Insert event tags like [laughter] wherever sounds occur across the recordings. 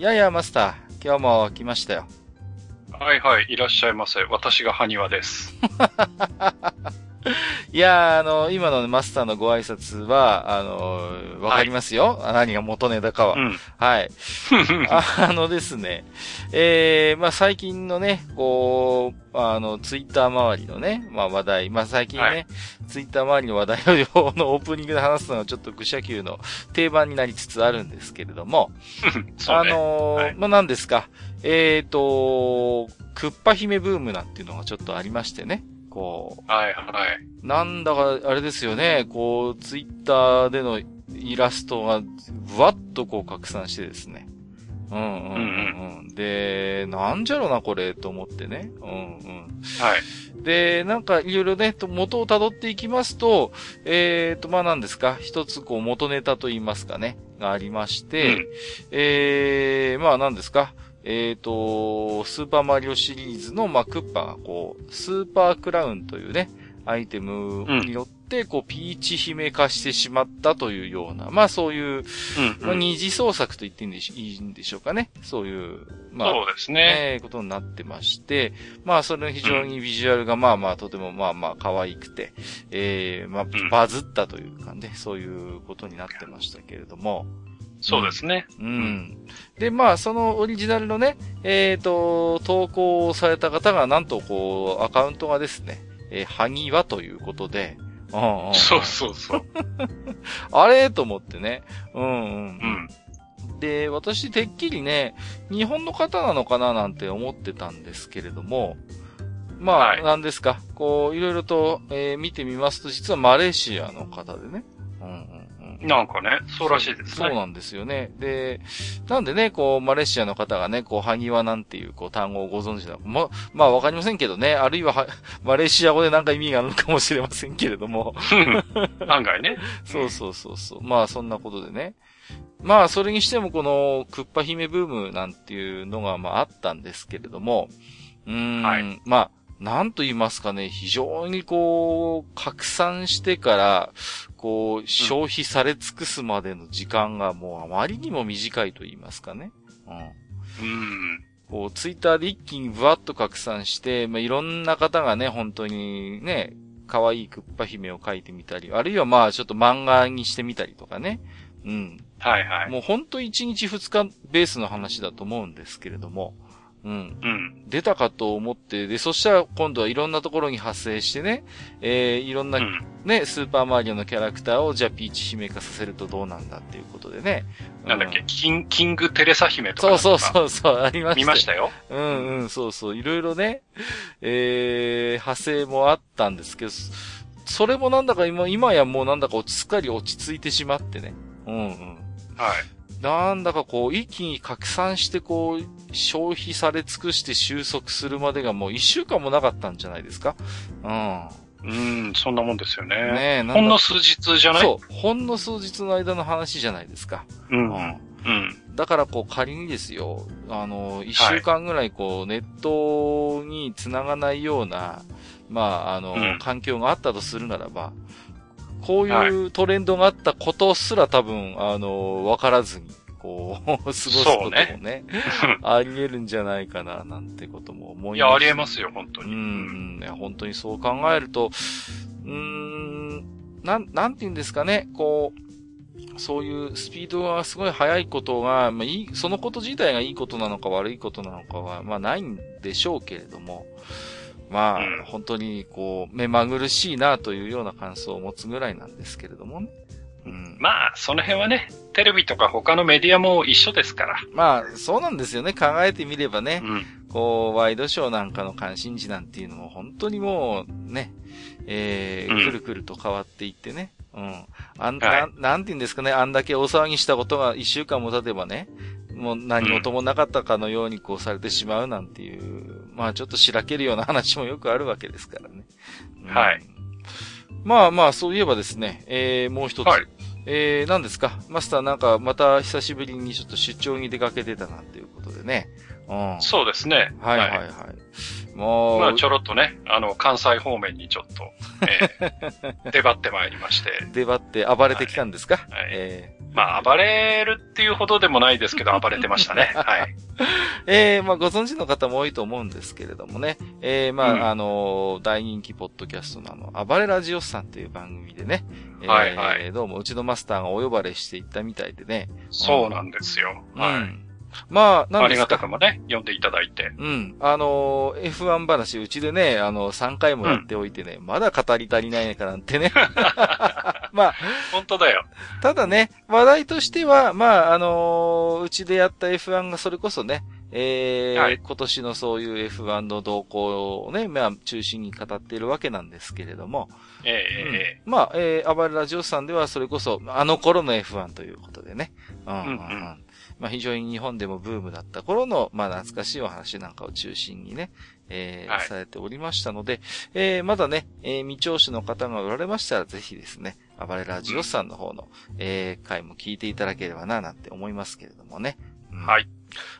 いやいや、マスター、今日も来ましたよ。はいはい、いらっしゃいませ。私が埴輪です。[laughs] いやー、あの、今のマスターのご挨拶は、あの、わかりますよ、何が元ネタかは。うん。はい。あ [laughs] あのですね、えー、まあ最近のね、こう、あの、ツイッター周りのね、まあ話題、まあ最近ね、はいツイッター周りの話題をのオープニングで話すのはちょっと愚者級の定番になりつつあるんですけれども、[laughs] ね。あのーはいまあ何ですか、えーと、クッパ姫ブームなんていうのがちょっとありましてね、こう、はいはい。なんだか、あれですよね、こう、ツイッターでのイラストが、ぶわっとこう拡散してですね。うんうんうんうん。で、なんじゃろな、これ、と思ってね。うんうん。はい。で、なんか、いろいろね、と元を辿っていきますと、えーと、まあ、なんですか、一つ、こう、元ネタと言いますかね、がありまして、うんえー、まあ、なんですか、えーと、スーパーマリオシリーズの、まあ、クッパがこう、スーパークラウンというね、アイテムによって、こう、ピーチ姫化してしまったというような、まあ、そういう、うん、まあ、うん。二次創作と言っていいんでしいいんでしょうかね。そういう、まあ、そうですね。ね、ことになってまして、まあ、それの非常にビジュアルが、まあまあ、とてもまあまあ、可愛くて、ええまあん、バズったというかね、そういうことになってましたけれども、そうですね。うん。で、まあ、そのオリジナルのね、えっ、と、投稿された方が、なんと、こう、アカウントがですね、えー、はぎわということで、うんうんうんそうそうそう。[laughs] あれと思ってね。うんうん。うん。で、私、てっきりね、日本の方なのかななんて思ってたんですけれども、まあ、はいなんですか、こう、いろいろと、えー見てみますと、実はマレーシアの方でね。なんかね、そうらしいですね。そうなんですよね。で、なんでね、こう、マレーシアの方がね、こう、ハギワなんていう、こう、単語をご存知なのか、ま、まあ、わかりませんけどね、あるいはは、マレーシア語でなんか意味があるのかもしれませんけれども、案外ね。[laughs] そうそうそうそう。まあ、そんなことでね。まあ、それにしてもこの、クッパ姫ブームなんていうのが、まあ、あったんですけれども、うーん、はいまあ、なんと言いますかね、非常にこう、拡散してから、こう、消費され尽くすまでの時間がもうあまりにも短いと言いますかね。うん。うん。こう、ツイッターで一気にブワッと拡散して、まあ、いろんな方がね、本当にね、可愛いクッパ姫を描いてみたり、あるいはまあ、ちょっと漫画にしてみたりとかね。うん。はいはい。もう本当1日2日ベースの話だと思うんですけれども、うん。うん。出たかと思って、で、そしたら今度はいろんなところに発生してね、えー、いろんなうん。ね、スーパーマリオのキャラクターをじゃあピーチ姫化させるとどうなんだっていうことでね。なんだっけ、うキン、キングテレサ姫とかそう。そうそうそう、ありましたよ見ましたよ。うんうん、そうそう、いろいろね、えー、派生もあったんですけど、そそれもなんだか今、今やもうなんだか落ちすっかり落ち着いてしまってね。うんうん。はい。なんだかこう、一気に拡散してこう、消費され尽くして収束するまでがもう一週間もなかったんじゃないですか？うん。うん、そんなもんですよね。ねえ、なんだほんの数日じゃない？そう、ほんの数日の間の話じゃないですか。う。うんん。うん。だからこう仮にですよ、あの、一週間ぐらいこう、ネットに繋がないような、まあ、あの、うん環境があったとするならば、こういうトレンドがあったことすら多分、あの、わからずに、こう、[laughs] 過ごすこともね、ね。[laughs] あり得るんじゃないかな、なんてことも思いいや、ありえますよ、本当うに。ん、うん、いや本当にそう考えると、うーん、なん、なんて言うんですかね、こう、そういうスピードがすごい速いことが、まあいい、そのこと自体がいいことなのか悪いことなのかは、まあないんでしょうけれども、まあ、うん本当にこう、目まぐるしいなというような感想を持つぐらいなんですけれどもね。うん。まあ、その辺はね、テレビとか他のメディアも一緒ですから。まあ、そうなんですよね。考えてみればねう。ん。こう、ワイドショーなんかの関心事なんていうのも本当にもう、ね、えー、うんくるくると変わっていってね。うん。あん、はいなん、なんて言うんですかね、あんだけ大騒ぎしたことが一週間も経てばね、もう何事もなかったかのようにこうされてしまうなんていう、まあちょっとしらけるような話もよくあるわけですからね。うんはい。まあまあ、そういえばですね、えー、もう一つ。はいえー、何ですか？マスターなんかまた久しぶりにちょっと出張に出かけてたなっていうことでね。うん。そうですね。はいはいはい。もう、まあ、ちょろっとね、あの、関西方面にちょっと、えー [laughs] 出張ってまいりまして、出張って暴れてきたんですか、はいえまあ、暴れるっていうほどでもないですけど、[laughs] 暴れてましたね。はい。ー、[laughs] えー、まあご存知の方も多いと思うんですけれどもね。えー、まあ、うんあの、大人気ポッドキャストのあの、暴れラジオスさんという番組でね。えーはいはいどうもうちのマスターがお呼ばれしていったみたいでね。そうなんですよ。はい。うん。まあ、なんありがですかたくもね、読んでいただいて。うん。あのー F1 話、うちでね、あの、3回もやっておいてね、まだ語り足りないかなんてね。[laughs] まあ、本当だよ。ただね、話題としては、まあ、あのーうちでやった F1 がそれこそね、えーはい今年のそういう F1 の動向をね、まあ、中心に語っているわけなんですけれども、えええまあ、えー、暴れラジオさんではそれこそ、あの頃の F1 ということでね。うんうんうんうんうんまあ、非常に日本でもブームだった頃の、まあ、懐かしいお話なんかを中心にね、えーはい。されておりましたので、えーまだね、えー未聴取の方がおられましたら、ぜひですね、暴れラジオさんの方の、えー回も聞いていただければな、なんて思いますけれどもね。うん。はい。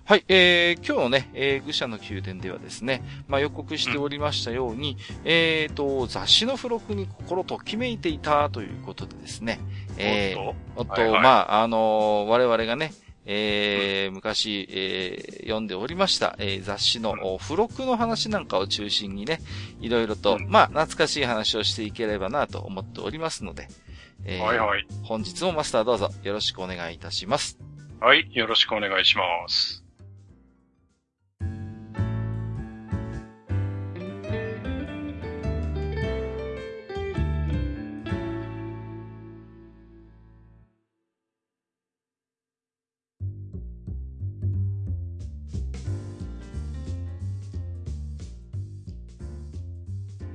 はい、えー、今日のね、えー、愚者の宮殿ではですね、まあ、予告しておりましたように、えーと、雑誌の付録に心ときめいていたということでですね、えー、おっと、はいはい。まあ、あのー我々がね、えー昔、えー読んでおりました、えー雑誌の付録の話なんかを中心にね、いろいろと、うんまあ、懐かしい話をしていければなと思っておりますので、えーはいはい。本日もマスターどうぞよろしくお願いいたします。はい。よろしくお願いします。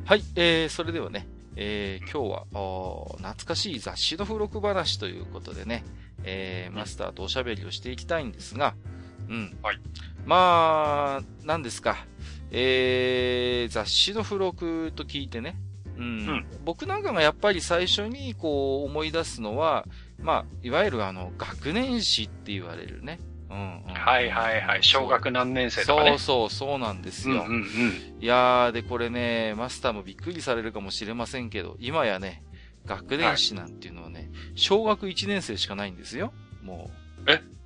はい、えー、それではね、えー、今日は、懐かしい雑誌の付録話ということでね、えー、マスターとおしゃべりをしていきたいんですが、うん。はい。まあ、何ですか、えー、雑誌の付録と聞いてね、うん、うん僕なんかがやっぱり最初にこう思い出すのは、まあ、いわゆるあの、学年誌って言われるね。うん、うん。はいはいはい。小学何年生とかね。そうそう、そうなんですよ。うんうんうん。いやー、で、これね、マスターもびっくりされるかもしれませんけど、今やね、学年誌なんていうのはね、小学1年生しかないんですよ。も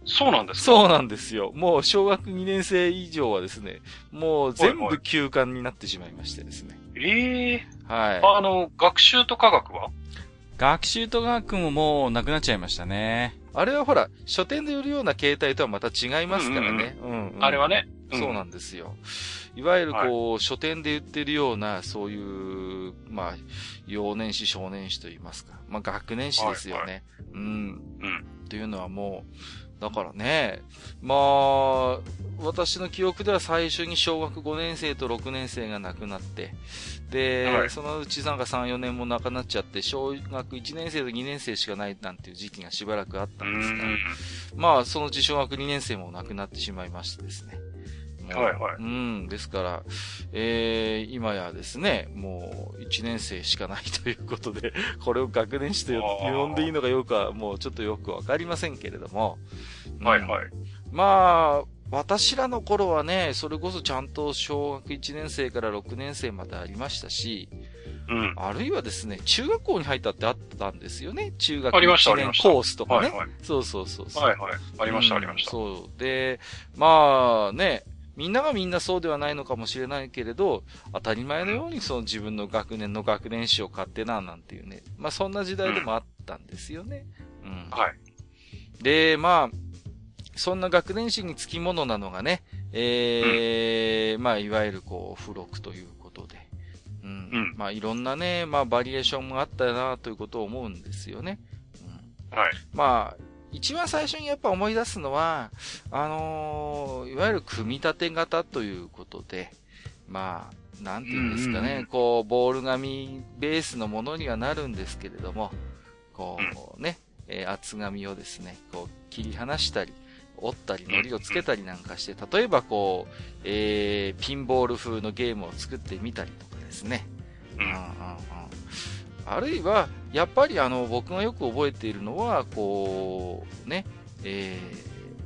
そうなんでう。すか？そうなんですよ。もう小学2年生以上はですね、もう全部はいはい休館になってしまいましてですね。ええはい。あの、学習と科学は？学習と学区ももうなくなっちゃいましたね。あれはほら、書店で売るような形態とはまた違いますからね。うん、うんあれはね。そうなんんですよ。いわゆるこう、書店で売ってるような、そういう、まあ、幼年誌、少年誌といいますか。まあ、学年誌ですよね。うん。うん。というのはもう、だからね、まあ、私の記憶では最初に小学5年生と6年生が亡くなって、で、はいそのうちなんか3、4年もなくなっちゃって、小学1年生と2年生しかないなんていう時期がしばらくあったうんですが、ん。まあ、そのうち小学2年生も亡くなってしまいましてですね。はいはいうん。ですから、えー、今やですね、もう1年生しかないということで、[laughs] これを学年誌と呼んでいいのかよくは、もうちょっとよくわかりませんけれども。うんはいはい。まあ、私らの頃はね、それこそちゃんと小学1年生から6年生までありましたし、うん。あるいはですね、中学校に入ったってあったんですよね。中学ありました1ありました年コースとかね。はいはい。そうそうそうそう。はいはい。ありましたうんありました。そう。で、まあね、みんながみんなそうではないのかもしれないけれど、当たり前のようにその自分の学年の学年誌を買ってな、なんていうね。まあそんな時代でもあったんですよね。うん。はい。で、まあ、そんな学年誌につきものなのがね、ええまあいわゆるこう、付録ということで。うん。うんまあいろんなね、まあバリエーションもあったなということを思うんですよね。うん。はい。まあ、一番最初にやっぱ思い出すのは、あのーいわゆる組み立て型ということで、まあ、なんていうんですかね、うんうんうんこう、ボール紙ベースのものにはなるんですけれども、こうね、えー厚紙をですね、こう、切り離したり、折ったり、糊をつけたりなんかして、例えばこう、えー、ピンボール風のゲームを作ってみたりとかですね。うんうんうんうんあるいは、やっぱりあの、僕がよく覚えているのは、こう、ね、え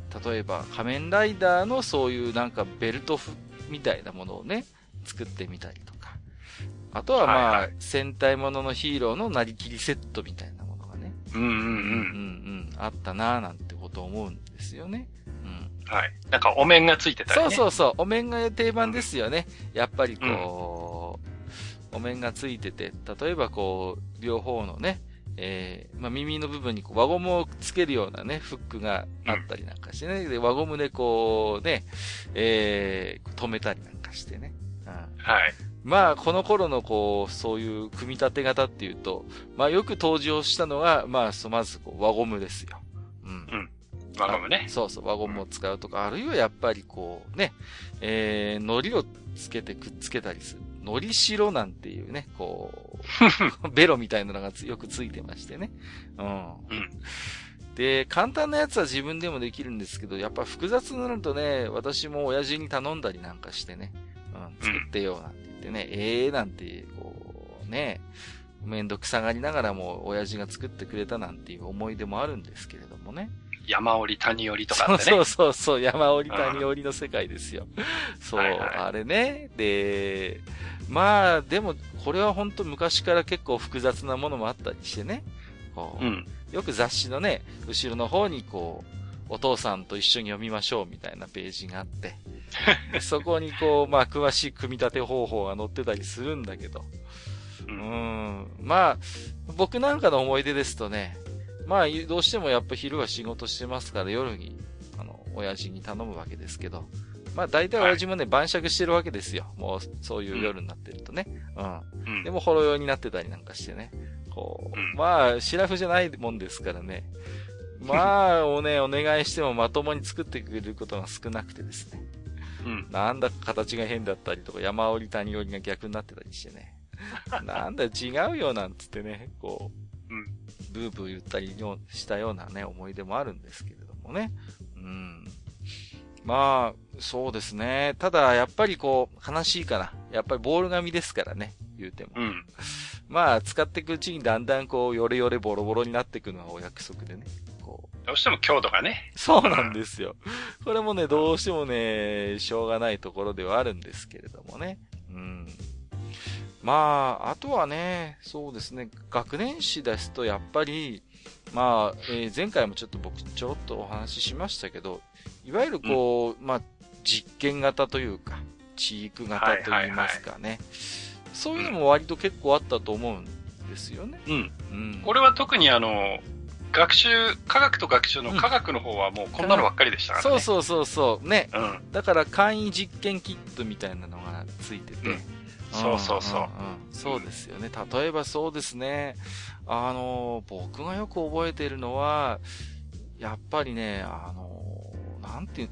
ー、例えば仮面ライダーのそういうなんかベルトフみたいなものをね、作ってみたりとか。あとはまあ、はいはい戦隊もののヒーローのなりきりセットみたいなものがね、うんうんうん。うんうん、あったなぁなんてことを思うんですよね。うん。はい。なんかお面がついてたりね。そうそうそう。お面が定番ですよね。やっぱりこう、お面がついてて、例えばこう、両方のね、えーまあ、耳の部分にこう輪ゴムをつけるようなね、フックがあったりなんかしてね。で、輪ゴムでこうね、えー止めたりなんかしてね。うんはい。まあ、この頃のこう、そういう組み立て型っていうと、まあよく登場したのが、まあ、そうまずこう輪ゴムですよ。うん。輪ゴムね。そうそう、輪ゴムを使うとか、あるいはやっぱりこうね、えー、糊をつけてくっつけたりする。糊白なんていうね、こう、[laughs] ベロみたいなのがつよくついてましてね。うん。うん。で、簡単なやつは自分でもできるんですけど、やっぱ複雑になるとね、私も親父に頼んだりなんかしてね、うん、作ってよなんて言ってね、ええーなんて、こう、ね、めんどくさがりながらも親父が作ってくれたなんていう思い出もあるんですけれどもね。山折り谷折りとかね。そうそうそう、山折り谷折りの世界ですよ。そう、はいはいあれね。で、まあ、でも、これは本当昔から結構複雑なものもあったりしてね。こううん。よく雑誌のね、後ろの方にこう、お父さんと一緒に読みましょうみたいなページがあって、で [laughs] そこにこう、まあ、詳しい組み立て方法が載ってたりするんだけど、う。うんん、まあ、僕なんかの思い出ですとね、まあ、どうしてもやっぱ昼は仕事してますから夜に、あの、親父に頼むわけですけど、まあ大体親父もね、晩酌してるわけですよ。もう、そういう夜になってるとね。うん。うんでも、ほろ酔いになってたりなんかしてね。こう、うんまあ、シラフじゃないもんですからね。まあ、おね、お願いしてもまともに作ってくれることが少なくてですね。うん。なんだか形が変だったりとか、山折り谷折りが逆になってたりしてね。なんだ違うよなんつってね、こう、うんブーブー言ったりよしたようなね、思い出もあるんですけれどもね。うん。まあ、そうですね。ただ、やっぱりこう、悲しいかな。やっぱりボール紙ですからね、言うても。うん。まあ、使っていくうちにだんだんこう、ヨレヨレボロボロになっていくのはお約束でね。こう。どうしても強度がね。そうなんですよ。これもね、どうしてもね、しょうがないところではあるんですけれどもね。うん。まあ、あとはね、そうですね、学年誌ですとやっぱり、まあ、えー前回もちょっと僕ちょろっとお話ししましたけど、いわゆるこう、まあ、実験型というか、チーク型といいますかね。そういうのも割と結構あったと思うんですよね。うん。うん。これは特にあの、学習、科学と学習の科学の方はもうこんなのばっかりでしたからね。そうそうそうそう。ね。う。うん。だから簡易実験キットみたいなのがついてて。うんそうそうそうんんんそうですよね。例えばそうですね。あの、僕がよく覚えているのは、やっぱりね、あの、なんていう、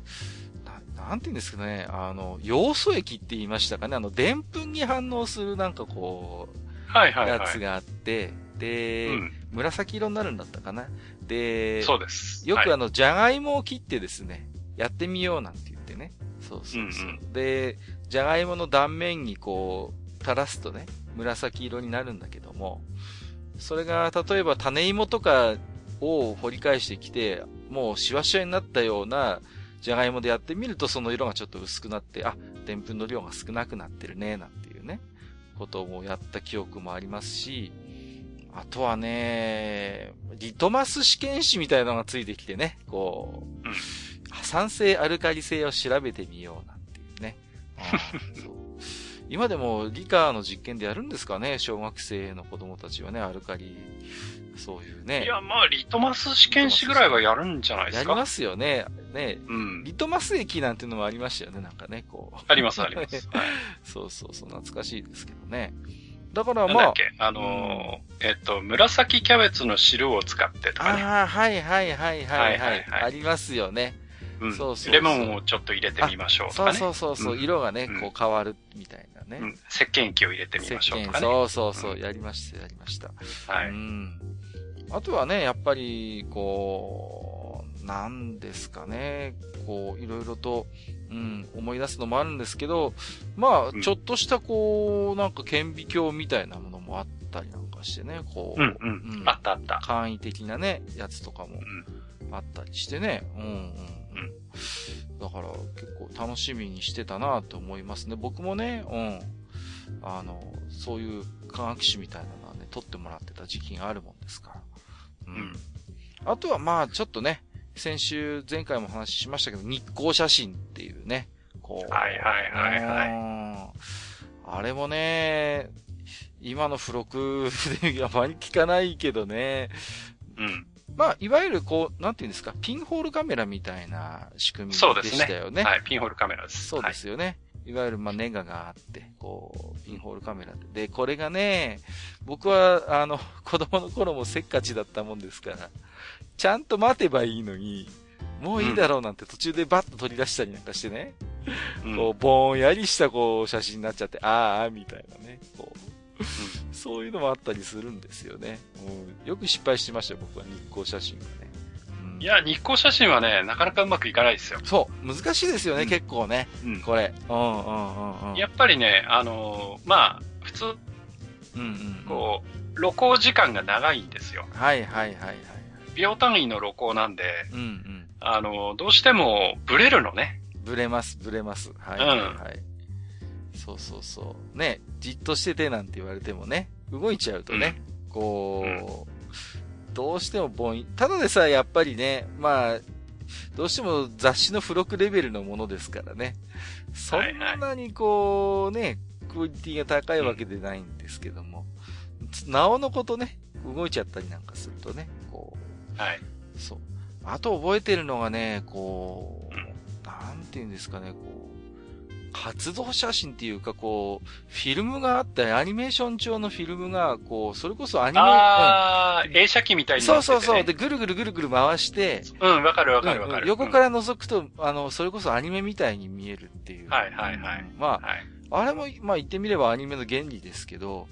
ななんていうんですかね、あの、要素液って言いましたかね、あの、でんぷんに反応するなんかこう、はいはいはい。やつがあって、で、うん。紫色になるんだったかな。で、そうです。はいよくあの、じゃがいもを切ってですね、やってみようなんて言ってね。そうそうそう。うんで、じゃがいもの断面にこう、垂らすとね、紫色になるんだけども、それが例えば種芋とかを掘り返してきて、もうシワシワになったようなじゃがいもでやってみるとその色がちょっと薄くなって、あ、でんぷんの量が少なくなってるね、なんていうね、ことをやった記憶もありますし、あとはね、リトマス試験紙みたいなのがついてきてね、こう、うん。酸性アルカリ性を調べてみような。ん今でも理科の実験でやるんですかね？小学生の子供たちはね、アルカリ、そういうね。いや、まあ、リトマス試験紙ぐらいはやるんじゃないですか？やりますよね。ね。うん。リトマス液なんていうのもありましたよね、なんかね、こう。あります、あります。はいそう [laughs] そうそう、懐かしいですけどね。だからまあ、なんだっけ？あのーえっと、紫キャベツの汁を使ってとかね。ああ、はいはいはいはいははいいはいはいありますよね。うんそうそうそうレモンをちょっと入れてみましょうとそうかね。そうそうそう、うん色がね、うんこう変わるみたいなね。うん石鹸液を入れてみましょうとかね。そうそうそう、うんやりました、やりました。はい。うん。あとはね、やっぱり、こう、なんですかね、こう、いろいろと、うん、思い出すのもあるんですけど、まあ、うんちょっとした、こう、なんか顕微鏡みたいなものもあったりなんかしてね、こう、うんうん。あったあった。簡易的なね、やつとかもうんあったりしてね、うんうんうん。だから結構楽しみにしてたなと思いますね。僕もね、うん。あの、そういう科学史みたいなのはね、撮ってもらってた時期があるもんですから。ううん。あとはまあ、ちょっとね、先週、前回も話しましたけど、日光写真っていうね、こう。はいはいはいはいい。あれもね、今の付録であまり聞かないけどね、うん。まあ、いわゆるこう、なんていうんですか、ピンホールカメラみたいな仕組みでそうですねしたよね。はい。ピンホールカメラです。そうですよね。い、わゆる、まあ、ネガがあって、こう、ピンホールカメラで。で、これがね、僕は、あの、子供の頃もせっかちだったもんですから、ちゃんと待てばいいのに、もういいだろうなんて途中でバッと取り出したりなんかしてね、こう、ぼんやりしたこう、写真になっちゃって、あーあー、みたいなね、こう、そういうのもあったりするんですよね。うん、よく失敗してましたよ、僕は日光写真がね。うんいや、日光写真はね、なかなかうまくいかないですよ。そう、難しいですよね、うん結構ね。うん。これ。うんうんうんうん。やっぱりね、あのーまあ、普通、うんうんうん。こう、露光時間が長いんですよ。はいはいはいはい。秒単位の露光なんで、うんうん。あのーどうしてもブレるのね。ブレます、ブレます。はいはいはい。そうそうそう。ね、じっとしててなんて言われてもね、動いちゃうとね、こう、どうしてもぼん、ただでさえやっぱりね、まあ、どうしても雑誌の付録レベルのものですからね。そんなにこうね、クオリティが高いわけでないんですけども、なおのことね、動いちゃったりなんかするとね、こはい。う、そう。あと覚えてるのがね、こう、うんなんていうんですかね、こう、活動写真っていうか、こう、フィルムがあって、アニメーション調のフィルムが、こう、それこそアニメ、あー、映写機みたうんいになってて、ね。そうそうそう。で、ぐるぐるぐるぐる回して、うん、わかるわかるわうんかる。横から覗くと、あの、それこそアニメみたいに見えるっていう。はいはいはいうんまうんはい。あ、あれも、まあ言ってみればアニメの原理ですけど、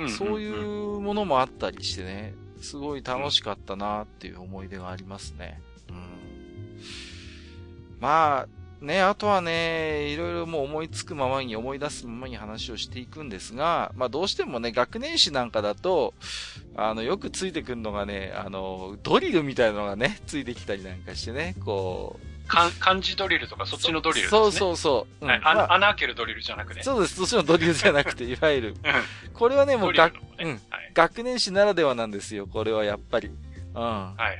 んそういんうものもあったりしてね、すごい楽しかったなっていう思い出がありますね。うん。まあ、ね、あとはね、いろいろもう思いつくままに思い出すままに話をしていくんですが、まあどうしてもね、学年誌なんかだと、あの、よくついてくるのがね、あの、ドリルみたいなのがね、ついてきたりなんかしてね、こう。漢字ドリルとかそっちのドリルですね。そうそうそう。うんはい、まあ穴穴開けるドリルじゃなくね。そうです。そっちのドリルじゃなくて、いわゆる。うんこれはね、もうね。うんはい。学年誌ならではなんですよ、これはやっぱり。うん。はいはいはい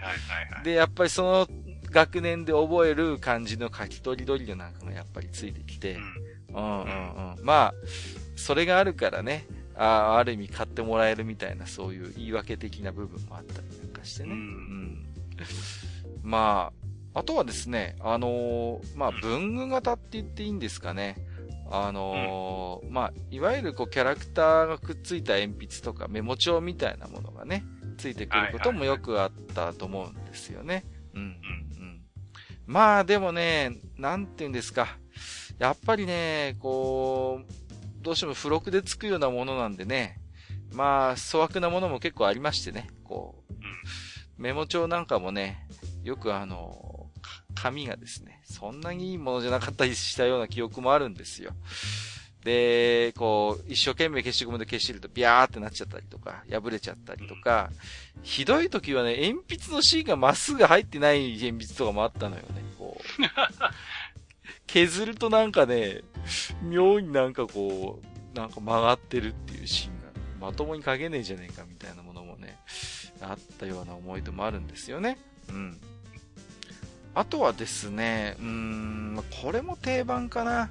はい。で、やっぱりその学年で覚える漢字の書き取りドリルなんかがやっぱりついてきて、うんうんうんうん。まあ、それがあるからね、あある意味買ってもらえるみたいなそういう言い訳的な部分もあったりなんかしてね。うんうんまあ、あとはですね、あのーまあ、文具型って言っていいんですかね。あのーまあ、いわゆるこうキャラクターがくっついた鉛筆とかメモ帳みたいなものがね、ついてくることもよくあったと思うんですよね。うん。まあ、でもね、なんて言うんですか。やっぱりね、こう、どうしても付録でつくようなものなんでね、まあ、粗悪なものも結構ありましてね、こう、メモ帳なんかもね、よくあの、紙がですね、そんなにいいものじゃなかったりしたような記憶もあるんですよ。で、こう、一生懸命消しゴムで消してるとビャーってなっちゃったりとか、破れちゃったりとか、ひどい時はね、鉛筆の芯がまっすぐ入ってない鉛筆とかもあったのよね、こう。[laughs] 削るとなんかね、妙になんかこう、なんか曲がってるっていう芯が、まともに書けねえじゃねえかみたいなものもね、あったような思い出もあるんですよね。うん。あとはですね、うーん、まあこれも定番かな。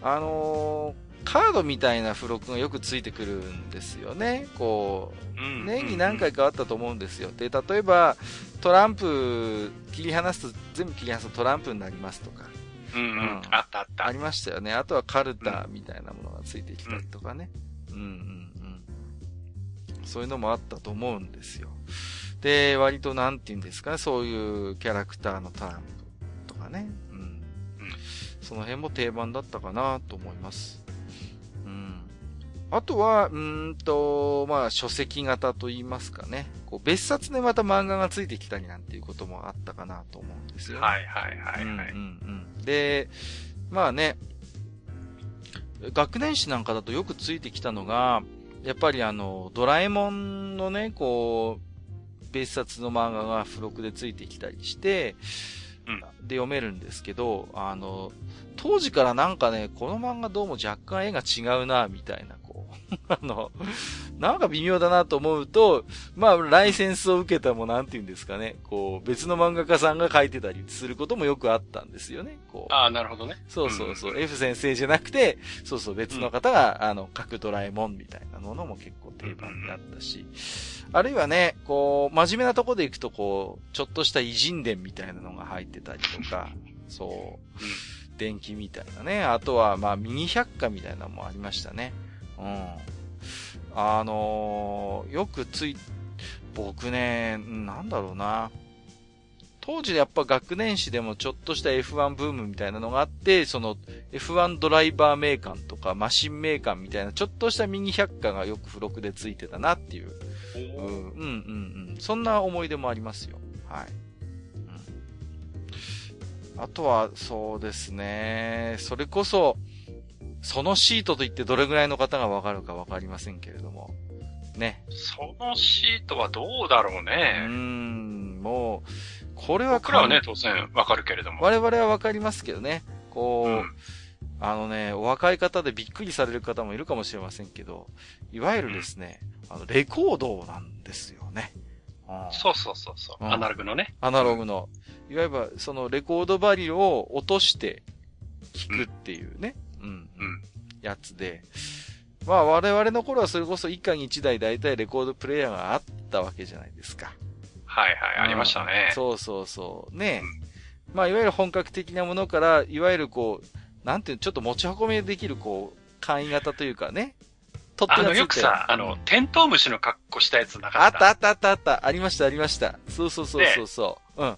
あのーカードみたいな付録がよくついてくるんですよね。こう、うん年に何回かあったと思うんですよ。で、例えば、トランプ、切り離すと、全部切り離すとトランプになりますとか、うんうんうんあったあった。ありましたよね。あとはカルタみたいなものがついてきたりとかね。うんうんうん。そういうのもあったと思うんですよ。で、割となんて言うんですかね、そういうキャラクターのターンとかね。うん。うん、その辺も定番だったかなと思います。うん。あとは、うんと、まあ、書籍型と言いますかね。こう、別冊でまた漫画がついてきたりなんていうこともあったかなと思うんですよ、ね。はいはいはいはい。うん、うん、うん。で、まあね、学年誌なんかだとよくついてきたのが、やっぱりあの、ドラえもんのね、こう、別冊の漫画が付録でついてきたりして、うん、で読めるんですけど、あの、当時からなんかね、この漫画どうも若干絵が違うな、みたいな、[laughs] あの、なんか微妙だなと思うと、まあ、ライセンスを受けたもなんて言うんですかね、こう、別の漫画家さんが描いてたりすることもよくあったんですよね、こう。ああ、なるほどね。そうそうそう、うん、F 先生じゃなくて、そうそう、別の方が、うん、あの、描くドラえもんみたいなものも結構定番であったし、うん、あるいはね、こう、真面目なとこで行くと、こう、ちょっとした偉人伝みたいなのが入ってたりとか、そう、電気みたいなね、あとは、まあ、ミニ百科みたいなのもありましたね。うん。あのー、よくつい、僕ね、なんだろうな。当時やっぱ学年誌でもちょっとした F1 ブームみたいなのがあって、その F1 ドライバーメーカーとかマシンメーカーみたいなちょっとしたミニ百科がよく付録でついてたなっていう。うん、うん、うんうん。そんな思い出もありますよ。はい。うん、あとは、そうですね。それこそ、そのシートといってどれぐらいの方がわかるかわかりませんけれども。ね。そのシートはどうだろうね。うーん、もう、これは僕らはね、当然わかるけれども。我々はわかりますけどね。こう、うん、あのね、お若い方でびっくりされる方もいるかもしれませんけど、いわゆるですね、うん、あの、レコードなんですよね。そうそうそうそう、アナログのね。アナログの。いわゆる、そのレコードバリュを落として聞くっていうね。うん。うん。やつで。まあ我々の頃はそれこそ一家に一台大体レコードプレイヤーがあったわけじゃないですか。はいはい、ありましたね。そうそうそう。ね、うん、まあいわゆる本格的なものから、いわゆるこう、なんていうちょっと持ち運びできるこう、簡易型というかね。取ってあの、よくさ、あの、テントウムシの格好したやつなかった？あったあったあったあった。ありましたありました。そうそうそうそうそう。うん。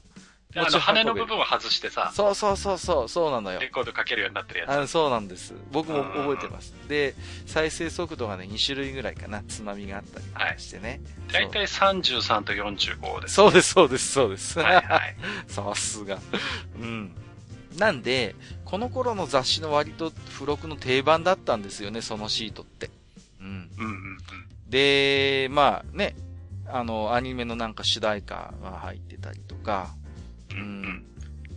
あの、羽の部分を外してさ。そうそうそうそう、そうなのよ。レコードかけるようになってるやつ。あそうなんです。僕も覚えてます。で、再生速度がね、2種類ぐらいかな、つまみがあったりしてね。だいたい33と45です、そうです、そうです、そうです。はいはい。[laughs] さすが。うん。なんで、この頃の雑誌の割と付録の定番だったんですよね、そのシートって。うん。うんうんうん。で、まあね、あの、アニメのなんか主題歌が入ってたりとか、うん。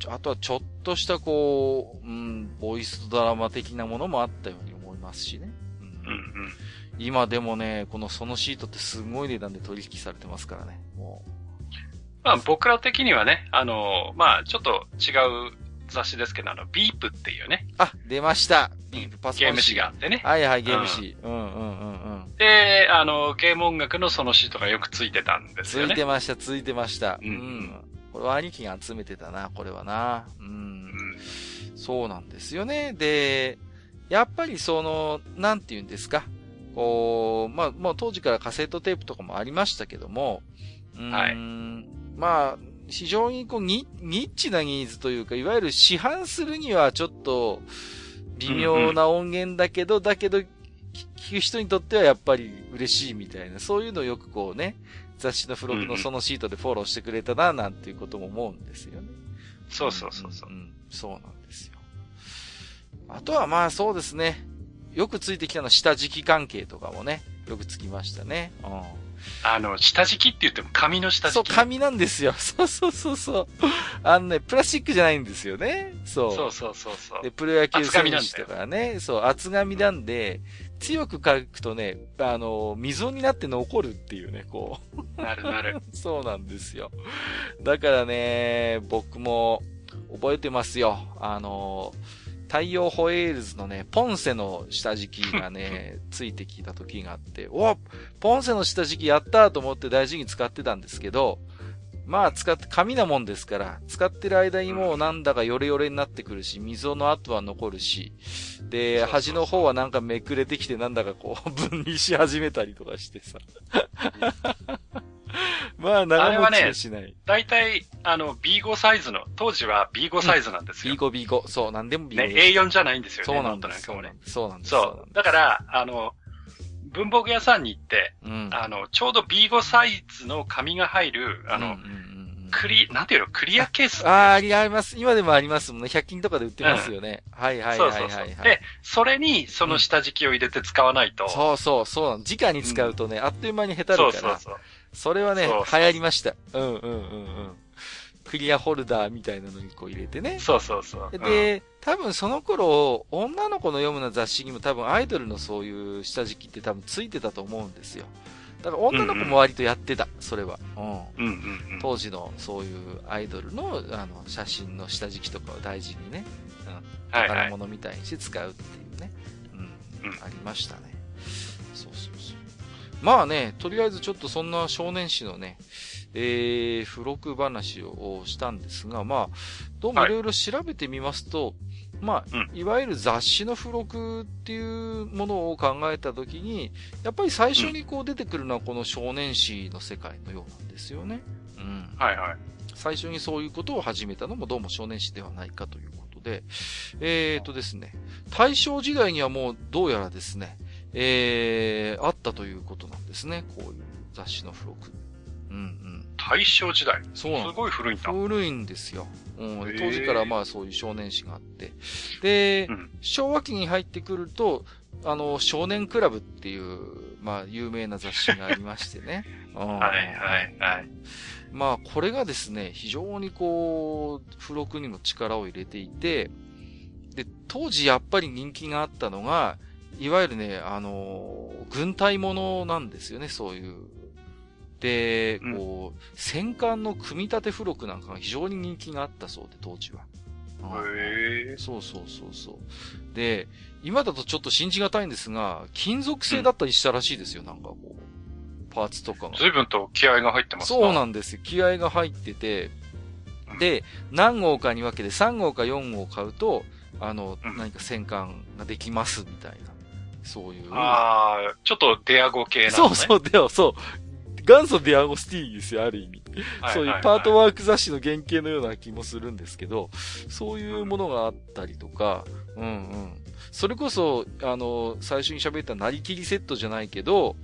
あとはちょっとしたこう、うん、ボイスドラマ的なものもあったように思いますしね。うん。うんうん、今でもね、このそのシートってすごい値段で取引されてますからね。もう。まあ僕ら的にはね、あの、まあちょっと違う雑誌ですけど、あの、ビープっていうね。あ、出ました。ビープパソコン。ゲーム誌があってね。はいはい、ゲーム誌。うん、うん、うんうんうんで、あの、ゲーム音楽のそのシートがよくついてたんですよね。ついてました、ついてました。うん、うん兄貴が集めてたな、これはな。うん。そうなんですよね。で、やっぱりその、なんて言うんですか。こう、まあ、もう当時からカセットテープとかもありましたけども、はい。まあ、非常にこうニ、ニッチなニーズというか、いわゆる市販するにはちょっと微妙な音源だけど、うんうん、だけど、聞く人にとってはやっぱり嬉しいみたいな、そういうのをよくこうね、雑誌の付録のそのシートでフォローしてくれたな、なんていうことも思うんですよね。そうそうそうそう、うん。そうなんですよ。あとはまあそうですね。よくついてきたのは下敷き関係とかもね、よくつきましたね。うん。あの、下敷きって言っても紙の下敷き。そう、紙なんですよ。[laughs] そうそうそうそう。あのね、プラスチックじゃないんですよね。そう。そうそうそうそう。で、プロ野球選手とかね、そう、厚紙なんで、強く書くとね、あの、溝になって残るっていうね、こう。なるなる。[laughs] そうなんですよ。だからね、僕も覚えてますよ。あの、太陽ホエールズのね、ポンセの下敷きがね、[laughs] ついてきた時があって、おポンセの下敷きやったと思って大事に使ってたんですけど、まあ使って、紙なもんですから、使ってる間にもうなんだかヨレヨレになってくるし、溝の跡は残るし、で、端の方はなんかめくれてきてなんだかこう、[laughs] 分離し始めたりとかしてさ。[laughs] まあ、長持ちはしない。大体、あの、B5 サイズの、当時は B5 サイズなんですよ。B5、B5。そう、なんでも B5 ね、です。A4 じゃないんですよね。そうなんノートです。なんかもね。そうなんです。そう。だから、あの、文房具屋さんに行って、うん。あの、ちょうど B5 サイズの紙が入る、あの、うんうんうんうんクリ、なんていうの、クリアケースああ、あります。今でもありますもんね。100均とかで売ってますよね。はいはいそうはいはい、はい。そうそう。で、それにその下敷きを入れて使わないと。そうそう、そうなの。直に使うとね、あっという間に下手そるから。うそうそう。それはね、そうそう流行りました。うんうんうんうん。クリアホルダーみたいなのにこう入れてね。そうそうそう。うん、で、多分その頃、女の子の読むな雑誌にも多分アイドルのそういう下敷きって多分ついてたと思うんですよ。だから女の子も割とやってた、それは。うん。うんうんうん。当時のそういうアイドルのあの写真の下敷きとかを大事にね、はいはい。宝物みたいにして使うっていうね。うん。うんありましたね。そうそうそう。まあね、とりあえずちょっとそんな少年誌のね、えー、付録話をしたんですが、まあ、どうもいろいろ調べてみますと、まあ、ういわゆる雑誌の付録っていうものを考えたときに、やっぱり最初にこう出てくるのはこの少年誌の世界のようなんですよね。うん。はいはい。最初にそういうことを始めたのもどうも少年誌ではないかということで、えーとですね、大正時代にはもうどうやらですね、えー、あったということなんですね、こういう雑誌の付録。うんうん。大正時代。すそうなんです。ごい古いんだ。古いんですよ。うん当時からまあそういう少年誌があって。で、うん昭和期に入ってくると、あの、少年クラブっていう、まあ有名な雑誌がありましてね。は [laughs] いはいはいはい。まあ、これがですね、非常にこう、付録にも力を入れていて、で、当時やっぱり人気があったのが、いわゆるね、あの、軍隊ものなんですよね、そういう。で、うんこう、戦艦の組み立て付録なんかが非常に人気があったそうで、当時は。うんへえ。そうそうそうそう。で、今だとちょっと信じがたいんですが、金属製だったりしたらしいですよ、なんかこう。パーツとかが。随分と気合が入ってますそうなんんですよ。気合が入ってて、で、何号かに分けて3号か4号買うと、あの、うん何か戦艦ができますみたいな。そういう。ああ、ちょっとデアゴ系なのね。そうそう、でもそう。元祖デアゴスティーニですよ、ある意味。はいそういうパートワーク雑誌の原型のような気もするんですけど、そういうものがあったりとか、うんうん。それこそ、あの、最初に喋ったなりきりセットじゃないけど、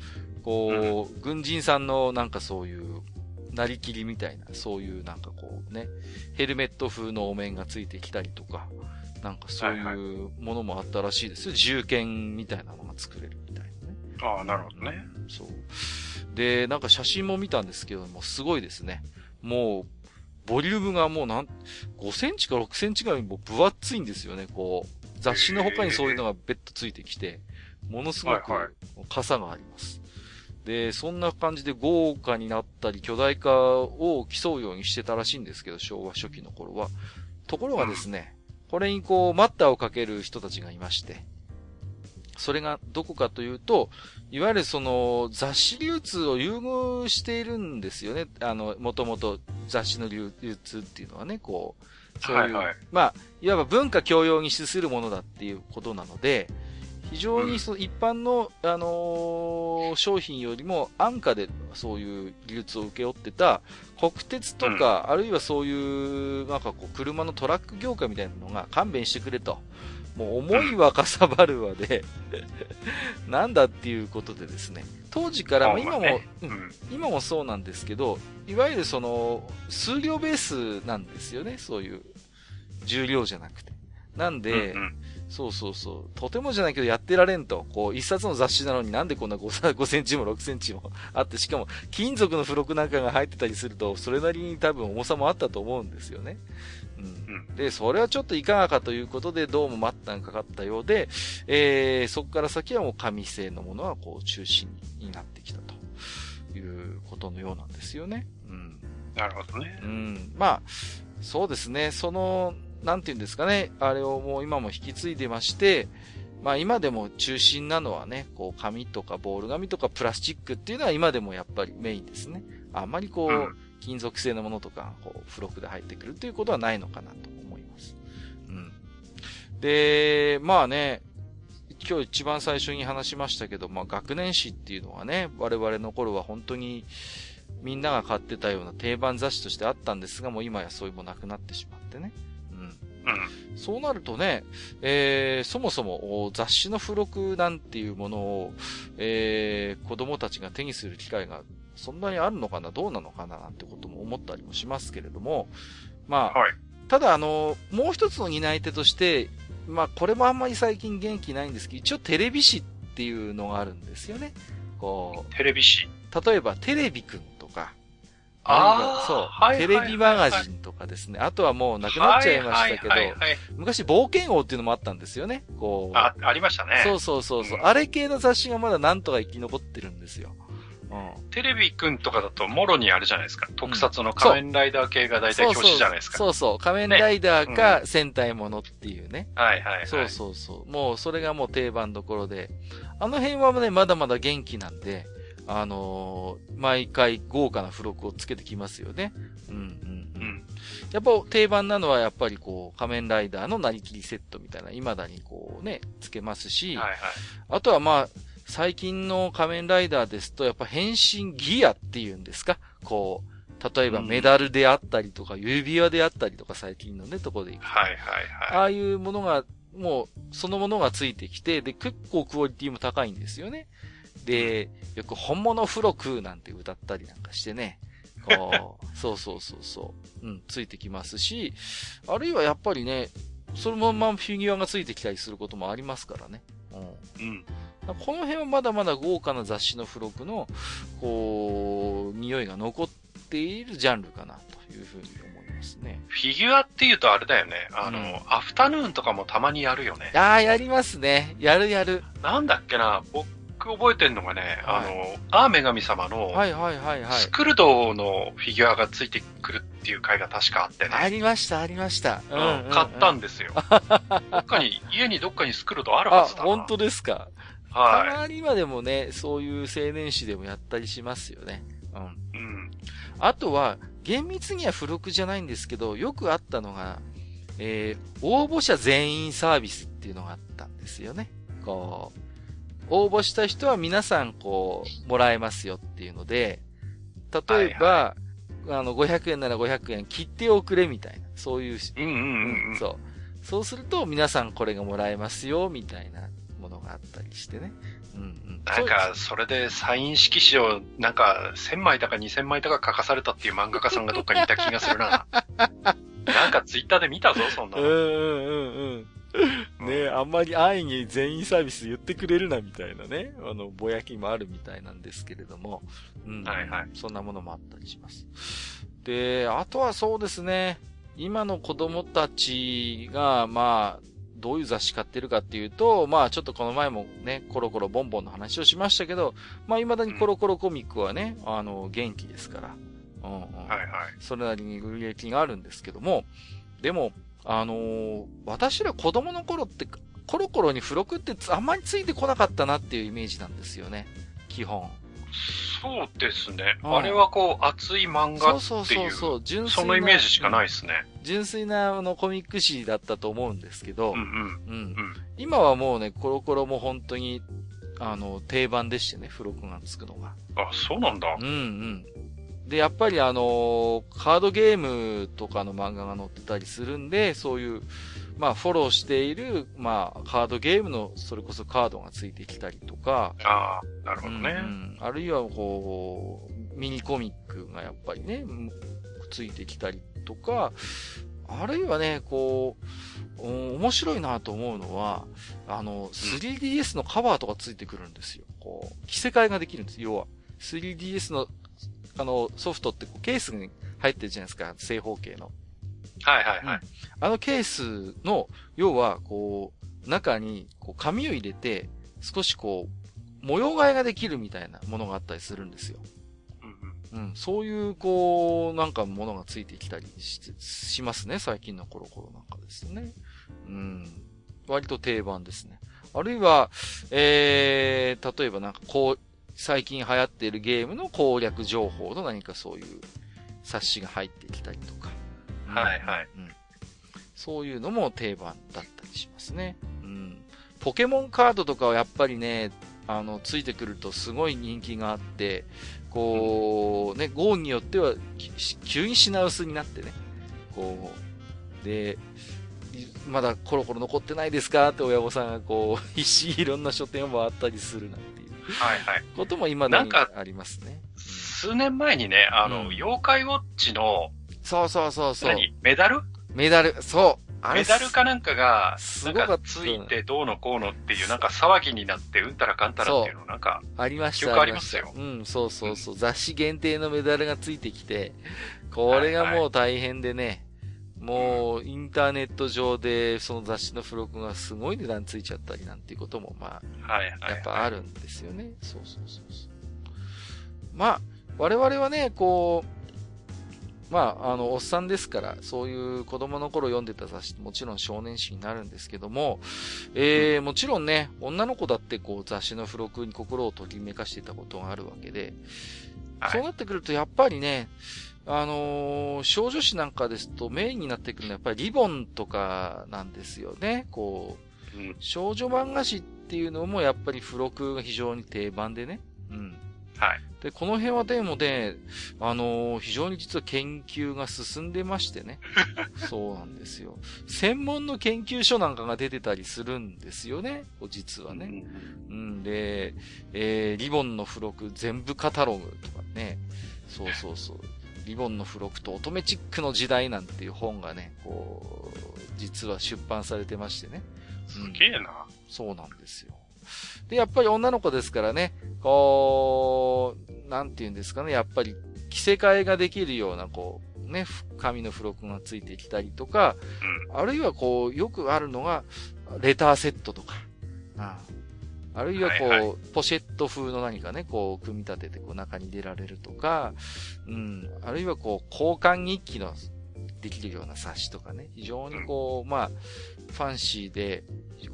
こう、軍人さんのなんかそういう、なりきりみたいな、そういうなんかこうね、ヘルメット風のお面がついてきたりとか、なんかそうはいいうものもあったらしいですよ。銃剣みたいなのが作れるみたいなね。ああ、なるほどね。そう。で、なんか写真も見たんですけども、すごいですね。もう、ボリュームがもうなん、5センチか6センチぐらいもう分厚いんですよね、こう。雑誌の他にそういうのが別途ついてきて、ものすごく傘があります。で、そんな感じで豪華になったり巨大化を競うようにしてたらしいんですけど、昭和初期の頃は。ところがですね、これにこう、マッターをかける人たちがいまして、それがどこかというと、いわゆるその雑誌流通を優遇しているんですよね。あの、もともと雑誌の流流通っていうのはね、こう、そういう、はいはいまあ、いわば文化教養に資するものだっていうことなので、非常にその一般の、あのー商品よりも安価でそういう流通を請け負ってた国鉄とか、あるいはそういう、なんかこう、車のトラック業界みたいなのが勘弁してくれと。もう思いはかさばるわで、[laughs] なんだっていうことでですね、当時から、まあ今も、ね。ううん。ん。今もそうなんですけど、いわゆるその、数量ベースなんですよね、そういう、重量じゃなくて。なんで、うんうん。そうそうそう、とてもじゃないけどやってられんと、こう、一冊の雑誌なのになんでこんな 5, 5 [laughs] センチも6センチも [laughs] あって、しかも金属の付録なんかが入ってたりすると、それなりに多分重さもあったと思うんですよね。うん。で、それはちょっといかがかということで、どうも待ったがかかったようで、えー、そこから先はもう紙製のものはこう中心になってきたということのようなんですよね。うん。なるほどねう。ん。まあ、そうですね。その、なんていうんですかね。あれをもう今も引き継いでまして、まあ今でも中心なのはね、こう紙とかボール紙とかプラスチックっていうのは今でもやっぱりメインですね。あんまりこう、うん金属製のものとか、こう、付録で入ってくるということはないのかなと思います。うん。で、まあね、今日一番最初に話しましたけど、まあ学年誌っていうのはね、我々の頃は本当にみんなが買ってたような定番雑誌としてあったんですが、もう今やそういうもなくなってしまってね。うん。うん。そうなるとね、えー、そもそも雑誌の付録なんていうものを、えー、子供たちが手にする機会がそんなにあるのかな、どうなのかななんてことも思ったりもしますけれども、まあ、はい、ただあの、もう一つの担い手として、まあこれもあんまり最近元気ないんですけど、一応テレビ誌っていうのがあるんですよね。こう。テレビ誌例えばテレビくんとか。ああ。そう、はい、テレビマガジンとかですね。あとはもうなくなっちゃいましたけど、昔冒険王っていうのもあったんですよね。こう。あ、ありましたね。そうそうそうそう、うん、あれ系の雑誌がまだなんとか生き残ってるんですよ。テレビくんとかだと、もろにあるじゃないですか。特撮の仮面ライダー系が大体表紙じゃないですか。そうそう仮面ライダーか戦隊ものっていうね。はいはいはい。そうそうそう。もう、それがもう定番どころで。あの辺はね、まだまだ元気なんで、あのー、毎回豪華な付録をつけてきますよね。うんうんうん。やっぱ定番なのはやっぱりこう、仮面ライダーのなりきりセットみたいな、未だにこうね、つけますし、はいはい、あとはまあ、最近の仮面ライダーですと、やっぱ変身ギアっていうんですか？こう、例えばメダルであったりとか、指輪であったりとか、最近のね、とこでいく。はいはいはい。ああいうものが、もう、そのものがついてきて、で、結構クオリティも高いんですよね。で、よく本物付録なんて歌ったりなんかしてね。こう、[laughs] そうそうそうそう。うん、ついてきますし、あるいはやっぱりね、そのままフィギュアがついてきたりすることもありますからね。うん。うん。この辺はまだまだ豪華な雑誌の付録の、こう、匂いが残っているジャンルかなというふうに思いますね。フィギュアっていうとあれだよね。あの、うん、アフタヌーンとかもたまにやるよね。ああ、やりますね。やるやる。なんだっけな、僕覚えてんのがね、はい、あの、アーメ神様の、はいはいはいはい。スクルドのフィギュアがついてくるっていう回が確かあってね。ありました、ありました。うん、うん、買ったんですよ。[laughs] どっかに、家にどっかにスクルドあるはずだな。あ、本当ですか。はい。たまにはでもね、そういう青年誌でもやったりしますよね。うん。うん。あとは、厳密には付録じゃないんですけど、よくあったのが、えー、応募者全員サービスっていうのがあったんですよね。こう、応募した人は皆さんこう、もらえますよっていうので、例えば、はいはい、あの、500円なら500円切っておくれみたいな、そういう、うんうんうん、うん、そう。そうすると皆さんこれがもらえますよ、みたいながあったりしてね。うんうん。なんか、それでサイン色紙を、なんか、1000枚だか2000枚だか書かされたっていう漫画家さんがどっかにいた気がするな。[laughs] なんかツイッターで見たぞ、そんなの。うんうんうんうん。ねあんまり安易に全員サービス言ってくれるなみたいなね、あの、ぼやきもあるみたいなんですけれども、うん。はいはい。そんなものもあったりします。で、あとはそうですね、今の子供たちが、まあ、どういう雑誌買ってるかっていうと、まあちょっとこの前もね、コロコロボンボンの話をしましたけど、まあ未だにコロコロコミックはね、あの、元気ですから。うんうん。はいはい。それなりに売り行きがあるんですけども、でも、あのー、私ら子供の頃って、コロコロに付録ってあんまりついてこなかったなっていうイメージなんですよね。基本。そうですね。うん、あれはこう、熱い漫画っていう、そうそうそう純粋そのイメージしかないですね。純粋なあのコミック誌だったと思うんですけど、うんうん。うん。今はもうね、コロコロも本当に、あの、定番でしてね、付録がつくのが。あ、そうなんだ。うんうん。で、やっぱりあのカードゲームとかの漫画が載ってたりするんで、そういう、まあ、フォローしている、まあ、カードゲームの、それこそカードがついてきたりとか。ああ、なるほどね、うん。あるいは、こう、ミニコミックがやっぱりね、ついてきたりとか、あるいはね、こう、面白いなと思うのは、あの、3DS のカバーとかついてくるんですよ。こう、着せ替えができるんです。要は。3DS の、あの、ソフトってケースに入ってるじゃないですか。正方形の。はいはいはい。あのケースの、要は、こう、中に、こう、紙を入れて、少しこう、模様替えができるみたいなものがあったりするんですよ。うん、うん、そういう、こう、なんかものがついてきたりししますね。最近のコロコロなんかですね。うん。割と定番ですね。あるいは、えー、例えばなんかこう、最近流行っているゲームの攻略情報の何かそういう冊子が入ってきたりとか。はいはい。うん。そういうのも定番だったりしますね。うん。ポケモンカードとかはやっぱりね、あの、ついてくるとすごい人気があって、こう、ね、号によっては、き急に品薄になってね、こう、で、いまだコロコロ残ってないですかって親御さんがこう、必死にいろんな書店を回ったりするなんていうはいはい。ことも今だになんかありますね。数年前にね、あの、うん妖怪ウォッチの、そうそうそうそう。何？メダル？メダル、そう。メダルかなんかが、なんすごかったかついてどうのこうのっていう、なんか騒ぎになって、うんたらかんたらっていうの、なんか、ありました。記憶ありますようん、そうそうそう。雑誌限定のメダルがついてきて、これがもう大変でね、もう、インターネット上で、その雑誌の付録がすごい値段ついちゃったりなんていうことも、まあ、はいはい。やっぱあるんですよね。そうそうそうそう。まあ、我々はね、こう、まあ、あの、おっさんですから、そういう子供の頃読んでた雑誌、もちろん少年誌になるんですけども、えー、もちろんね、女の子だってこう雑誌の付録に心をときめかしていたことがあるわけで、はいそうなってくるとやっぱりね、あのー少女誌なんかですとメインになってくるのはやっぱりリボンとかなんですよね。こう、うん少女漫画誌っていうのもやっぱり付録が非常に定番でね。うん。はい。で、この辺はでもね、あのー非常に実は研究が進んでましてね。[laughs] そうなんですよ。専門の研究所なんかが出てたりするんですよね。実はね。うん、で、えー、リボンの付録全部カタログとかね。そうそうそう。リボンの付録と乙女チックの時代なんていう本がね、こう、実は出版されてましてね。すげえな。そうなんですよ。で、やっぱり女の子ですからね、こう、なんて言うんですかね、やっぱり着せ替えができるような、こう、ね、ふ紙の付録がついてきたりとか、あるいはこう、よくあるのが、レターセットとか、ああ。るいはこう、はいはポシェット風の何かね、こう、組み立ててこう中に入れられるとか、うん、あるいはこう、交換日記のできるような冊子とかね、非常にこう、まあ、ファンシーで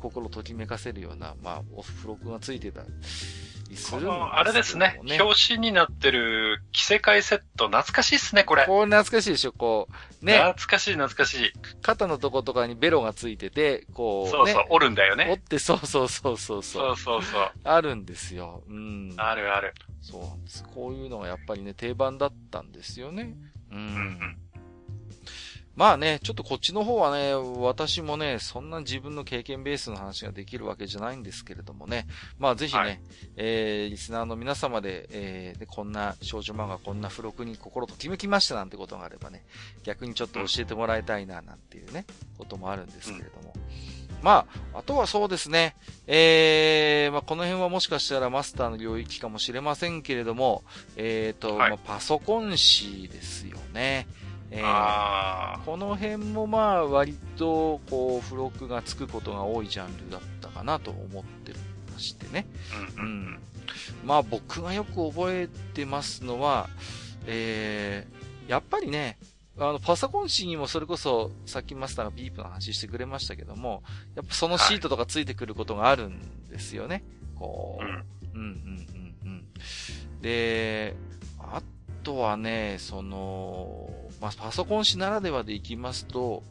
心ときめかせるような、まあ、お付録がついてたりすこるんですけどもの、あれですね。表紙になってる着せ替えセット、懐かしいっすね、これ。こう懐かしいでしょ、こう、ね、懐かしい、懐かしい。肩のとことかにベロがついてて、こう、そうそう、ね、折るんだよ折っね。て、そうそうそうそうそそうう。そうそう。あるんですよ。うん。あるある。そうなんです。こういうのがやっぱりね、定番だったんですよね。うん。うんうん。まあね、ちょっとこっちの方はね、私もね、そんな自分の経験ベースの話ができるわけじゃないんですけれどもね。まあぜひね、はいえー、リスナーの皆様で、えーで、こんな少女漫画、こんな付録に心ときめきましたなんてことがあればね、逆にちょっと教えてもらいたいな、なんていうね、こともあるんですけれども。まあ、あとはそうですね、えー、まあこの辺はもしかしたらマスターの領域かもしれませんけれども、えーと、はいまあパソコン誌ですよね。えーあこの辺もまあ割とこう付録がつくことが多いジャンルだったかなと思ってましてね。ー。うんうん。まあ僕がよく覚えてますのは、えー、やっぱりね、あの、パソコン誌にもそれこそ、さっきマスターがビープの話してくれましたけども、やっぱそのシートとかついてくることがあるんですよね。こう、うん。うんうんうんうん。で、あとはね、その、まあ、パソコン誌ならではでいきますと、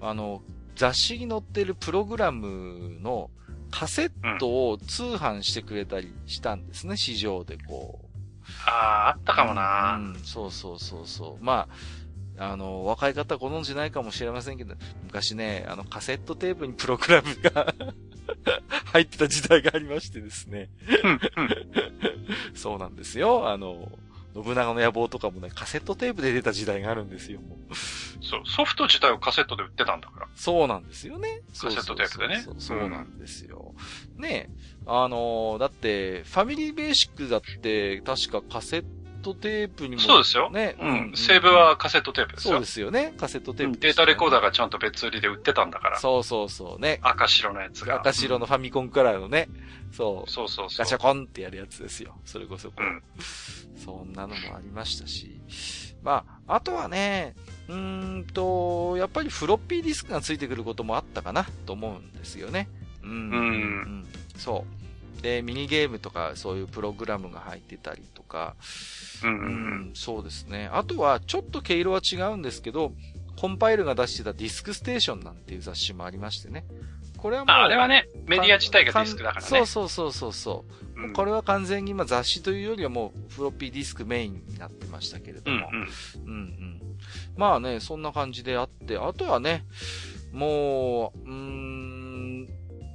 あの、雑誌に載ってるプログラムのカセットを通販してくれたりしたんですね、市場でこう。ああ、あったかもな、うん、そうそうそうそう。まあ、あの、若い方はご存知ないかもしれませんけど、昔ね、あの、カセットテープにプログラムが [laughs] 入ってた時代がありましてですね。うんうん [laughs] そうなんですよ。あの、信長の野望とかもね、カセットテープで出た時代があるんですよ、もう。そう、ソフト自体をカセットで売ってたんだから。そうなんですよね。カセットテープでねそうなんですよ。ねあのだって、ファミリーベーシックだって、確かカセットテープにも、そうですよ。ね。うん。セーブはカセットテープですよ。そうですよね。カセットテープ、データレコーダーが。がちゃんと別売りで売ってたんだから。そうそうそうね。赤白のやつが。赤白のファミコンからのね。そう。そうそうそう。ガチャコンってやるやつですよ。それこそこう、うんそんなのもありましたし。まあ、あとはね、うーんと、やっぱりフロッピーディスクがついてくることもあったかなと思うんですよね。うん。うんそう。で、ミニゲームとかそういうプログラムが入ってたりとか、うんううんんそうですね。あとは、ちょっと毛色は違うんですけど、コンパイルが出してたディスクステーションなんていう雑誌もありましてね。これはもう、ああれはね、メディア自体がディスクだからね。そうそうそうそうそう。うんこれは完全に今雑誌というよりはもうフロッピーディスクメインになってましたけれども。うんうん。うんうん。まあね、そんな感じであって、あとはね、もう、うーん、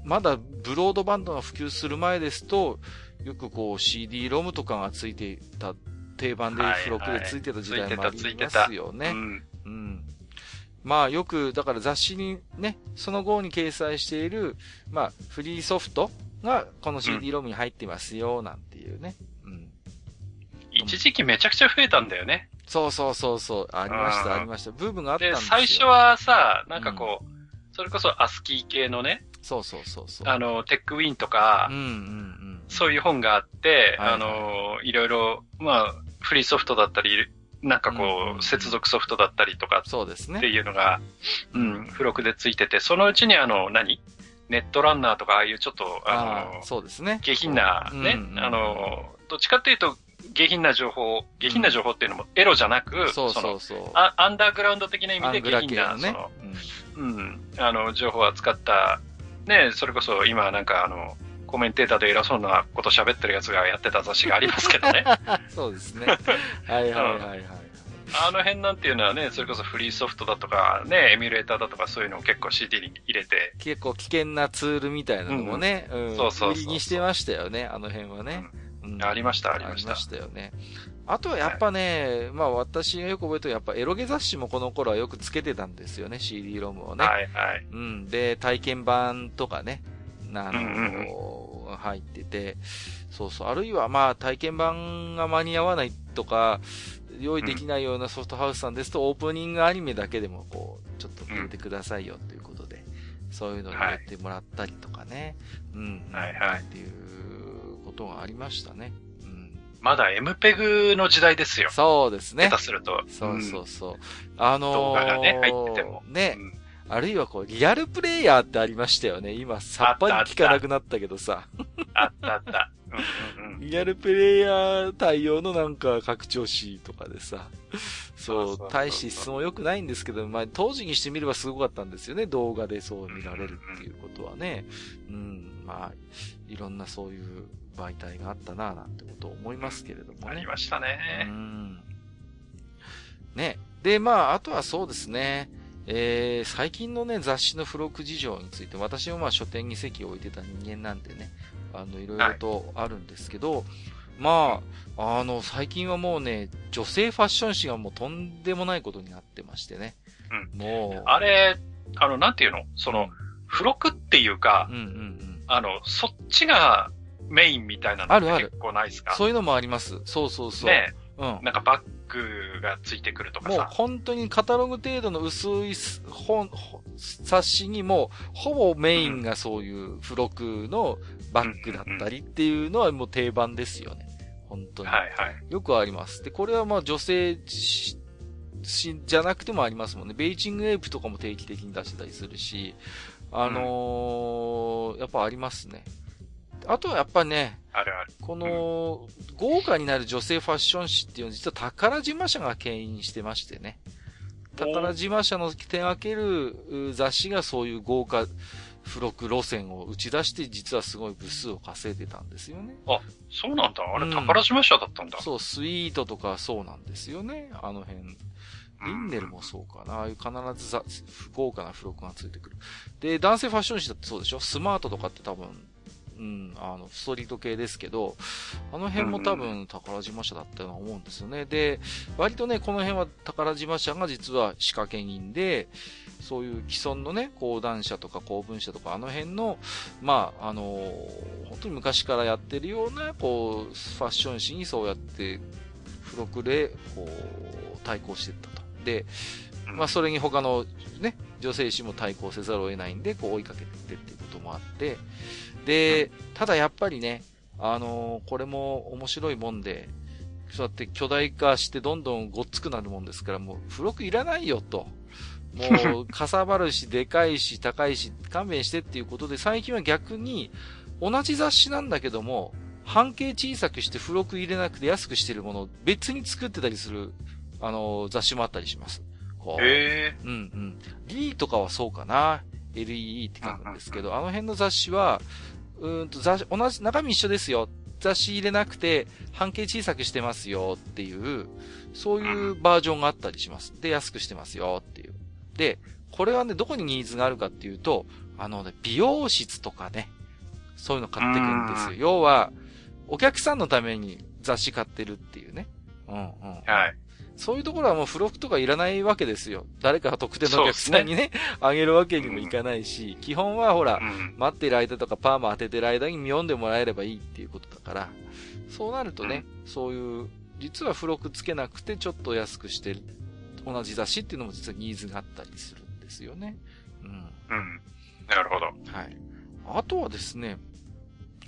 まだブロードバンドが普及する前ですと、よくこう CD ロムとかがついていた、定番で付録でついてた時代もありますよね。うんうん。まあよく、だから雑誌にね、その後に掲載している、まあフリーソフトがこの CD ロムに入ってますよ、なんていうね。うん。一時期めちゃくちゃ増えたんだよね。そうそうそうそう、ありましうんた、ありました。ブームがあったんで、ですよ。最初、はさ、なんかこう、それこそアスキー系のね、そうそうそうそう。あの、テックウィンとかうん、うんうん。そういう本があって、はいはいあの、いろいろ、まあ、フリーソフトだったり、なんかうんこうんう、接続ソフトだったりとかそうですね。っていうのが、うん、付録でついてて、そのうちにあの、何？ネットランナーとか、ああいうちょっと、あのああ、、そうですね。下品なね、うんうんあの、どっちかっていうと、下品な情報、下品な情報っていうのもエロじゃなく、そうそのそうそう。あアンダーグラウンド的な意味で下品な、ねその、。うんうん、あの、情報を扱った、ね、それこそ今なんかあの、コメンテーターで偉そうなこと喋ってるやつがやってた雑誌がありますけどね。[laughs] そうですね。はいはいはいはい。あの辺なんていうのはね、それこそフリーソフトだとか、ね、エミュレーターだとかそういうのを結構 CD に入れて、結構危険なツールみたいなのもね、うん。そうそうそう売りにしてましたよね、あの辺はね。うんありましたありましたありましたよね。あとはやっぱね、まあ私がよく覚えてるやっぱエロゲ雑誌もこの頃はよくつけてたんですよね、CD ロムをね。はいはい。うん。で、体験版とかね、あの、うん入ってて、そうそう。あるいはまあ体験版が間に合わないとか、用意できないようなソフトハウスさんですと、オープニングアニメだけでもこう、ちょっと入れてくださいよということで、そういうのを入れてもらったりとかね。うん。はいはいっていうことがありましたね。うん。まだ MPEG の時代ですよ。そうですね下。手すると。そうそうそう。あのー、動画がね入っててもね、うんあるいはこう、リアルプレイヤーってありましたよね。今、さっぱり聞かなくなったけどさ。あったあった。うんうんうん。リアルプレイヤー対応のなんか拡張子とかでさ。そう大して質問良くないんですけど、まあ当時にしてみればすごかったんですよね。動画でそう見られるっていうことはね。うん、まあ、いろんなそういう媒体があったなぁなんてことを思いますけれどもねあり。ましたうね。ん。ね。で、まあ、あとはそうですね。えー、最近のね、雑誌の付録事情について、私もまあ書店に席を置いてた人間なんでね、あの、いろいろとあるんですけど、まあ、あの、最近はもうね、女性ファッション誌がもうとんでもないことになってましてね。もう、あれ、あの、なんていうの？その、付録っていうかうん、うんうん。あの、そっちがメインみたいなのあるある結構ないですか？そういうのもあります。そうそうそう。ねうん。なんかバッグがついてくるとかもうさ。本当にカタログ程度の薄いす本、ほ冊子にも、ほぼメインがそういう付録のバッグだったりっていうのはもう定番ですよね。本当に。はいはい。よくあります。で、これはまあ女性ししじゃなくてもありますもんね。ベイジングエイプとかも定期的に出してたりするし、あのーやっぱありますね。あとはやっぱね、あるある。この、豪華になる女性ファッション誌っていうのは実は宝島社が牽引してましてね。宝島社の手掛けるう雑誌がそういう豪華付録路線を打ち出して実はすごい部数を稼いでたんですよね。そうなんだ。あれ、うん宝島社だったんだ。そう、スイートとかそうなんですよね。あの辺。リンネルもそうかな。ああいう必ずざ豪華な付録がついてくる。で、男性ファッション誌だってそうでしょ？スマートとかって多分、うん、あの、ストリート系ですけど、あの辺も多分宝島社だったような思うんですよね。で、割とね、この辺は宝島社が実は仕掛け人で、そういう既存のね、講談社とか公文社とか、あの辺の、まあ、あの本当に昔からやってるような、こう、ファッション誌にそうやって、付録で、こう、対抗していったと。で、まあ、それに他のね、女性誌も対抗せざるを得ないんで、こう追いかけてってっていうこともあって、で、ただやっぱりね、あのーこれも面白いもんで、そうやって巨大化してどんどんごっつくなるもんですから、もう付録いらないよと。もう、[laughs] かさばるし、でかいし、高いし、勘弁してっていうことで、最近は逆に、同じ雑誌なんだけども、半径小さくして付録入れなくて安くしてるものを別に作ってたりする、あの、雑誌もあったりします。こうへえ。うんうん。リーとかはそうかな。LEE って書くんですけど、あの辺の雑誌は、うーんと雑誌、同じ、中身一緒ですよ。雑誌入れなくて、半径小さくしてますよっていう、そういうバージョンがあったりします。で、安くしてますよっていう。で、これはね、どこにニーズがあるかっていうと、あのね、美容室とかね、そういうの買ってくんですよ。うん要は、お客さんのために雑誌買ってるっていうね。うんうん。はい。そういうところはもう付録とかいらないわけですよ。誰か特定のお客さんにね、[laughs] あげるわけにもいかないし、基本はほら、うん。待ってる間とかパーマ当ててる間に読んでもらえればいいっていうことだから、そうなるとね、そういう、実は付録つけなくてちょっと安くしてる、同じ雑誌っていうのも実はニーズがあったりするんですよね。うん。うん。なるほど。はい。あとはですね、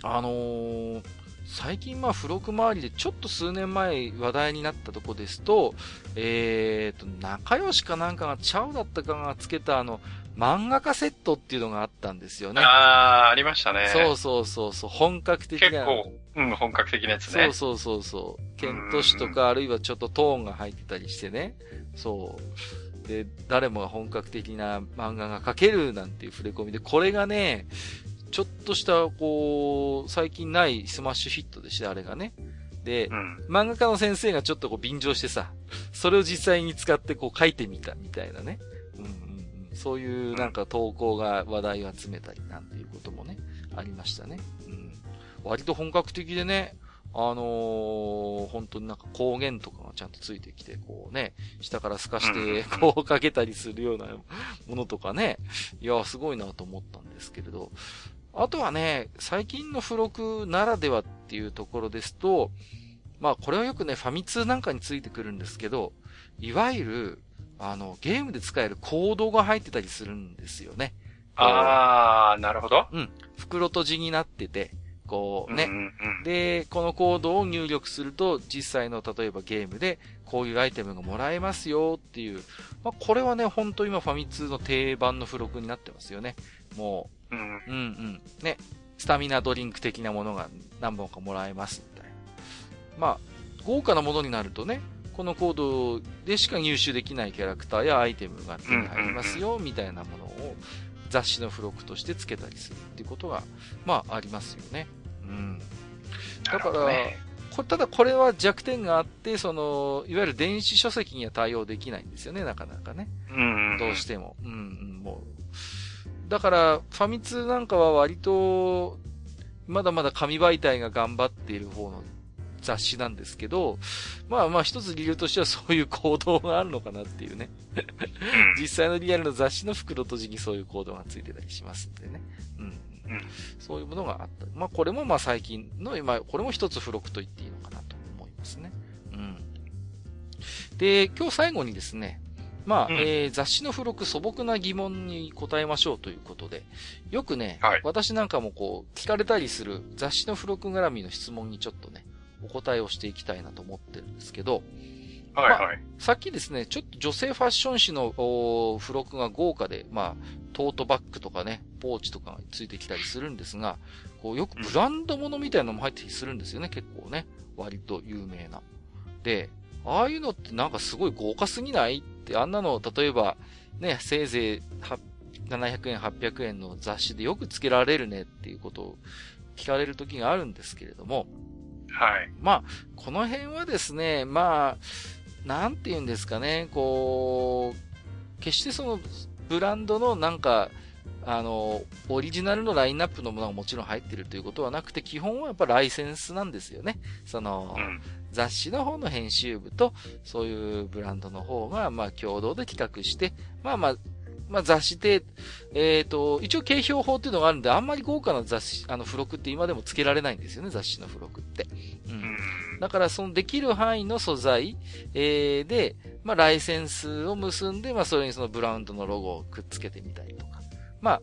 あのー最近まあ付録周りでちょっと数年前話題になったとこですと、えーと、仲良しかなんかがチャオだったかがつけたあの、漫画家セットっていうのがあったんですよね。ああ、ありましたね。そうそうそうそう、本格的な。結構、うん、本格的なやつね。そうそうそうそう。ケント紙とかあるいはちょっとトーンが入ってたりしてね。そう。で、誰もが本格的な漫画が描けるなんていう触れ込みで、これがね、ちょっとした、こう、最近ないスマッシュヒットでして、あれがね。で、うん。漫画家の先生がちょっとこう便乗してさ、それを実際に使ってこう書いてみたみたいなね。うんうんうん、そういうなんか投稿が話題を集めたりなんていうこともね、ありましたね。うん。割と本格的でね、あのー本当になんか光源とかがちゃんとついてきて、こうね、下から透かして、こうかけたりするようなものとかね、いや、すごいなと思ったんですけれど、あとはね、最近の付録ならではっていうところですと、まあこれはよくね、ファミ通なんかについてくるんですけど、いわゆる、あの、ゲームで使えるコードが入ってたりするんですよね。ああ、なるほど。袋閉じになってて、こうね、うんうんうん。で、このコードを入力すると、実際の例えばゲームで、こういうアイテムがもらえますよっていう。まあ、これはね、本当今ファミ通の定番の付録になってますよね。もうん。う、うんうん。ね、スタミナドリンク的なものが何本かもらえますみたいな。まあ、豪華なものになるとね、このコードでしか入手できないキャラクターやアイテムが手に入りますよ、みたいなものを雑誌の付録として付けたりするっていうことが、まあ、ありますよね。うん。だから、ね。これただこれは弱点があって、その、いわゆる電子書籍には対応できないんですよね、なかなかね。うんうん。どうしても。うん、うん、もう。だから、ファミ通なんかは割と、まだまだ紙媒体が頑張っている方の雑誌なんですけど、まあまあ一つ理由としてはそういう行動があるのかなっていうね。うん実際のリアルの雑誌の袋閉じにそういうコードがついてたりしますんでね。うん。うんそういうものがあった。まあこれもまあ最近の、まあこれも一つ付録と言っていいのかなと思いますね。うん。で、今日最後にですね、まあ、うんえー雑誌の付録素朴な疑問に答えましょうということで、よくね、はい私なんかもこう、聞かれたりする雑誌の付録絡みの質問にちょっとね、お答えをしていきたいなと思ってるんですけど、はいはい。さっきですね、ちょっと女性ファッション誌のお付録が豪華で、まあ、トートバッグとかね、ポーチとかがついてきたりするんですが、こうよくブランド物みたいなのも入ってたりするんですよね、結構ね。割と有名な。で、ああいうのってなんかすごい豪華すぎないあんなの、例えば、ね、せいぜいは700円、800円の雑誌でよくつけられるねっていうことを聞かれる時があるんですけれども、はい。まあ、この辺はですね、まあ、なんて言うんですかね、こう、決してその、ブランドのなんか、あの、オリジナルのラインナップのものがもちろん入ってるということはなくて、基本はやっぱライセンスなんですよね。そのう、ん。雑誌の方の編集部と、そういうブランドの方が、まあ、共同で企画して、まあまあ、まあ雑誌で、えっ、と、一応景表法っていうのがあるんで、あんまり豪華な雑誌、あの、付録って今でも付けられないんですよね、雑誌の付録って。う。うんん。だから、そのできる範囲の素材、えーで、まあ、ライセンスを結んで、まあ、それにそのブランドのロゴをくっつけてみたりとか。まあ、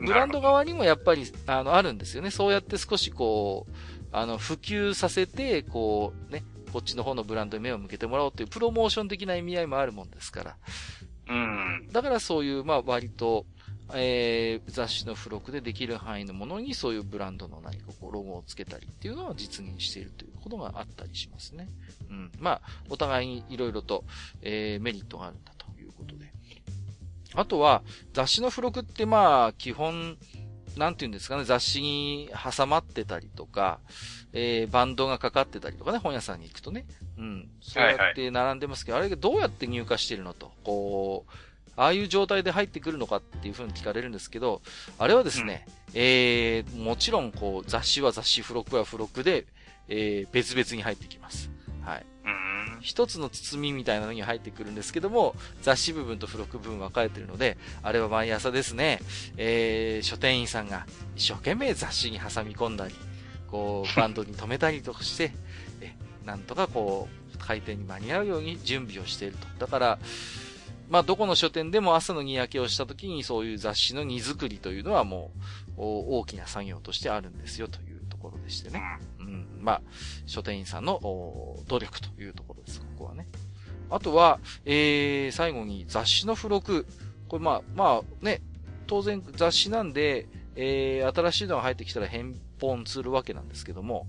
ブランド側にもやっぱり、あの、あるんですよね。そうやって少しこう、あの、普及させて、こう、ね、こっちの方のブランドに目を向けてもらおうというプロモーション的な意味合いもあるもんですから。うん。だからそういう、まあ割と、えー、雑誌の付録でできる範囲のものにそういうブランドの何かこうロゴをつけたりっていうのは実現しているということがあったりしますね。うん。まあ、お互いにいろいろと、えー、メリットがあるんだということで。あとは、雑誌の付録ってまあ、基本、なんていうんですかね、雑誌に挟まってたりとか、えー、バンドがかかってたりとかね、本屋さんに行くとね。うん。そうやって並んでますけど、はいはい、あれどうやって入荷してるのと、こう、ああいう状態で入ってくるのかっていうふうに聞かれるんですけど、あれはですね、うん、えー、もちろんこう、雑誌は雑誌、付録は付録で、えー、別々に入ってきます。はい。一つの包みみたいなのに入ってくるんですけども、雑誌部分と付録部分分かれてるので、あれは毎朝ですね、えー、書店員さんが一生懸命雑誌に挟み込んだり、こう、バンドに留めたりとかして、え、なんとかこう、開店に間に合うように準備をしていると。だから、まあ、どこの書店でも朝の荷焼けをした時にそういう雑誌の荷作りというのはもう、大きな作業としてあるんですよというところでしてね。うん。まあ、書店員さんの努力というところです、ここはね。あとは、えー、最後に雑誌の付録。これまあ、まあね、当然雑誌なんで、えー、新しいのが入ってきたら返本するわけなんですけども、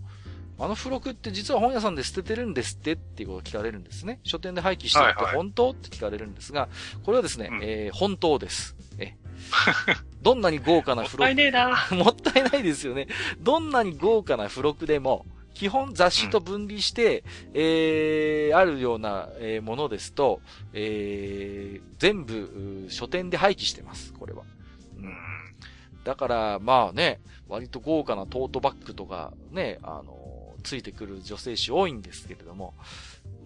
あの付録って実は本屋さんで捨ててるんですってっていうことを聞かれるんですね。書店で廃棄してるって本当、って聞かれるんですが、これはですね、うん、えー、本当です。え [laughs] どんなに豪華な付録。もったいねえな。[laughs] もったいないですよね。どんなに豪華な付録でも、基本雑誌と分離して、うん、えー、あるような、えー、ものですと、えー、全部、書店で廃棄してます、これは。うん。だから、まあね、割と豪華なトートバッグとか、ね、あの、ついてくる女性誌多いんですけれども、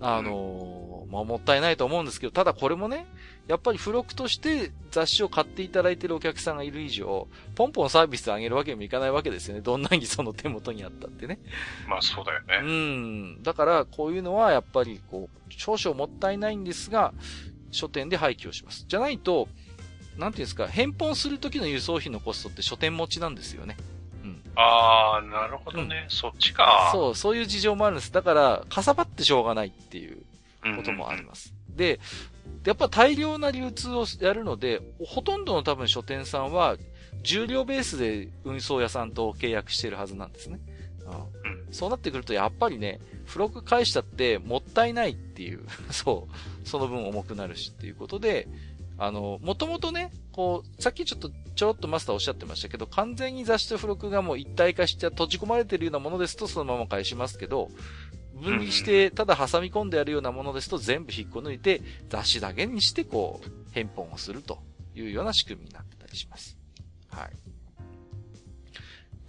あのー、まあ、もったいないと思うんですけど、ただこれもね、やっぱり付録として雑誌を買っていただいているお客さんがいる以上、ポンポンサービスであげるわけにもいかないわけですよね。どんなにその手元にあったってね。まあそうだよね。うん。だからこういうのはやっぱりこう、少々もったいないんですが、書店で廃棄をします。じゃないと、なんていうんですか、返本する時の輸送費のコストって書店持ちなんですよね。ああ、なるほどね、うん。そっちか。そう、そういう事情もあるんです。だから、かさばってしょうがないっていうこともあります。うんうん、で、やっぱ大量な流通をやるので、ほとんどの多分書店さんは、重量ベースで運送屋さんと契約してるはずなんですね。うん、そうなってくると、やっぱりね、付録返したってもったいないっていう、[laughs] そう、その分重くなるしっていうことで、あの、もともとね、こう、さっきちょっと、ちょろっとマスターおっしゃってましたけど、完全に雑誌と付録がもう一体化して閉じ込まれてるようなものですとそのまま返しますけど、分離して、ただ挟み込んでやるようなものですと全部引っこ抜いて、雑誌だけにしてこう、返本をするというような仕組みになってたりします。はい。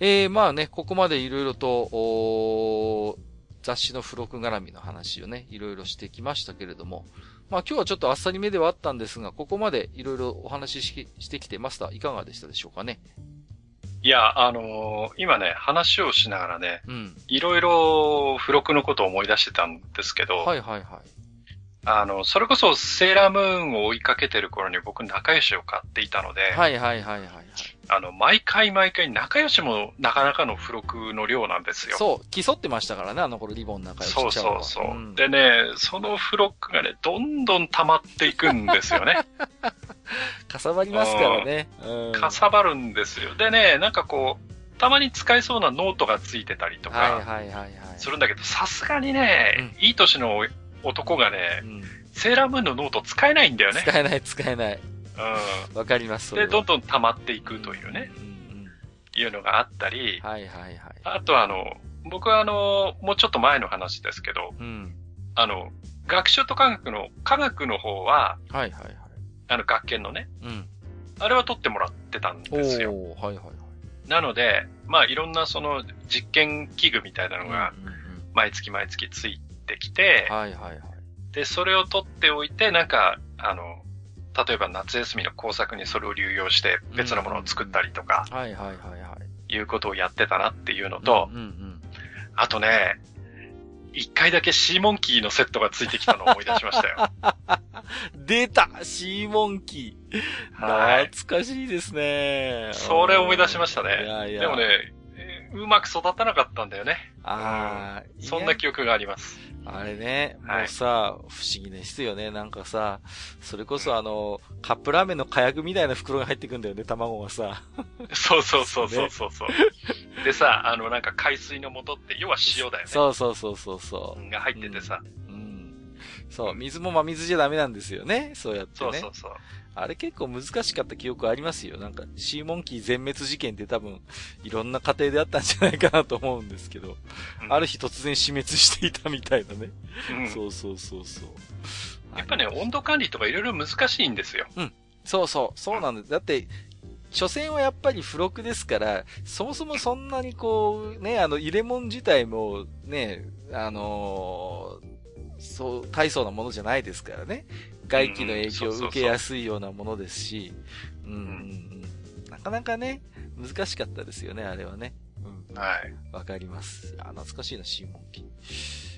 えー、まあね、ここまでいろいろと、雑誌の付録絡みの話をね、いろいろしてきましたけれども、まあ今日はちょっとあっさりめではあったんですが、ここまでいろいろお話ししてきて、マスターいかがでしたでしょうかね？いや、あのー、今ね、話をしながらね、いろいろ付録のことを思い出してたんですけど、はいはいはい。あの、それこそセーラームーンを追いかけてる頃に僕仲良しを買っていたので、はいはいはいはい、はい。あの、毎回毎回仲良しもなかなかの付録の量なんですよ。そう、競ってましたからね、あの頃リボン仲良しそうそうそう、うん、でね、その付録がね、どんどん溜まっていくんですよね。[laughs] かさばりますからね。かさばるんですよ。でね、なんかこう、たまに使えそうなノートがついてたりとか、するんだけど、さすがにね、うん、いい年の男がね、うん、セーラームーンのノート使えないんだよね。使えない、使えない。うん。わかります。で、どんどん溜まっていくというね、うんうん、いうのがあったり、はいはいはい。あとあの、僕はあの、もうちょっと前の話ですけど、うん、あの、学習と科学の、科学の方は、はいはいはい。あの、学研のね、うん。あれは取ってもらってたんですよ。はいはいはい。なので、まあいろんなその実験器具みたいなのが、毎月毎月ついてきて、はいはいはい。で、それを取っておいて、なんか、あの、例えば夏休みの工作にそれを流用して別のものを作ったりとか、はいはいはいはい。いうことをやってたなっていうのと、うんうんうん、あとね、一回だけシーモンキーのセットがついてきたのを思い出しましたよ。[laughs] 出たシーモンキー。懐かしいですね。それ思い出しましたね。いやいやでもね、うまく育たなかったんだよね。ああ、そんな記憶があります。あれね、もうさ、不思議ですよね。なんかさ、それこそあの、カップラーメンの火薬みたいな袋が入ってくんだよね、卵がさ。そうそうそうそうそうそう、ね、[laughs] でさ、あの、なんか海水の素って、要は塩だよね。そうそうそうそうそう。が入っててさ、うん。うん。そう、水も真水じゃダメなんですよね。そうやってね。そうそうそう。あれ結構難しかった記憶ありますよ。なんか、シーモンキー全滅事件って多分、[laughs] いろんな家庭であったんじゃないかなと思うんですけど、うん、ある日突然死滅していたみたいなね。うん、そうそうそうそう。やっぱね、温度管理とかいろいろ難しいんですよ。うん。そうそう、そうなんです。だって、所詮はやっぱり付録ですから、そもそもそんなにこう、ね、あの、入れ物自体も、ね、あのー、そう、大層なものじゃないですからね。外気の影響を受けやすいようなものですし、うん、うん、なかなかね、難しかったですよね、あれはね。うん。はい。わかります。あ、懐かしいな、シーモンキー。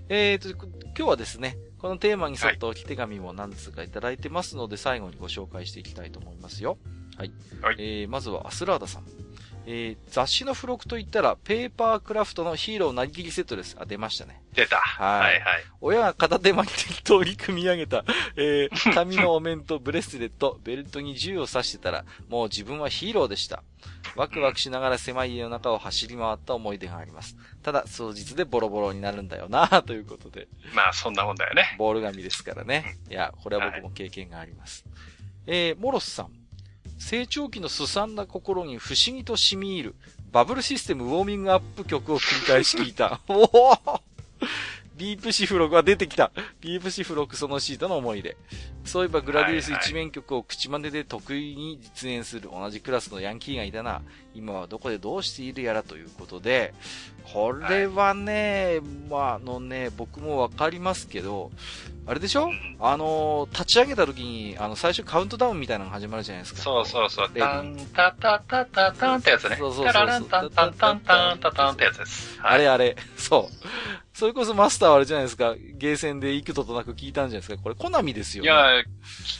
えーと、今日はですね、このテーマに沿った置き手紙も何通かいただいてますので、最後にご紹介していきたいと思いますよ。はい。はい、えー、まずはアスラーダさん。えー、雑誌の付録といったら、ペーパークラフトのヒーローなりきりセットです。あ、出ましたね。出た。はい。はいはい。親が片手間に適当に組み上げた、[laughs] えー、紙のお面とブレスレット、ベルトに銃を刺してたら、もう自分はヒーローでした。ワクワクしながら狭い家の中を走り回った思い出があります。ただ、数日でボロボロになるんだよな、[laughs] ということで。まあ、そんなもんだよね。ボール紙ですからね。いや、これは僕も経験があります。はい、えー、モロスさん。成長期のすさんな心に不思議と染み入る、バブルシステムウォーミングアップ曲を繰り返し聞いた。お [laughs] おディープシフロクが出てきた。ディープシフロクそのシートの思い出。そういえばグラディウス一面曲を口真似で得意に実演する同じクラスのヤンキーがいたな。今はどこでどうしているやらということで、これはね、まあ、あのね、僕もわかりますけど、あれでしょ、うん、あの、立ち上げた時に、あの、最初カウントダウンみたいなのが始まるじゃないですか。そうそうそう。タンタタタタタンってやつね。そうそうそう。タランタンタンタンタンタタンってやつです。あれあれ。そう。それこそマスターはあれじゃないですか。ゲーセンで幾度となく聞いたんじゃないですか。これ、コナミですよ、ね。いや、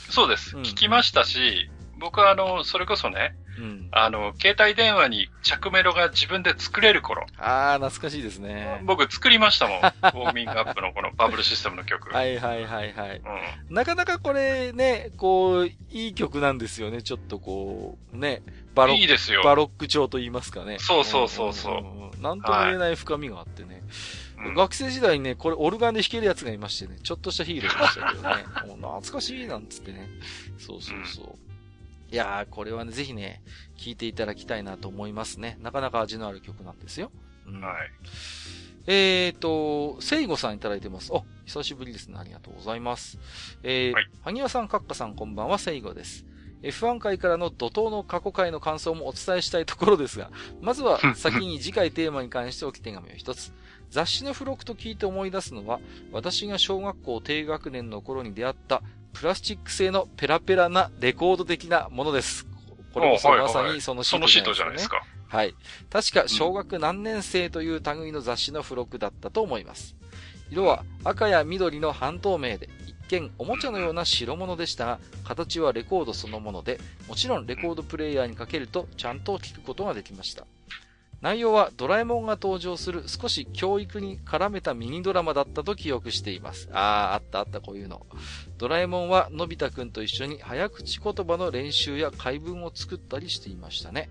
そうです。うん、聞きましたし、僕はあの、それこそね、うん、あの、携帯電話に着メロが自分で作れる頃。ああ、懐かしいですね。僕作りましたもん。[laughs] ウォーミングアップのこのバブルシステムの曲。はいはいはいはい。うん、なかなかこれね、こう、いい曲なんですよね。ちょっとこう、ね、バロック。いいですよ。バロック調と言いますかね。そうそうそうそう。うんうん、なんとも言えない深みがあってね。はい、学生時代にね、これオルガンで弾けるやつがいましてね、ちょっとしたヒーローでしたけどね。[laughs] もう懐かしいなんつってね。そうそうそう。うんいやー、これはね、ぜひね、聴いていただきたいなと思いますね。なかなか味のある曲なんですよ。うん、はい。えーと、聖イゴさんいただいてます。お、久しぶりですね。ありがとうございます。えー、はい、萩谷さん、カッカさん、こんばんは、聖イゴです。F1 回からの怒涛の過去回の感想もお伝えしたいところですが、まずは先に次回テーマに関しておき手紙を一つ。雑誌の付録と聞いて思い出すのは、私が小学校低学年の頃に出会ったプラスチック製のペラペラなレコード的なものです。これこそまさにそのシート、ね、そのシートじゃないですか。はい。確か小学何年生という類の雑誌の付録だったと思います。色は赤や緑の半透明で、一見おもちゃのような白物でしたが、形はレコードそのもので、もちろんレコードプレイヤーにかけるとちゃんと聞くことができました。内容はドラえもんが登場する少し教育に絡めたミニドラマだったと記憶しています。ああ、あったあったこういうの。ドラえもんはのび太くんと一緒に早口言葉の練習や解文を作ったりしていましたね。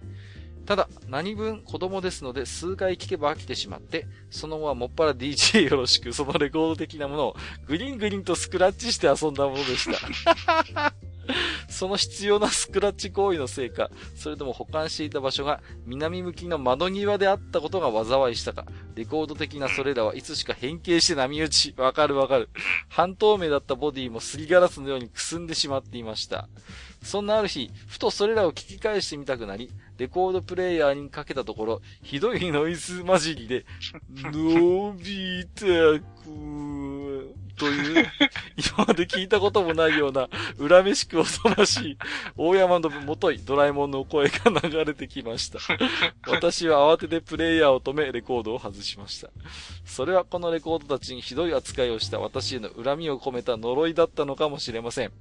ただ、何分子供ですので数回聞けば飽きてしまって、その後はもっぱら DJ よろしくそのレコード的なものをグリングリンとスクラッチして遊んだものでした。[laughs] その必要なスクラッチ行為のせいか、それとも保管していた場所が南向きの窓際であったことが災いしたか、レコード的なそれらはいつしか変形して波打ち、わかるわかる。半透明だったボディもすりガラスのようにくすんでしまっていました。そんなある日、ふとそれらを聞き返してみたくなり、レコードプレイヤーにかけたところ、ひどいノイズ混じりで、[laughs] のび太くん、という、今まで聞いたこともないような、恨めしくおぞましい、大山のもといドラえもんの声が流れてきました。私は慌ててプレイヤーを止め、レコードを外しました。それはこのレコードたちにひどい扱いをした私への恨みを込めた呪いだったのかもしれません。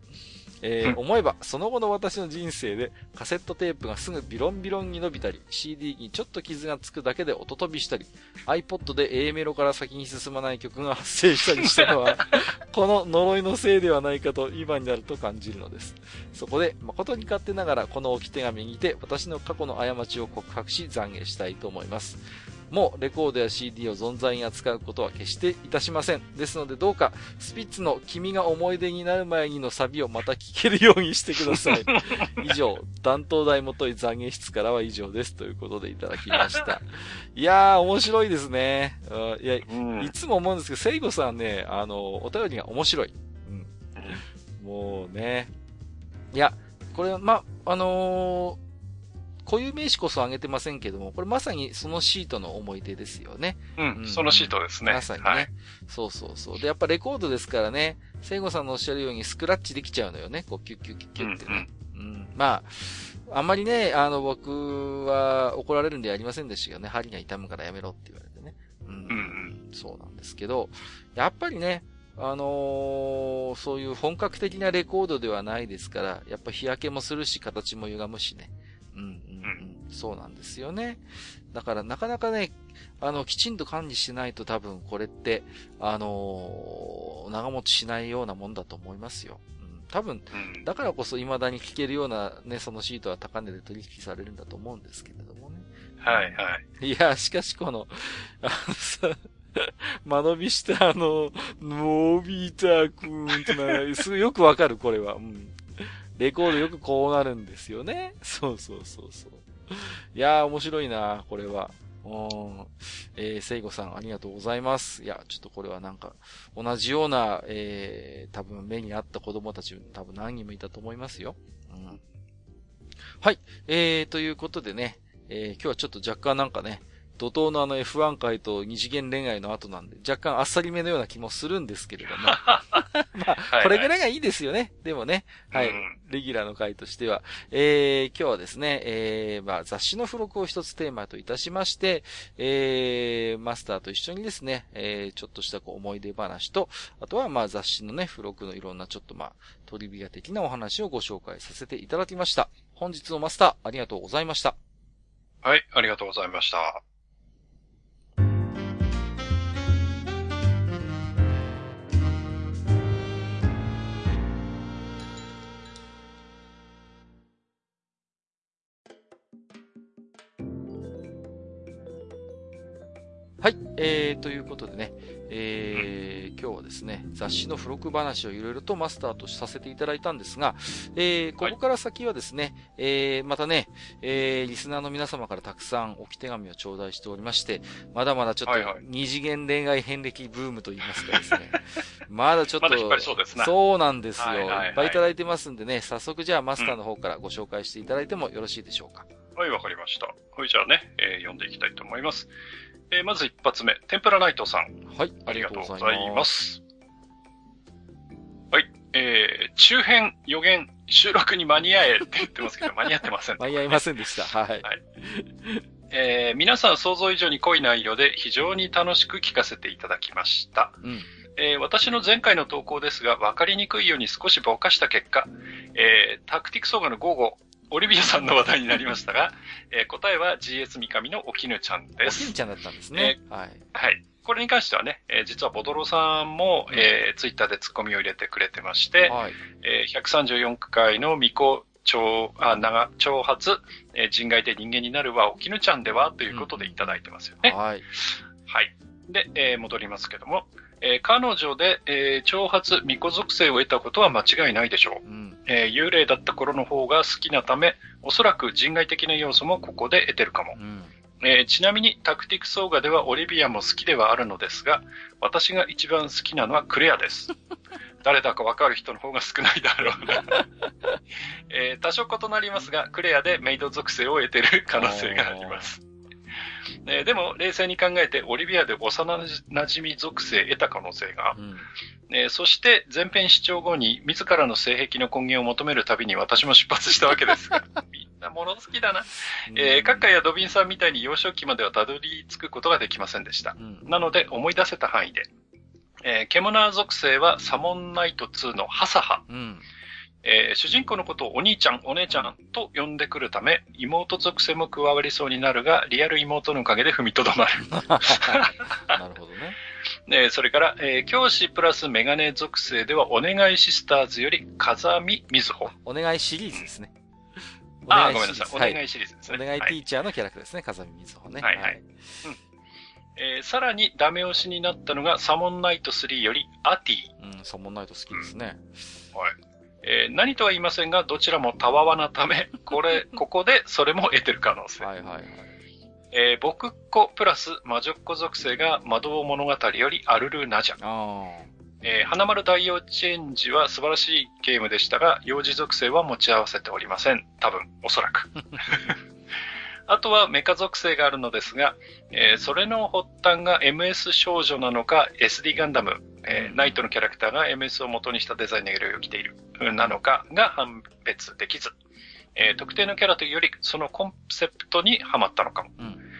えー、思えば、その後の私の人生で、カセットテープがすぐビロンビロンに伸びたり、CD にちょっと傷がつくだけで音飛びしたり、iPod で A メロから先に進まない曲が発生したりしたのは、[laughs] この呪いのせいではないかと今になると感じるのです。そこで、誠に勝手ながらこの置き手紙にて、私の過去の過ちを告白し、懺悔したいと思います。もレコードや CD を存在に扱うことは決していたしません。ですのでどうか、スピッツの君が思い出になる前にのサビをまた聴けるようにしてください。[laughs] 以上、担当台元い懺悔室からは以上です。ということでいただきました。いやー、面白いですね。いや、いつも思うんですけど、聖子さんね、あの、お便りが面白い。うん。もうね。いや、これは、ま、あのー固有名詞こそ挙げてませんけども、これまさにそのシートの思い出ですよね。うん、うん、そのシートですね。まさにね、はい。そうそうそう。で、やっぱレコードですからね、聖子さんのおっしゃるようにスクラッチできちゃうのよね。こう、キュッキュッキュッキュッってね。うん、うん、うん。まあ、あんまりね、あの、僕は怒られるんではありませんでしたよね。針が痛むからやめろって言われてね。うん。うん、うん、そうなんですけど、やっぱりね、あのー、そういう本格的なレコードではないですから、やっぱ日焼けもするし、形も歪むしね。うん、うん、そうなんですよね。だからなかなかね、あの、きちんと管理しないと多分これって、あのー、長持ちしないようなもんだと思いますよ。うん、多分、だからこそ未だに聞けるようなね、そのシートは高値で取引されるんだと思うんですけれどもね。はいはい。いや、しかしこの、あのさ、[laughs] 間延びしたあの、のび太くんってのは、すぐよくわかる、これは。うん。レコードよくこうなるんですよね。そうそうそうそう。いやー、面白いな、これは。うん。えー、聖子さん、ありがとうございます。いや、ちょっとこれはなんか、同じような、えー、多分目にあった子供たち、多分何人もいたと思いますよ。うん。はい。えー、ということでね、えー、今日はちょっと若干なんかね、怒涛のあの F1 回と二次元恋愛の後なんで、若干あっさりめのような気もするんですけれども。[laughs] まあ、これぐらいがいいですよね。でもね、はい、レギュラーの回としては。えー、今日はですね、えー、まあ、雑誌の付録を一つテーマといたしまして、えー、マスターと一緒にですね、えー、ちょっとしたこう思い出話と、あとはまあ雑誌のね、付録のいろんなちょっとまあ、トリビア的なお話をご紹介させていただきました。本日のマスター、ありがとうございました。はい、ありがとうございました。はい、えー、ということでね、えー、今日はですね、雑誌の付録話をいろいろとマスターとさせていただいたんですが、えー、ここから先はですね、はい、えー、またね、えー、リスナーの皆様からたくさん置き手紙を頂戴しておりまして、まだまだちょっと二次元恋愛遍歴ブームと言いますかですね、[laughs] まだちょっと、そうですね。そうなんですよ、はいはいはい。いっぱいいただいてますんでね、早速じゃあマスターの方からご紹介していただいてもよろしいでしょうか。うん、はい、わかりました。はい、じゃあね、えー、読んでいきたいと思います。えー、まず一発目、天ぷらナイトさん。はい。ありがとうございます。はい。えー、中編予言収録に間に合えって言ってますけど、[laughs] 間に合ってません、間に合いませんでした。はい。はい。えー、皆さん想像以上に濃い内容で非常に楽しく聞かせていただきました。うん。えー、私の前回の投稿ですが、わかりにくいように少しぼかした結果、えー、タクティクソーガの午後、オリビアさんの話題になりましたが、えー、答えは GS 三上のおきぬちゃんです。おきぬちゃんだったんですね。えー、はい。はい。これに関してはね、えー、実はボドロさんも、えー、ツイッターでツッコミを入れてくれてまして、はい、えー、134回の巫女超、あ、長、長髪、えー、人外で人間になるはおきぬちゃんではということでいただいてますよね。うん、はい。はい。で、えー、戻りますけども、えー、彼女で、えー、長髪巫女属性を得たことは間違いないでしょう、うんえー、幽霊だった頃の方が好きなため、おそらく人外的な要素もここで得てるかも。うんえー、ちなみにタクティクスオーガではオリビアも好きではあるのですが、私が一番好きなのはクレアです。[laughs] 誰だかわかる人の方が少ないだろうな、[laughs] えー、多少異なりますが、クレアでメイド属性を得てる可能性があります。えー、でも、冷静に考えて、オリビアで幼馴染み属性得た可能性が、うん、えー、そして前編視聴後に自らの性癖の根源を求めるたびに私も出発したわけです。が、[laughs] みんな物好きだな。えー、カッカやドビンさんみたいに幼少期まではたどり着くことができませんでした。うん、なので、思い出せた範囲で、えー、ケモナー属性はサモンナイト2のハサハ。うんえー、主人公のことをお兄ちゃん、お姉ちゃんと呼んでくるため、妹属性も加わりそうになるが、リアル妹のおかげで踏みとどまる。[laughs] なるほどね。[laughs] で、それから、えー、教師プラスメガネ属性では、お願いシスターズより、風見みずほ。お願いシリーズですね。ああ、ごめんなさい。お願いシリーズですね。お願いティーチャーのキャラクターですね、風見みずほね。はいはい。うんえー、さらにダメ押しになったのがサモンナイト3よりアティ。うん、サモンナイト好きですね。うん、はい。えー、何とは言いませんが、どちらもたわわなため、[laughs] これ、ここでそれも得てる可能性。はいはいはい。えー、僕っ子プラス魔女っ子属性が魔導物語よりアルルナジャ。あえー、花丸大幼稚園児は素晴らしいゲームでしたが、幼児属性は持ち合わせておりません。多分、おそらく。[laughs] あとはメカ属性があるのですが、えー、それの発端が MS 少女なのか SD ガンダム、えー、ナイトのキャラクターが MS を元にしたデザインの色を着ているなのかが判別できず、えー、特定のキャラというよりそのコンセプトにはまったのかも。うん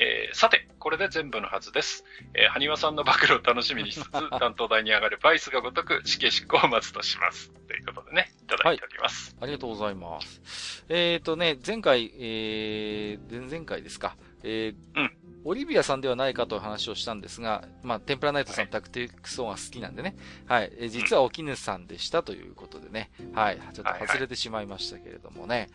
えー、さて、これで全部のはずです。えー、埴輪さんの暴露を楽しみにしつつ、[laughs] 担当台に上がるバイスがごとく死刑執行を待つとします。ということでね、いただいております。はい、ありがとうございます。えっ、ー、とね、前回、えー、前々回ですか。えー、うん。オリビアさんではないかという話をしたんですが、まあ、テンプラナイトさん、タクティクスオンが好きなんでね。はい。え実はお絹さんでしたということでね。はい。ちょっと外れてしまいましたけれどもね。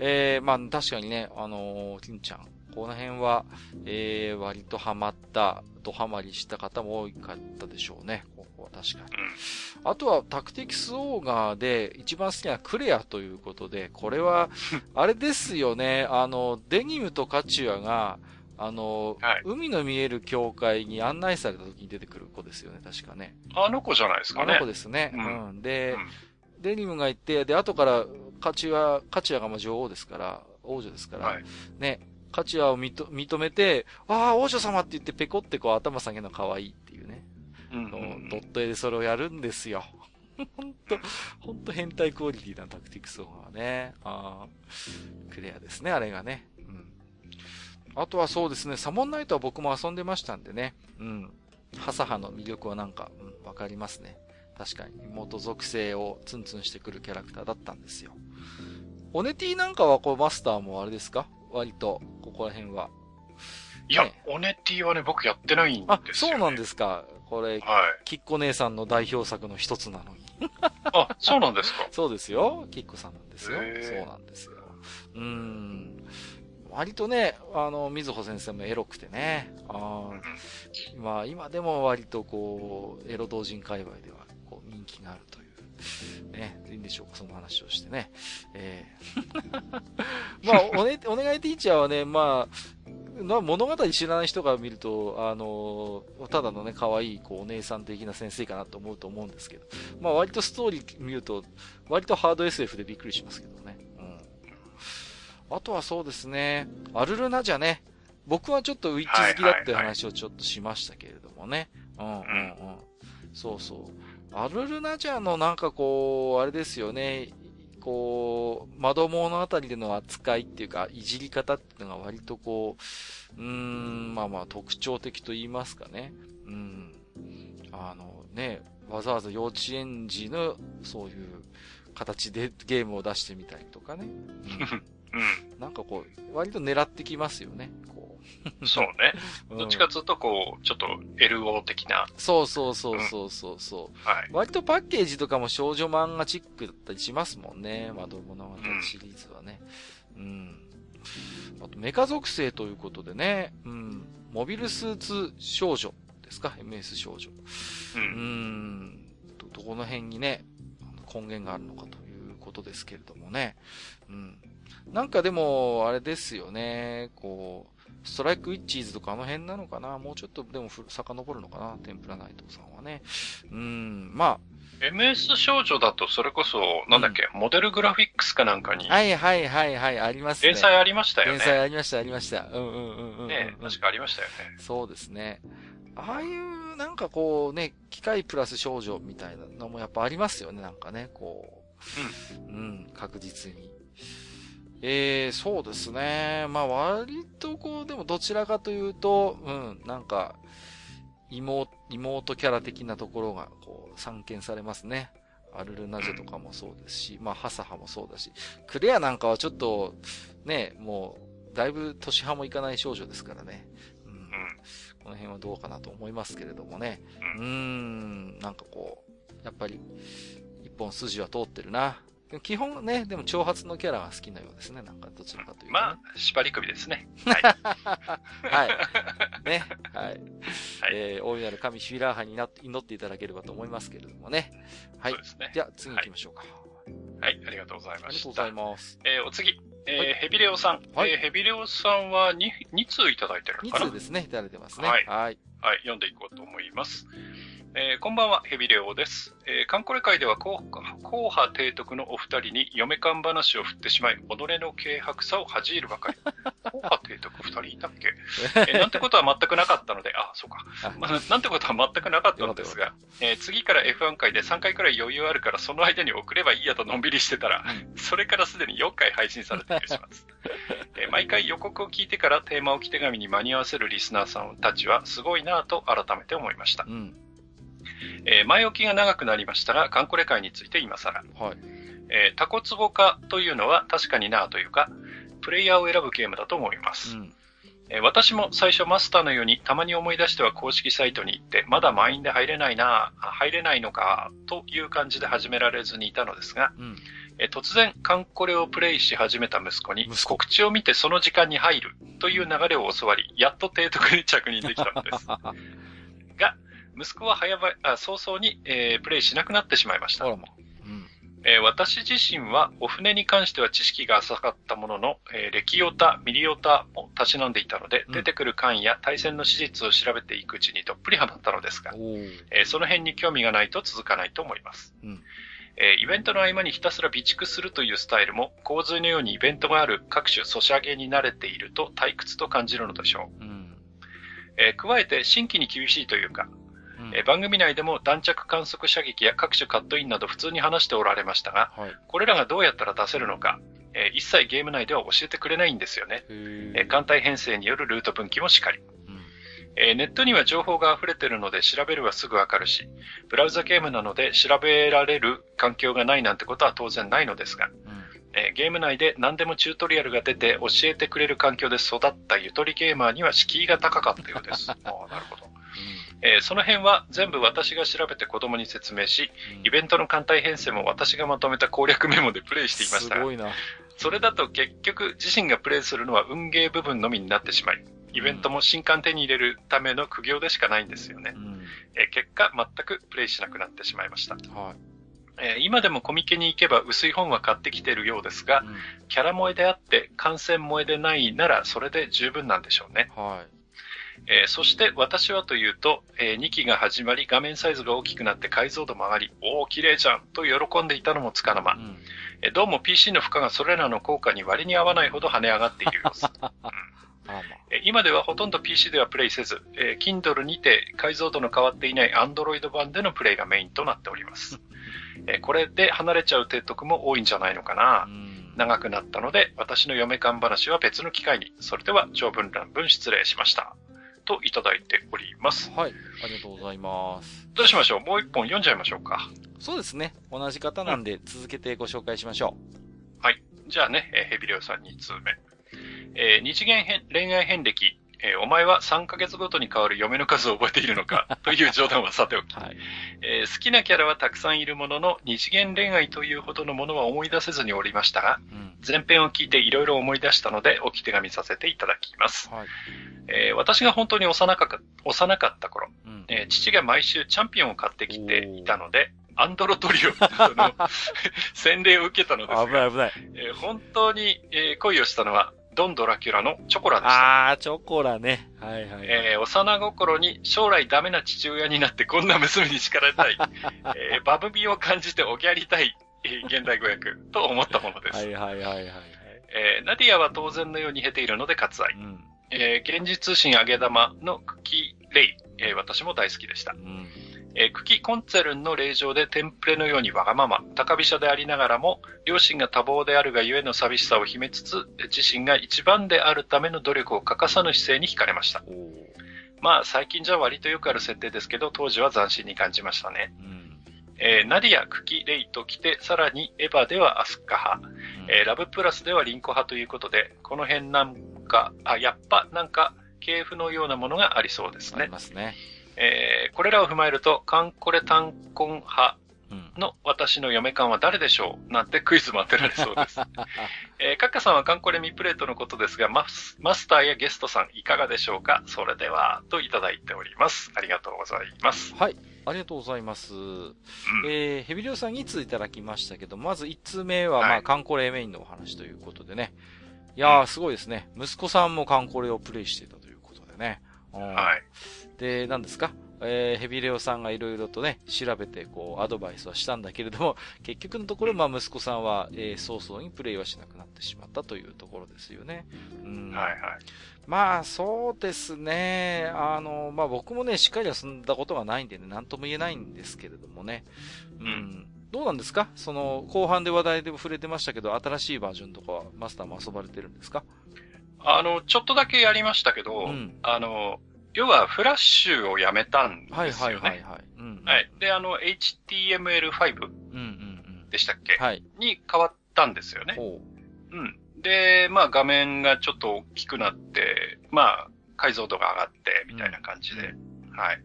えー、まあ、確かにね、あのー、金ちゃん、この辺は、えー、割とハマった、ドハマりした方も多かったでしょうね。ここは確かに。あとは、タクティクスオーガーで一番好きなクレアということで、これは、あれですよね、あの、デニムとカチュアが、あの、はい、海の見える教会に案内された時に出てくる子ですよね、確かね。あの子じゃないですかね。あの子ですね。うん。うん、で、うん、デニムがいて、で、後からカチュア、カチュアがまあ女王ですから、王女ですから、はい、ね、カチュアを認めて、ああ、王女様って言ってペコってこう頭下げるの可愛いっていうね。うん、うん、ドット絵でそれをやるんですよ。ほんと、ほんと変態クオリティなタクティクスはね。ああ、クレアですね、あれがね。うん。あとはそうですね、サモンナイトは僕も遊んでましたんでね。うん。ハサハの魅力はなんか、うん、わかりますね。確かに、妹属性をツンツンしてくるキャラクターだったんですよ。オネティなんかはこうマスターもあれですか？割と、ここら辺は。いや、ね、オネティはね、僕やってないんですよ、ね、あ、そうなんですか。これ、はい、キッコ姉さんの代表作の一つなのに。あ、そうなんですか [laughs] そうですよ。キッコさんなんですよ。そうなんですよ。うん。割とね、あの、水穂先生もエロくてね。あまあ、今でも割とこう、エロ同人界隈ではこう人気があるという。ね、いいんでしょうか、その話をしてね。えー、[laughs] まあ、おね、お願いティーチャーはね、まあ、まあ、物語知らない人が見ると、あのただのね、可愛い、こう、お姉さん的な先生かなと思うと思うんですけど、まあ、割とストーリー見ると、割とハード SF でびっくりしますけどね。うん。あとはそうですね、アルルナじゃね、僕はちょっとウィッチ好きだっていう話をちょっとしましたけれどもね。うんうんうん。そうそう。アルルナジャのなんかこう、あれですよね、こう、窓物語での扱いっていうか、いじり方っていうのが割とこう、うーん、まあまあ特徴的と言いますかね。うん。あのね、わざわざ幼稚園児のそういう形でゲームを出してみたりとかね。[laughs] うんうん。なんかこう、割と狙ってきますよね。こう。[laughs] そうね。どっちかというと、こう、ちょっと LO 的な。そうそうそうそうそうそう、ん、はい。割とパッケージとかも少女漫画チックだったりしますもんね。窓物語シリーズはね。うん。うん、あと、メカ属性ということでね。うん。モビルスーツ少女ですか ?MS 少女。うん。うんど、どこの辺にね、根源があるのかということですけれどもね。うん。なんかでも、あれですよね、こう、ストライクウィッチーズとかあの辺なのかな？もうちょっとでも遡るのかな？天ぷらナイトさんはね。うん、まあ。MS 少女だとそれこそ、なんだっけ、うん、モデルグラフィックスかなんかに。はいはいはいはい、ありますね。連載ありましたよね。連載ありましたありました。うんうんうんうん。ね確かありましたよね。そうですね。ああいうなんかこうね、機械プラス少女みたいなのもやっぱありますよね、なんかね、こう。うん。うん、確実に。えー、そうですね。まあ割とこう、でもどちらかというと、うん、なんか、妹、妹キャラ的なところが、こう、散見されますね。アルルナジェとかもそうですし、まあ、ハサハもそうだし、クレアなんかはちょっと、ね、もう、だいぶ年派もいかない少女ですからね。うん。うん、この辺はどうかなと思いますけれどもね。うん、ん、なんかこう、やっぱり、一本筋は通ってるな。基本ね、でも挑発のキャラが好きなようですね。なんかどちらかというと、ね、まあ、縛り首ですね。[laughs] はい。はい。ね。はい。はい、えー、大いなる神シュラーハにな祈っていただければと思いますけれどもね。はい。そうですね。じゃあ次行きましょうか、はい。はい、ありがとうございました。ありがとうございます。えー、お次。えー、はい、ヘビレオさん。はい、えー、ヘビレオさんは 2, 2通いただいてるのかな ?2 通ですね。いただいてますね。はい。はい。はい、読んでいこうと思います。えー、こんばんは、ヘビレオです。えー、カンコレ会では硬派提督のお二人に嫁勘話を振ってしまい、己の軽薄さを恥じるばかり。[laughs] 硬派提督二人いたっけ、[laughs] えー、なんてことは全くなかったので、あ、そうか。まあ、なんてことは全くなかったのですが、えー、次から F1 回で3回くらい余裕あるから、その間に送ればいいやとのんびりしてたら、それからすでに4回配信されているします。[laughs] えー、毎回予告を聞いてからテーマ置き手紙に間に合わせるリスナーさんたちはすごいなぁと改めて思いました。うんえー、前置きが長くなりましたが、カンコレ会について今更。はい。えー、タコツボ化というのは確かになというか、プレイヤーを選ぶゲームだと思います。うんえー、私も最初マスターのようにたまに思い出しては公式サイトに行ってまだ満員で入れないな、入れないのかという感じで始められずにいたのですが、うん、えー、突然カンコレをプレイし始めた息子に告知を見てその時間に入るという流れを教わり、やっと提督に着任できたのです。[laughs] が、息子は早ばあ早々に、えー、プレイしなくなってしまいました。うんえー、私自身はお船に関しては知識が浅かったものの、えー、レキオタ、ミリオタもたしなんでいたので、うん、出てくる艦や対戦の史実を調べていくうちにどっぷりハマったのですが、えー、その辺に興味がないと続かないと思います。うんえー、イベントの合間にひたすら備蓄するというスタイルも、洪水のようにイベントがある各種ソシャゲに慣れていると退屈と感じるのでしょう。うんえー、加えて新規に厳しいというか、え番組内でも弾着観測射撃や各種カットインなど普通に話しておられましたが、はい、これらがどうやったら出せるのか、え一切ゲーム内では教えてくれないんですよね。え艦隊編成によるルート分岐もしかり。えネットには情報が溢れてるので調べるはすぐわかるし、ブラウザゲームなので調べられる環境がないなんてことは当然ないのですが、えゲーム内で何でもチュートリアルが出て教えてくれる環境で育ったゆとりゲーマーには敷居が高かったようです。[laughs] あなるほど。えー、その辺は全部私が調べて子供に説明し、イベントの艦隊編成も私がまとめた攻略メモでプレイしていました。すごいな。それだと結局自身がプレイするのは運ゲー部分のみになってしまい、イベントも新刊手に入れるための苦行でしかないんですよね。うん、えー、結果、全くプレイしなくなってしまいました。はいえー、今でもコミケに行けば薄い本は買ってきてるようですが、うん、キャラ萌えであって感染萌えでないならそれで十分なんでしょうね。はい。えー、そして私はというと、えー、2期が始まり画面サイズが大きくなって解像度も上がり、おお、綺麗じゃんと喜んでいたのもつかの間、うん、えー、どうも PC の負荷がそれらの効果に割に合わないほど跳ね上がっている様子。[laughs] うん今ではほとんど PC ではプレイせず、えー、Kindle にて解像度の変わっていない Android 版でのプレイがメインとなっております。えー、これで離れちゃう提督も多いんじゃないのかな。長くなったので、私の嫁勘話は別の機会に。それでは長文乱文失礼しました。といただいております。はい。ありがとうございます。どうしましょう？もう一本読んじゃいましょうか。そうですね。同じ方なんで続けてご紹介しましょう。はい。じゃあね、えー、ヘビレオさん2通目。えー、日元恋愛遍歴、えー、お前は3ヶ月ごとに変わる嫁の数を覚えているのか [laughs] という冗談はさておき、はい。えー、好きなキャラはたくさんいるものの、二次元恋愛というほどのものは思い出せずにおりましたが、うん、前編を聞いていろいろ思い出したので、置き手紙させていただきます。はい。えー、私が本当に幼か幼かった頃、うん、えー、父が毎週チャンピオンを買ってきていたので、アンドロトリオの [laughs] 洗礼を受けたのですが、危ない危ない。えー、本当に、えー、恋をしたのは、ドン・ドラキュラのチョコラでした。ああ、チョコラね。はいはい、はい、えー、幼心に将来ダメな父親になってこんな娘に叱られたい、[laughs] えー、バブビを感じておぎゃりたい、えー、現代語訳と思ったものです。はいはいはいはい、はい。えー、ナディアは当然のように経ているので割愛。うんえー、現実通信揚げ玉の茎レイ、えー、私も大好きでした。うんえー、茎コンツェルンの令状でテンプレのようにわがまま、高飛車でありながらも、両親が多忙であるがゆえの寂しさを秘めつつ、自身が一番であるための努力を欠かさぬ姿勢に惹かれました。まあ、最近じゃ割とよくある設定ですけど、当時は斬新に感じましたね。うんえー、ナディア、クキ、レイと来て、さらにエヴァではアスカ派、うん、えー、ラブプラスではリンコ派ということで、この辺なんか、あ、やっぱなんか、系譜のようなものがありそうですね。ありますね。えー、これらを踏まえると、カンコレ単婚派の私の嫁感は誰でしょう？なんて [laughs] クイズも当てられそうです。[laughs] えー、カッカさんはカンコレミプレートのことですが、マスマスターやゲストさんいかがでしょうか？それでは、といただいております。ありがとうございます。はい。ありがとうございます。うん、えー、ヘビリオさん2通いただきましたけど、まず1通目は、まあ、カンコレメインのお話ということでね。いやー、すごいですね。息子さんもカンコレをプレイしていたということでね。はい。で、何ですか？えー、ヘビレオさんがいろいろとね、調べて、こう、アドバイスはしたんだけれども、[laughs] 結局のところ、まあ、息子さんは、えー、早々にプレイはしなくなってしまったというところですよね。うん。はいはい。まあ、そうですね。あの、まあ、僕もね、しっかり遊んだことがないんでね、なんとも言えないんですけれどもね。うん。うん、どうなんですか？その、後半で話題でも触れてましたけど、新しいバージョンとかはマスターも遊ばれてるんですか？あの、ちょっとだけやりましたけど、うん、あの、要はフラッシュをやめたんですよね。はいはいはい、はいうん、はい。で、あの、HTML5 でしたっけ、はい、に変わったんですよね。うん。で、まあ画面がちょっと大きくなって、まあ解像度が上がって、みたいな感じで、うん、はい。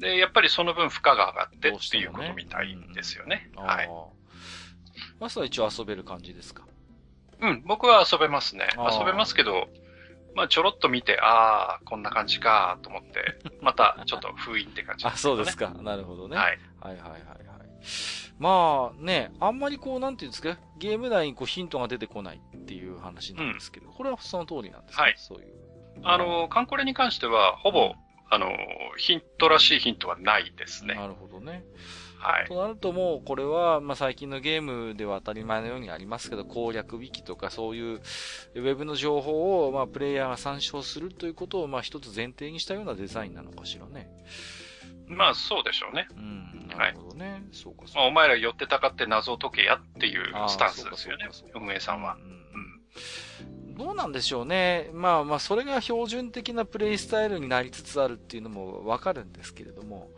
で、やっぱりその分負荷が上がってっていうことみたいですよね。うん、はい。マスは一応遊べる感じですか？うん、僕は遊べますね。遊べますけど、まあちょろっと見て、ああ、こんな感じかと思って、[laughs] またちょっと封印って感じです、ね、あ、そうですか。なるほどね。はい。はいはいはいはい。まあね、あんまりこう、なんていうんですか、ゲーム内にこうヒントが出てこないっていう話なんですけど、うん、これはその通りなんですか？はい。そういう。あの、カンコレに関しては、ほぼ、あの、ヒントらしいヒントはないですね。なるほどね。はい。となるともう、これは、まあ、最近のゲームでは当たり前のようにありますけど、攻略ウィキとかそういう、ウェブの情報を、まあ、プレイヤーが参照するということを、まあ、一つ前提にしたようなデザインなのかしらね。まあ、そうでしょうね。うん、なるほどね。はい、そうか、そうか。まあ、お前ら寄ってたかって謎を解けやっていうスタンスですよね。運営さんは。うん、うん、どうなんでしょうね。まあまあ、それが標準的なプレイスタイルになりつつあるっていうのもわかるんですけれども、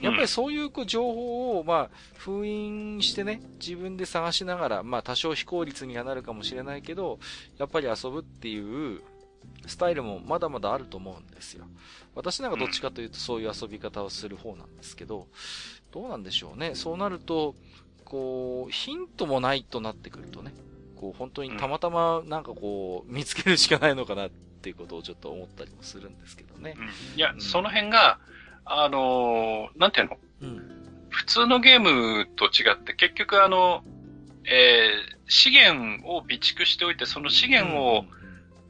やっぱりそういうこう情報を、まあ、封印してね、自分で探しながら、まあ、多少非効率にはなるかもしれないけど、やっぱり遊ぶっていうスタイルもまだまだあると思うんですよ。私なんかどっちかというとそういう遊び方をする方なんですけど、どうなんでしょうね。そうなると、こう、ヒントもないとなってくるとね、こう、本当にたまたまなんかこう、見つけるしかないのかなっていうことをちょっと思ったりもするんですけどね。うん、いや、うん、その辺が、あのー、なんていうの、うん、普通のゲームと違って、結局あの、えー、資源を備蓄しておいて、その資源を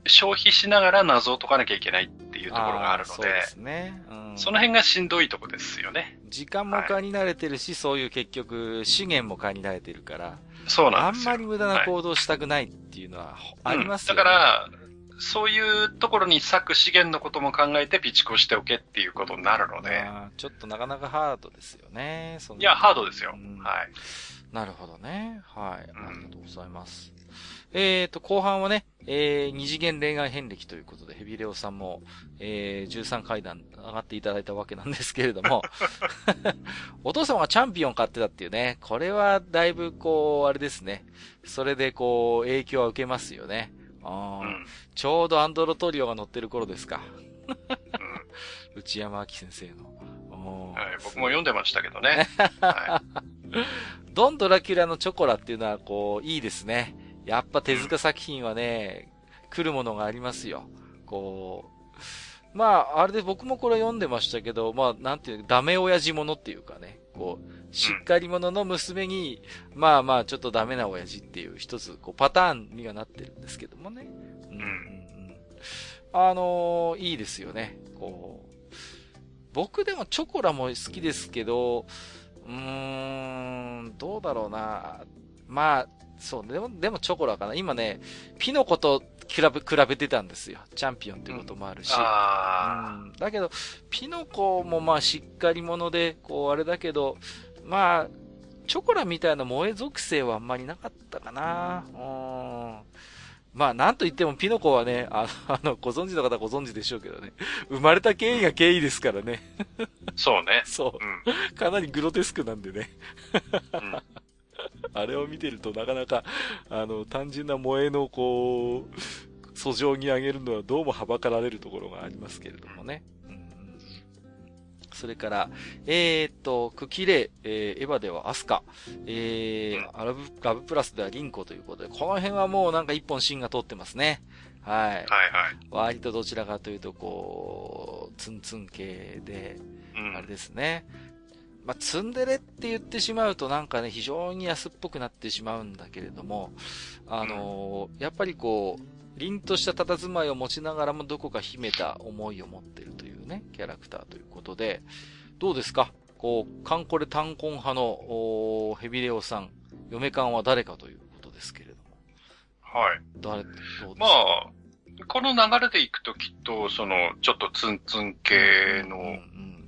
消費しながら謎を解かなきゃいけないっていうところがあるので、そうですね、うん。その辺がしんどいとこですよね。時間も買いに慣れてるし、はい、そういう結局資源も買いに慣れてるから、そうなんですあんまり無駄な行動したくないっていうのはありますよね、はいうん、だから、そういうところに割く資源のことも考えて備蓄をしておけっていうことになるので。ちょっとなかなかハードですよね。いや、ハードですよ。うん、はい。なるほどね。はい。ありがとうございます。うん、えっ、ー、と、後半はね、えー、二次元恋愛遍歴ということで、ヘビレオさんも、えー、13階段上がっていただいたわけなんですけれども、[laughs] お父様がチャンピオン買ってたっていうね、これはだいぶこう、あれですね。それでこう、影響は受けますよね。ああ、うん、ちょうどアンドロトリオが乗ってる頃ですか。うん、内山明先生の。はい、僕も読んでましたけどね。[laughs] はい、ドンドラキュラのチョコラっていうのは、こう、いいですね。やっぱ手塚作品はね、来るものがありますよ。こう、まあ、あれで僕もこれ読んでましたけど、まあ、なんていう、ダメ親父ものっていうかね、こう、しっかり者の娘に、まあまあ、ちょっとダメな親父っていう一つ、こう、パターンにはなってるんですけどもね。うん、あのー、いいですよね。こう、僕でもチョコラも好きですけど、うーん、どうだろうな。まあ、そう、でも、でもチョコラかな。今ね、ピノコと比べ、比べてたんですよ。チャンピオンってこともあるし。うん、だけど、ピノコもまあしっかり者で、こうあれだけど、まあ、チョコラみたいな萌え属性はあんまりなかったかな。うん。まあ、なんと言ってもピノコはね、[laughs] あの、ご存知の方ご存知でしょうけどね。生まれた経緯が経緯ですからね。そうね。[laughs] そう。うん、かなりグロテスクなんでね。うん、あれを見てるとなかなか、あの、単純な萌えのこう、訴状に上げるのはどうもはばかられるところがありますけれどもね。それから、えー、っと、クキレイ、えー、エヴァではアスカ、えー、アラブ、ラブプラスではリンコということで、この辺はもうなんか一本芯が通ってますね。はい。はいはい。割とどちらかというと、こう、ツンツン系で、あれですね。まあ、ツンデレって言ってしまうとなんかね、非常に安っぽくなってしまうんだけれども、あのー、やっぱりこう、凛とした佇まいを持ちながらもどこか秘めた思いを持っているというね、キャラクターということで、どうですか？こう、カンコレ単婚派の、ヘビレオさん、嫁感は誰かということですけれども。はい。誰、どうですか？まあ、この流れでいくときっと、その、ちょっとツンツン系の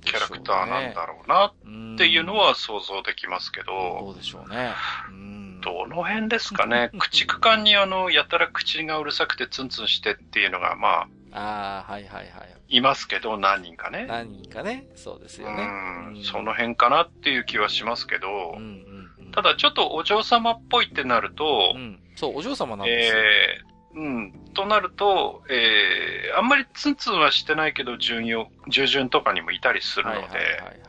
キャラクターなんだろうなっていうのは想像できますけど。どうでしょうね。どの辺ですかね。[laughs] 駆逐艦にあの、やたら口がうるさくてツンツンしてっていうのが、まあ。ああ、はいはいはい。いますけど、何人かね。何人かね。そうですよね。うん、その辺かなっていう気はしますけど、うんうんうん、ただちょっとお嬢様っぽいってなると、うん、そう、お嬢様なんですよ。えー、うん。となると、えー、あんまりツンツンはしてないけど、順用、従順とかにもいたりするので、はいはいはいはい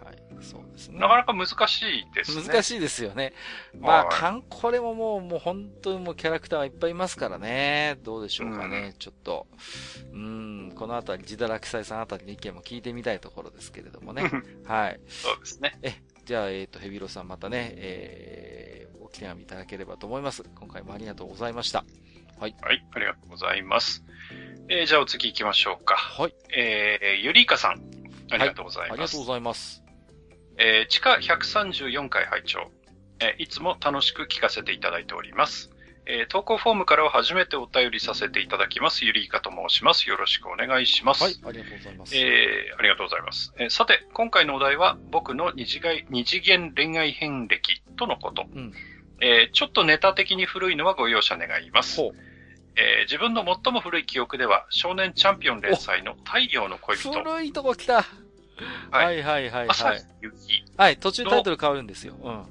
ですね。なかなか難しいですね。難しいですよね。まあ、カンコレももう、もう本当にもうキャラクターがいっぱいいますからね。どうでしょうかね。うん、ちょっと。うん、このあたり、自堕落斎さんあたりの意見も聞いてみたいところですけれどもね。はい。そうですね。え、じゃあ、えっ、ー、と、ヘビロさんまたね、えー、お手紙いただければと思います。今回もありがとうございました。はい。はい、ありがとうございます。えー、じゃあお次行きましょうか。はい。えー、ゆりかさん。ありがとうございます。はい、ありがとうございます。えー、地下134回拝聴、えー、いつも楽しく聞かせていただいております。えー、投稿フォームからは初めてお便りさせていただきます。ゆりいかと申します。よろしくお願いします。はい、ありがとうございます。えー、ありがとうございます。えー、さて、今回のお題は、僕の二次二次元恋愛遍歴とのこと。うん、えー、ちょっとネタ的に古いのはご容赦願います。ほうえー、自分の最も古い記憶では、少年チャンピオン連載の太陽の恋人。古いとこ来た。はい、はい、はい、はい。はい、途中タイトル変わるんですよ。うん。は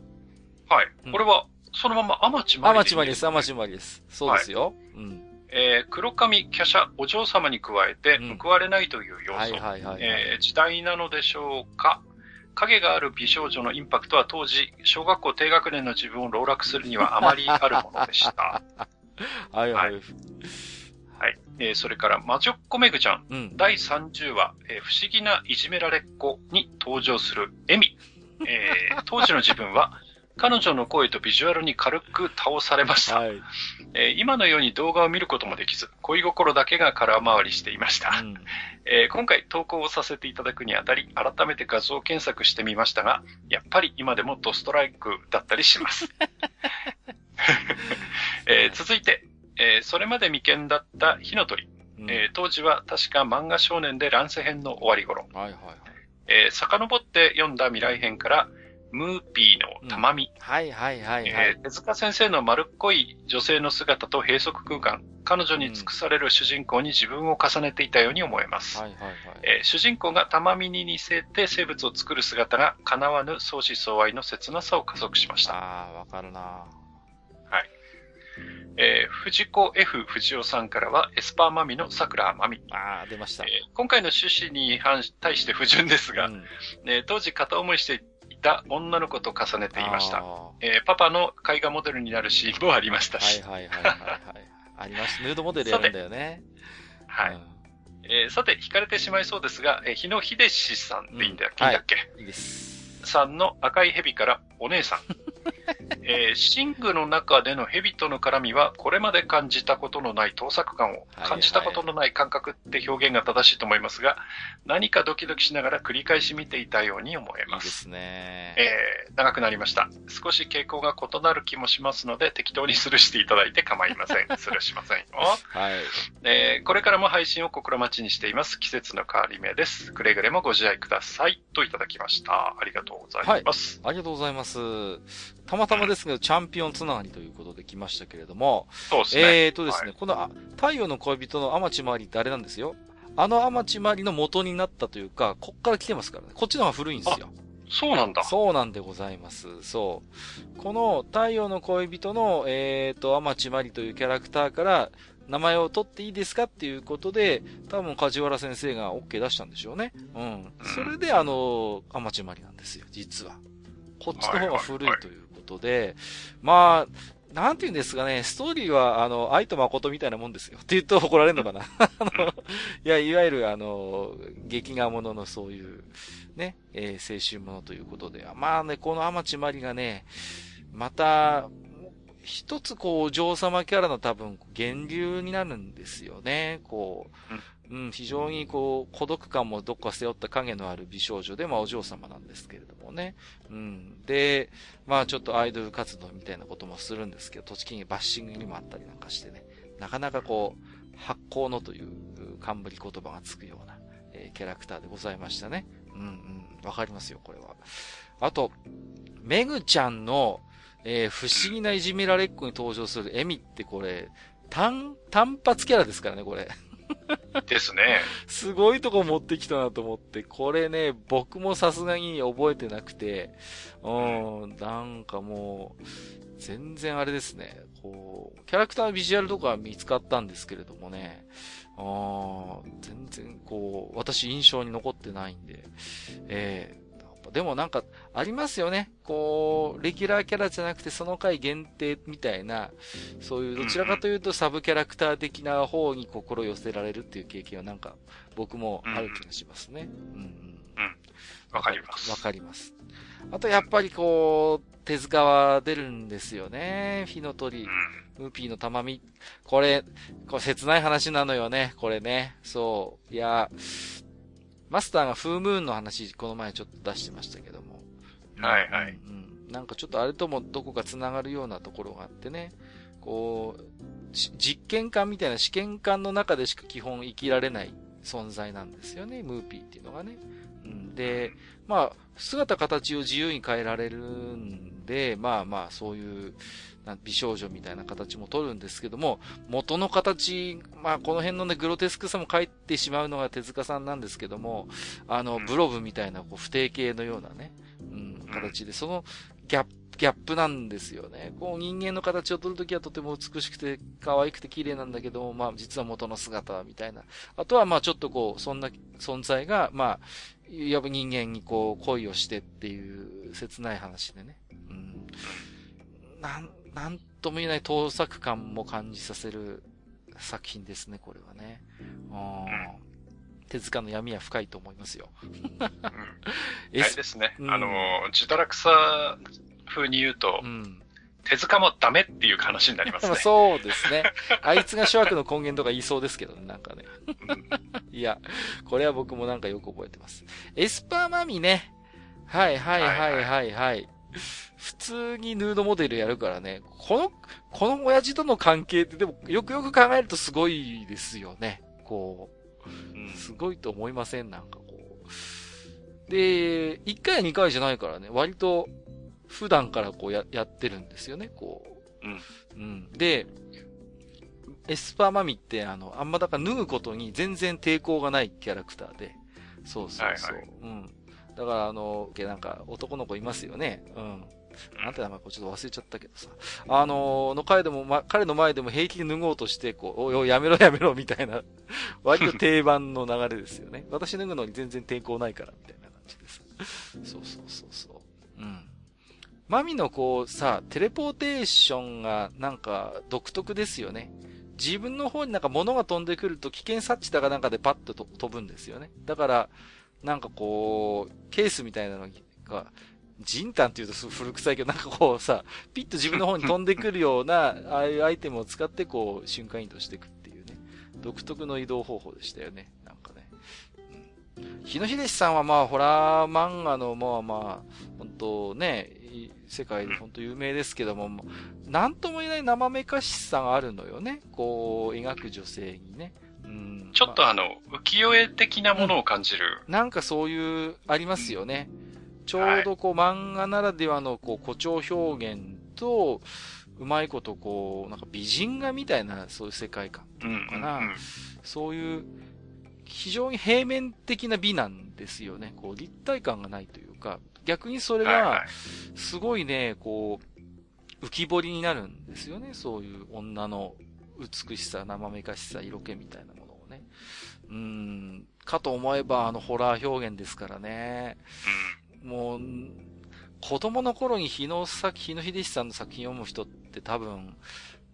い。これは、そのままアマチマリ。アマチマリです、アマチマリです。そうですよ。うん。えー、黒髪、華奢、お嬢様に加えて、報われないという要素。はいはいはい、えー、時代なのでしょうか影がある美少女のインパクトは当時、小学校低学年の自分を籠絡するにはあまりあるものでした。[laughs] [laughs] はいはい。はい。えー、それから、魔女っ子めぐちゃん。うん、第30話、えー、不思議ないじめられっ子に登場するエミ。[laughs] えー、当時の自分は、彼女の声とビジュアルに軽く倒されました、はいえー、今のように動画を見ることもできず、恋心だけが空回りしていました、うん、えー、今回投稿をさせていただくにあたり、改めて画像検索してみましたが、やっぱり今でもドストライクだったりします。[laughs] [laughs] えー、続いて、えー、それまで未見だった火の鳥。うん、えー、当時は確か漫画少年で乱世編の終わり頃。はいはいはい。えー、遡って読んだ未来編から、ムーピーのたまみ。うん、はいはいはい、はい、えー、手塚先生の丸っこい女性の姿と閉塞空間、彼女に尽くされる主人公に自分を重ねていたように思えます。はいはいはい、えー、主人公がたまみに似せて生物を作る姿が叶わぬ相思相愛の切なさを加速しました。ああ、わかるなえー、藤子 F 藤尾さんからは、エスパーマミの桜マミ。ああ、出ました、えー、今回の趣旨に反対して不純ですが、うん、えー、当時片思いしていた女の子と重ねていました。えー、パパの絵画モデルになるシーンもありましたし。はいはいはいはい、はい。[laughs] ありました。ヌードモデルやるんだよね。はい。うん、えー、さて、惹かれてしまいそうですが、えー、日野秀志さんでいいんだっけ、うん、いいんだっけ、いいです。さんの赤い蛇からお姉さん。[laughs] えー、シングの中での蛇との絡みは、これまで感じたことのない盗作感を、感じたことのない感覚って表現が正しいと思いますが、何かドキドキしながら繰り返し見ていたように思えます。いいですね。えー、長くなりました。少し傾向が異なる気もしますので、適当にスルーしていただいて構いません。[laughs] スルーしませんよ。はい。えー、これからも配信を心待ちにしています。季節の変わり目です。くれぐれもご自愛ください。といただきました。ありがとうございます。はい、ありがとうございます。たまたまですけど、うん、チャンピオンつながりということで来ましたけれども。そうですね。えっ、ー、とですね、はい、この太陽の恋人の天地回りってあれなんですよ？あの天地回りの元になったというか、こっから来てますからね。こっちの方が古いんですよ。そうなんだ。そうなんでございます。そう。この太陽の恋人の、えっ、ー、と、天地まりというキャラクターから、名前を取っていいですかっていうことで、多分梶原先生が OK 出したんでしょうね。うん。それであの、アマチマリなんですよ、実は。こっちの方が古いということで、まあ、なんて言うんですかね、ストーリーは、あの、愛と誠みたいなもんですよ。って言うと怒られるのかな [laughs] あの、いや、いわゆる、あの、劇画もののそういう、ね、えー、青春ものということで。まあね、この天地まりがね、また、一つこう、お嬢様キャラの多分、源流になるんですよね。こう、うん、非常にこう、孤独感もどっか背負った影のある美少女で、まあお嬢様なんですけれどもね。うん。で、まあちょっとアイドル活動みたいなこともするんですけど、栃木にバッシングにもあったりなんかしてね。なかなかこう、発行のという冠言葉がつくような、えー、キャラクターでございましたね。うんうん。わかりますよ、これは。あと、メグちゃんの、えー、不思議ないじめられっ子に登場するエミってこれ、単、単発キャラですからね、これ。[laughs] ですね。すごいとこ持ってきたなと思って、これね、僕もさすがに覚えてなくて、うん、なんかもう、全然あれですね、こう、キャラクターのビジュアルとかは見つかったんですけれどもね、あ全然こう、私印象に残ってないんで、え、でもなんか、ありますよね。こう、レギュラーキャラじゃなくてその回限定みたいな、そういうどちらかというとサブキャラクター的な方に心寄せられるっていう経験はなんか僕もある気がしますね。うん、うん。うん。わかります。わかります。あとやっぱりこう、手塚は出るんですよね。火の鳥。ムーピーの玉み。これ、これ切ない話なのよね。これね。そう。いや、マスターがフームーンの話、この前ちょっと出してましたけども。はいはい。うん。なんかちょっとあれともどこか繋がるようなところがあってね。こう、実験官みたいな試験官の中でしか基本生きられない存在なんですよね。ムーピーっていうのがね。うん、で、まあ、姿形を自由に変えられるんで、まあまあ、そういう、美少女みたいな形も取るんですけども、元の形、まあこの辺のね、グロテスクさも書いてしまうのが手塚さんなんですけども、あの、ブロブみたいなこう不定形のようなね、うん、形で、そのギャップ、ギャップなんですよね。こう人間の形を取るときはとても美しくて可愛くて綺麗なんだけど、まあ実は元の姿みたいな。あとはまあちょっとこう、そんな存在が、まあ、やっぱ人間にこう恋をしてっていう切ない話でね。うん。なん、なんとも言えない盗作感も感じさせる作品ですね、これはね。手塚の闇は深いと思いますよ。うん。[laughs] あれですね。うん、あの、ジュタラクサ風に言うと、うん、手塚もダメっていう話になりますね。[laughs] そうですね。あいつが諸悪の根源とか言いそうですけどね、なんかね。[laughs] いや、これは僕もなんかよく覚えてます。エスパーマミね。はいはいはいはいはい。普通にヌードモデルやるからね。この、この親父との関係ってでもよくよく考えるとすごいですよね。こう。うん、すごいと思いません？なんかこう。で、1回や2回じゃないからね。割と普段からこうや、やってるんですよね、こう。うん。うん。で、エスパーマミって、あの、あんまだから脱ぐことに全然抵抗がないキャラクターで。そうそうそう。はいはい、うん。だから、あの、なんか男の子いますよね。うん。なんて名前かちょっと忘れちゃったけどさ。あの、の彼でも、ま、彼の前でも平気で脱ごうとして、こう、おいやめろやめろみたいな、[laughs] 割と定番の流れですよね。[laughs] 私脱ぐのに全然抵抗ないから、みたいな感じです。そうそうそうそう。うん。マミのこうさ、テレポーテーションがなんか独特ですよね。自分の方になんか物が飛んでくると危険察知だかなんかでパッと飛ぶんですよね。だから、なんかこう、ケースみたいなのが、ジンタンって言うと古臭いけど、なんかこうさ、ピッと自分の方に飛んでくるような、ああいうアイテムを使ってこう、瞬間移動していくっていうね。独特の移動方法でしたよね。なんかね。うん。日野秀さんはまあ、ホラー漫画のまあまあ、本当ね、世界で本当有名ですけども、なんとも言えない生めかしさがあるのよね。こう、描く女性にね。うん、ちょっとあの、浮世絵的なものを感じる。うん、なんかそういう、ありますよね。ちょうどこう、漫画ならではのこう誇張表現と、うまいことこう、なんか美人画みたいなそういう世界観っていうのかな。うんうんうん、そういう、非常に平面的な美なんですよね。こう、立体感がないというか、逆にそれが、すごいね、こう、浮き彫りになるんですよね。そういう女の美しさ、生めかしさ、色気みたいなものをね。うん、かと思えば、あの、ホラー表現ですからね。もう、子供の頃に日野作、日野秀さんの作品を読む人って多分、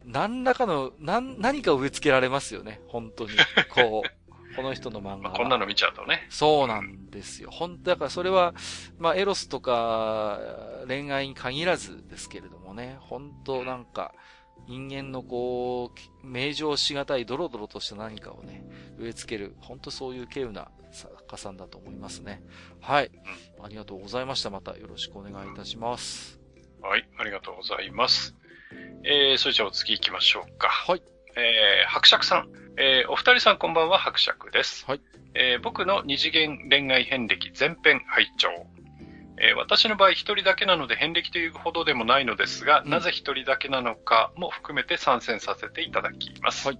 何らかの、何、何か植え付けられますよね。本当に。こう。[laughs] この人の漫画。こんなの見ちゃうとね。そうなんですよ。本当だからそれは、まあ、エロスとか、恋愛に限らずですけれどもね。本当なんか、人間のこう、名状しがたいドロドロとした何かをね、植え付ける、本当そういう稀有な作家さんだと思いますね。はい。ありがとうございました。またよろしくお願いいたします。はい、ありがとうございます。えー、それじゃあお次行きましょうか。はい。えー、伯爵さん。えー、お二人さんこんばんは、伯爵です。はい。えー、僕の二次元恋愛遍歴全編拝聴。えー、私の場合一人だけなので遍歴というほどでもないのですが、うん、なぜ一人だけなのかも含めて参戦させていただきます。はい。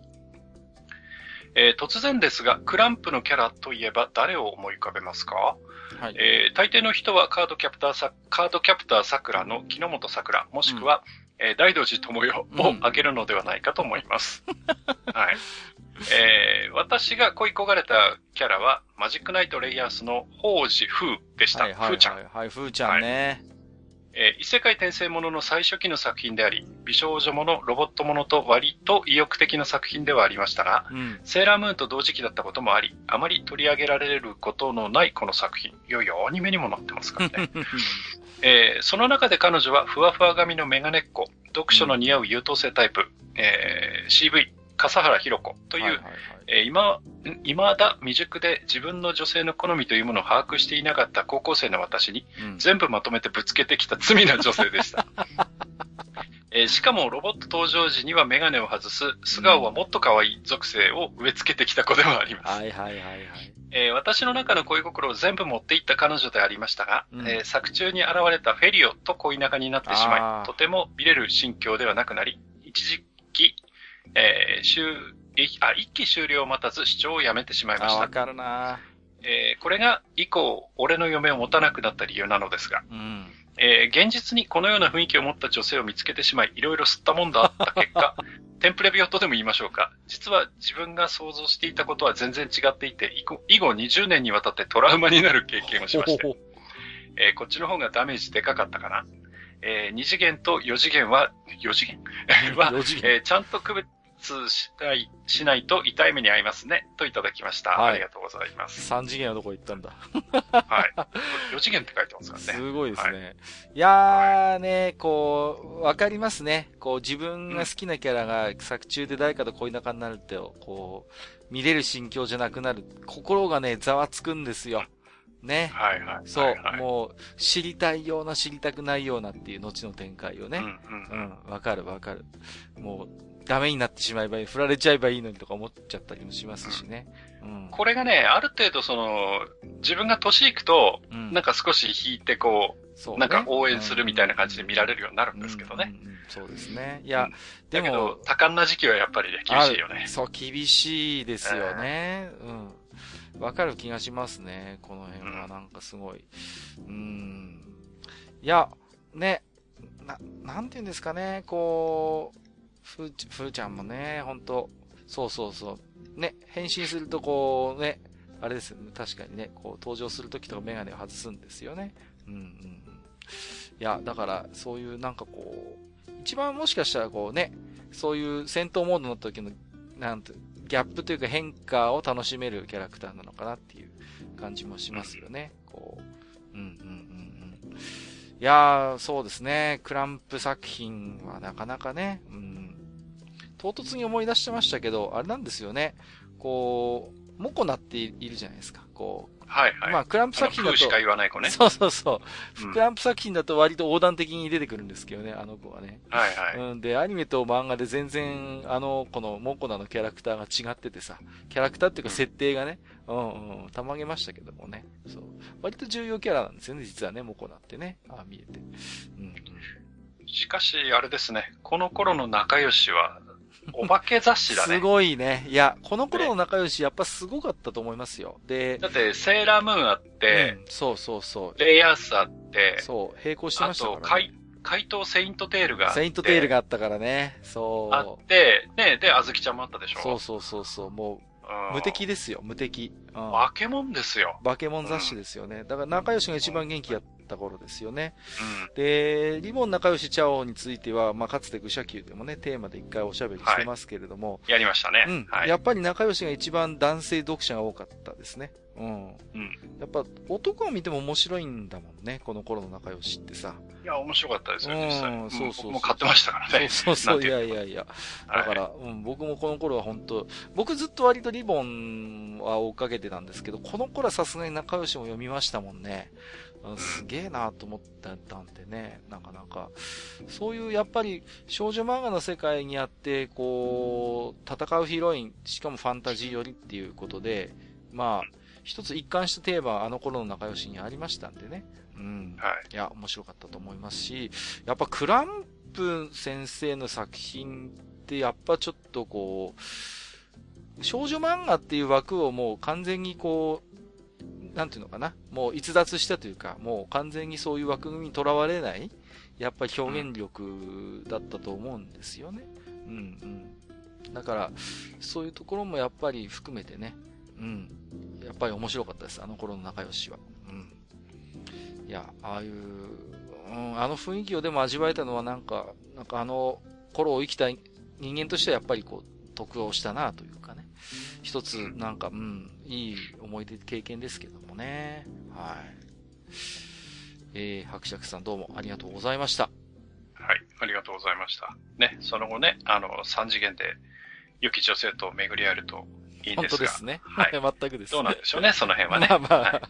えー、突然ですが、クランプのキャラといえば誰を思い浮かべますか？はい、えー、大抵の人はカードキャプターさ、カードキャプター桜の木之本桜、もしくは、うん、えー、大道寺智代を挙げるのではないかと思います。うん、はい。えー、私が恋焦がれたキャラは、マジックナイトレイヤースの宝寺風でした。はいはいはい、風ちゃん。はい、風ちゃんね。はいえー、異世界転生ものの最初期の作品であり、美少女もの、ロボットものと割と意欲的な作品ではありましたが、うん、セーラームーンと同時期だったこともあり、あまり取り上げられることのないこの作品。いよいよアニメにもなってますからね。[laughs] えー、その中で彼女はふわふわ髪のメガネっ子、読書の似合う優等生タイプ、うん、えー、CV、笠原博子という、はいはいはい、えー、今、未だ未熟で自分の女性の好みというものを把握していなかった高校生の私に、うん、全部まとめてぶつけてきた罪な女性でした。[laughs] えー、しかもロボット登場時にはメガネを外す、素顔はもっと可愛い属性を植え付けてきた子ではあります。はいはいはいはい。えー、私の中の恋心を全部持っていった彼女でありましたが、うん、えー、作中に現れたフェリオと恋仲になってしまい、とても見れる心境ではなくなり、一時期、えー、終、あ、一期終了を待たず視聴をやめてしまいました。わかるなえー、これが以降、俺の嫁を持たなくなった理由なのですが、うん、えー、現実にこのような雰囲気を持った女性を見つけてしまい、いろいろ吸ったもんだった結果、[laughs] テンプレ病とでも言いましょうか。実は自分が想像していたことは全然違っていて、以後以後20年にわたってトラウマになる経験をしまして、えー、こっちの方がダメージでかかったかな。えー、2次元と4次元は、4次元？は、えー、ちゃんと区別しない、しないと痛い目に遭いますね。といただきました。はい、ありがとうございます。3次元はどこ行ったんだはい。[laughs] 4次元って書いてますからね。すごいですね。はい、いやーね、こう、わかりますね。こう、自分が好きなキャラが作中で誰かと恋仲になるって、こう、見れる心境じゃなくなる。心がね、ざわつくんですよ。ね。はいはい。そう、もう、知りたいような知りたくないようなっていう後の展開をね。うん、うん、うん。わかるわかる。もう、ダメになってしまえばいい、振られちゃえばいいのにとか思っちゃったりもしますしね。うん。これがね、ある程度その、自分が年いくと、うん、なんか少し引いてこう、そう、ね、なんか応援するみたいな感じで見られるようになるんですけどね。うんうんうん、そうですね。いや、でも、多感な時期はやっぱりね、厳しいよね。そう、厳しいですよね。うん。わかる気がしますね。この辺はなんかすごい。うん。いや、ね、な、なんて言うんですかね、こう、ふーち、ふーちゃんもね、ほんと、そうそうそう。ね、変身するとこうね、あれですよね、確かにね、こう登場するときとかメガネを外すんですよね。うんうん。いや、だから、そういうなんかこう、一番もしかしたらこうね、そういう戦闘モードの時の、なんて、ギャップというか変化を楽しめるキャラクターなのかなっていう感じもしますよね。こう、うんうんうんうん。いやー、そうですね。クランプ作品はなかなかね、うん、唐突に思い出してましたけど、あれなんですよね。こう、モコナっているじゃないですか。こう、はいはい。まあ、クランプ作品だと。しか言わない子ね。そうそうそう。うん、クランプ作品だと割と横断的に出てくるんですけどね、あの子はね。はいはい。うん。で、アニメと漫画で全然、あの子のモコナのキャラクターが違っててさ、キャラクターっていうか設定がね、うん、うん、たまげましたけどもね。そう。割と重要キャラなんですよね、実はね、モコナってね。ああ、見えて。うん、うん。しかし、あれですね、この頃の仲良しは、お化け雑誌だね。すごいね。いや、この頃の仲良し、やっぱすごかったと思いますよ。で、だって、セーラームーンあって、うん、そうそうそう。レイヤースあって、そう、並行してましたから、ね。あと、怪、怪盗セイントテールがあって。セイントテールがあったからね。そう。あって、ね、で、あずきちゃんもあったでしょ？そうそうそうそう。もう、無敵ですよ、無敵。うん、化け物ですよ。化け物雑誌ですよね。だから仲良しが一番元気やった頃ですよね。うん、で、リボン仲良しチャオについては、まあ、かつて愚者級でもね、テーマで一回おしゃべりしてますけれども。はい、やりましたね。うん。はい、やっぱり仲良しが一番男性読者が多かったですね。うん。うん。やっぱ、男を見ても面白いんだもんね、この頃の仲良しってさ。いや、面白かったですよ、実際。うん、そうそうそう。もう買ってましたからね。そうそうそう、いやいやいや。だから、はい、うん、僕もこの頃は本当僕ずっと割とリボンは追っかけてたんですけど、この頃はさすがに仲良しも読みましたもんね。すげえなと思ったんでね、なかなか、そういうやっぱり少女漫画の世界にあって、こう、戦うヒロイン、しかもファンタジー寄りっていうことで、まあ、一つ一貫したテーマはあの頃の仲良しにありましたんでね。うん。はい。いや、面白かったと思いますし、やっぱクランプ先生の作品ってやっぱちょっとこう、少女漫画っていう枠をもう完全にこう、なんていうのかな、もう逸脱したというか、もう完全にそういう枠組みにとらわれない、やっぱり表現力だったと思うんですよね。うんうん。だから、そういうところもやっぱり含めてね、うん。やっぱり面白かったです、あの頃の仲良しは。うん。いや、ああいう、うん、あの雰囲気をでも味わえたのはなんか、なんかあの頃を生きた人間としてはやっぱりこう、得をしたなという。一つ、なんか、うん、いい思い出、経験ですけどもね。はい。えー、伯爵さんどうもありがとうございました。はい、ありがとうございました。ね、その後ね、あの、三次元で、良き女性と巡り合えるといいんですが。本当ですね。はい。[laughs] 全くですね。どうなんでしょうね、その辺はね。[laughs] まあまあ、はい、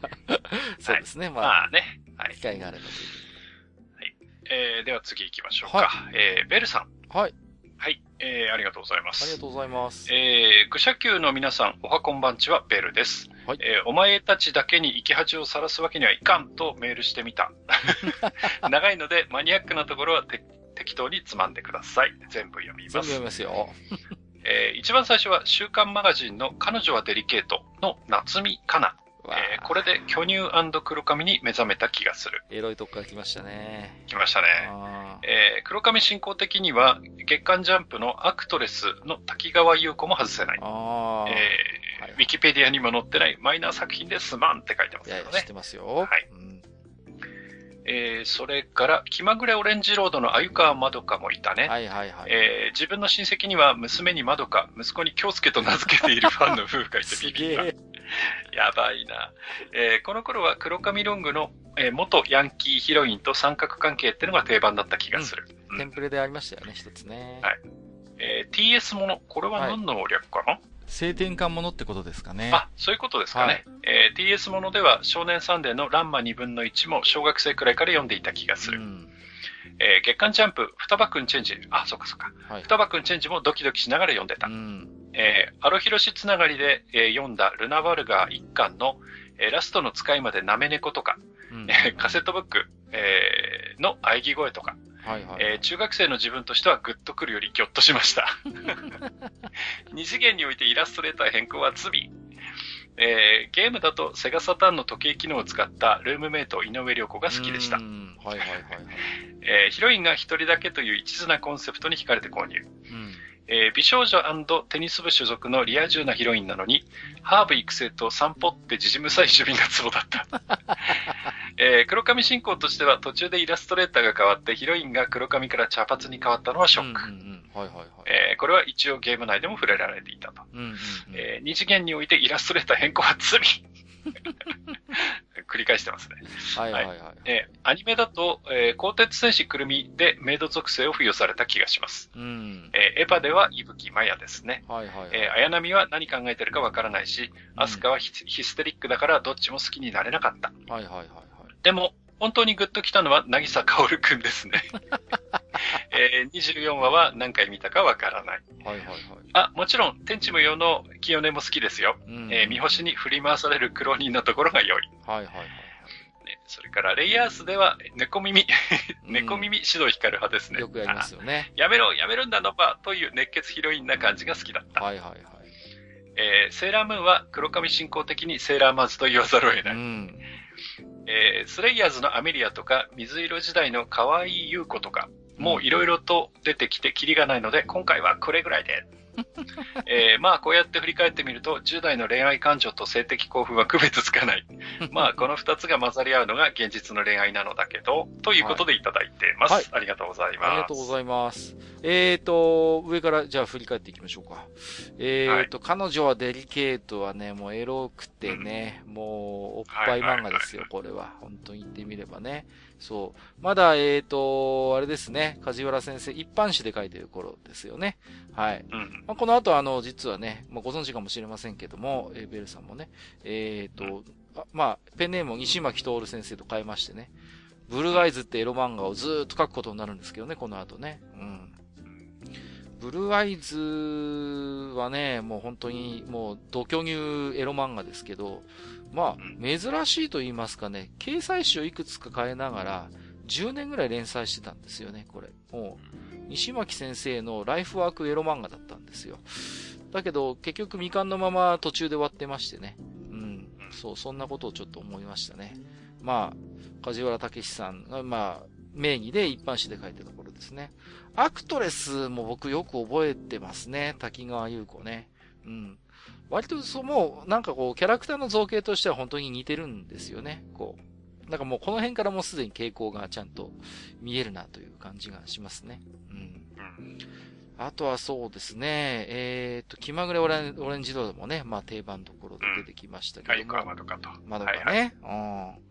[laughs] そうですね、まあ。まあね。はい。機会があればという。はい。えー、では次行きましょうか。はい、えー、ベルさん。はい。はい。えー、ありがとうございます。ありがとうございます。えー、愚者級の皆さん、おはこんばんちは、ベルです。はい。えー、お前たちだけに生き恥を晒すわけにはいかんとメールしてみた。[laughs] 長いので、マニアックなところは適当につまんでください。全部読みます。全部読みますよ。[laughs] えー、一番最初は週刊マガジンの彼女はデリケートの夏見かな。えー、これで巨乳黒髪に目覚めた気がする。エロいとこから来ましたね。来ましたね。えー、黒髪進行的には、月刊ジャンプのアクトレスの滝川優子も外せない。えー、はい、ウィキペディアにも載ってないマイナー作品ですまんって書いてますけどね。いや知ってますよ。はい。うんえー、それから、気まぐれオレンジロードの鮎川まどかもいたね。はいはいはい。えー、自分の親戚には娘にまどか、息子に京介と名付けているファンの夫婦がいてビビった。[laughs] やばいな。えー、この頃は黒髪ロングの、えー、元ヤンキーヒロインと三角関係っていうのが定番だった気がする。うん、テンプレでありましたよね、一つね。はい。えー、TS もの、これは何の略かな、はい性転換ものってことですかね。あ、そういうことですかね。はい、えー、TS ものでは少年サンデーのランマ2分の1も小学生くらいから読んでいた気がする。うん、えー、月刊ジャンプ、双葉くんチェンジ。あ、そっかそっか。はい、双葉くんチェンジもドキドキしながら読んでた。うん、えー、アロヒロシつながりで、えー、読んだルナワルガー一巻の、えー、ラストの使いまでなめ猫とか、うん、えー、カセットブック、えー、の喘ぎ声とか、はいはい、えー、中学生の自分としてはグッとくるよりギョッとしました。[laughs] [laughs] [laughs] 二次元においてイラストレーター変更は罪。えー、ゲームだとセガサターンの時計機能を使ったルームメイト井上涼子が好きでした。はいはいはい、[laughs] えー、ヒロインが一人だけという一途なコンセプトに惹かれて購入。うんえー、美少女テニス部所属のリア充なヒロインなのに、ハーブ育成と散歩ってじじむさい守備がツボだった。[laughs] えー、黒髪進行としては途中でイラストレーターが変わってヒロインが黒髪から茶髪に変わったのはショック。えこれは一応ゲーム内でも触れられていたと。え二次元においてイラストレーター変更は罪。繰り返してますね。はいはいはい。えー、アニメだと、えー、鋼鉄戦士くるみでメイド属性を付与された気がします。うん。えー、エヴァでは伊吹マヤですね。はいはい、はい、えー、綾波は何考えてるかわからないし、アスカはヒステリックだからどっちも好きになれなかった。はいはいはい、はい。でも、本当にグッときたのは、なぎさかおるくんですね。[laughs] えー、24話は何回見たかわからない。はいはいはい。あ、もちろん、天地無用の清音も好きですよ。うん、えー、三星に振り回される苦労人のところが良い。はいはいはい。ね、それから、レイヤースでは、猫耳、猫耳指導光る派ですね。よくやりますよね。やめろ、やめるんだ、ノバという熱血ヒロインな感じが好きだった。はいはいはい。えー、セーラームーンは黒髪進行的にセーラーマーズと言わざるを得ない。うんえー、スレイヤーズのアメリアとか、水色時代の河合優子とか、もういろいろと出てきてキリがないので、今回はこれぐらいで。えー、まあこうやって振り返ってみると、10代の恋愛感情と性的興奮は区別つかない。[laughs] まあこの2つが混ざり合うのが現実の恋愛なのだけど、ということでいただいてます。はい、ありがとうございます。ありがとうございます。えっ、ー、と、上からじゃあ振り返っていきましょうか。えっ、ー、と、はい、彼女はデリケートはね、もうエロくてね、うん、もうおっぱい漫画ですよ、これは。本当に言ってみればね。そう。まだ、えっ、ー、と、あれですね、梶原先生、一般紙で書いてる頃ですよね。はい。うん、まあ、この後、あの、実はね、まあ、ご存知かもしれませんけども、えー、ベルさんもね、えっ、ー、と、うん、あまあ、ペンネームを西巻徹先生と変えましてね、ブルーアイズってエロ漫画をずっと書くことになるんですけどね、この後ね。うん。ブルーアイズはね、もう本当に、もう、ド巨乳エロ漫画ですけど、まあ、珍しいと言いますかね、掲載誌をいくつか変えながら、10年ぐらい連載してたんですよね、これ。もう、西巻先生のライフワークエロ漫画だったんですよ。だけど、結局未完のまま途中で終わってましてね。うん。そう、そんなことをちょっと思いましたね。まあ、梶原武史さんが、まあ、名義で一般紙で書いてるところですね。アクトレスも僕よく覚えてますね。滝川優子ね。うん。割とそう、もう、なんかこう、キャラクターの造形としては本当に似てるんですよね。こう。なんかもうこの辺からもうすでに傾向がちゃんと見えるなという感じがしますね。うん。あとはそうですね、えっ、ー、と、気まぐれオレンオレンジドーもね、まあ定番どころで出てきましたけども。うん、はい、窓かと。窓かね。はいはい、うん。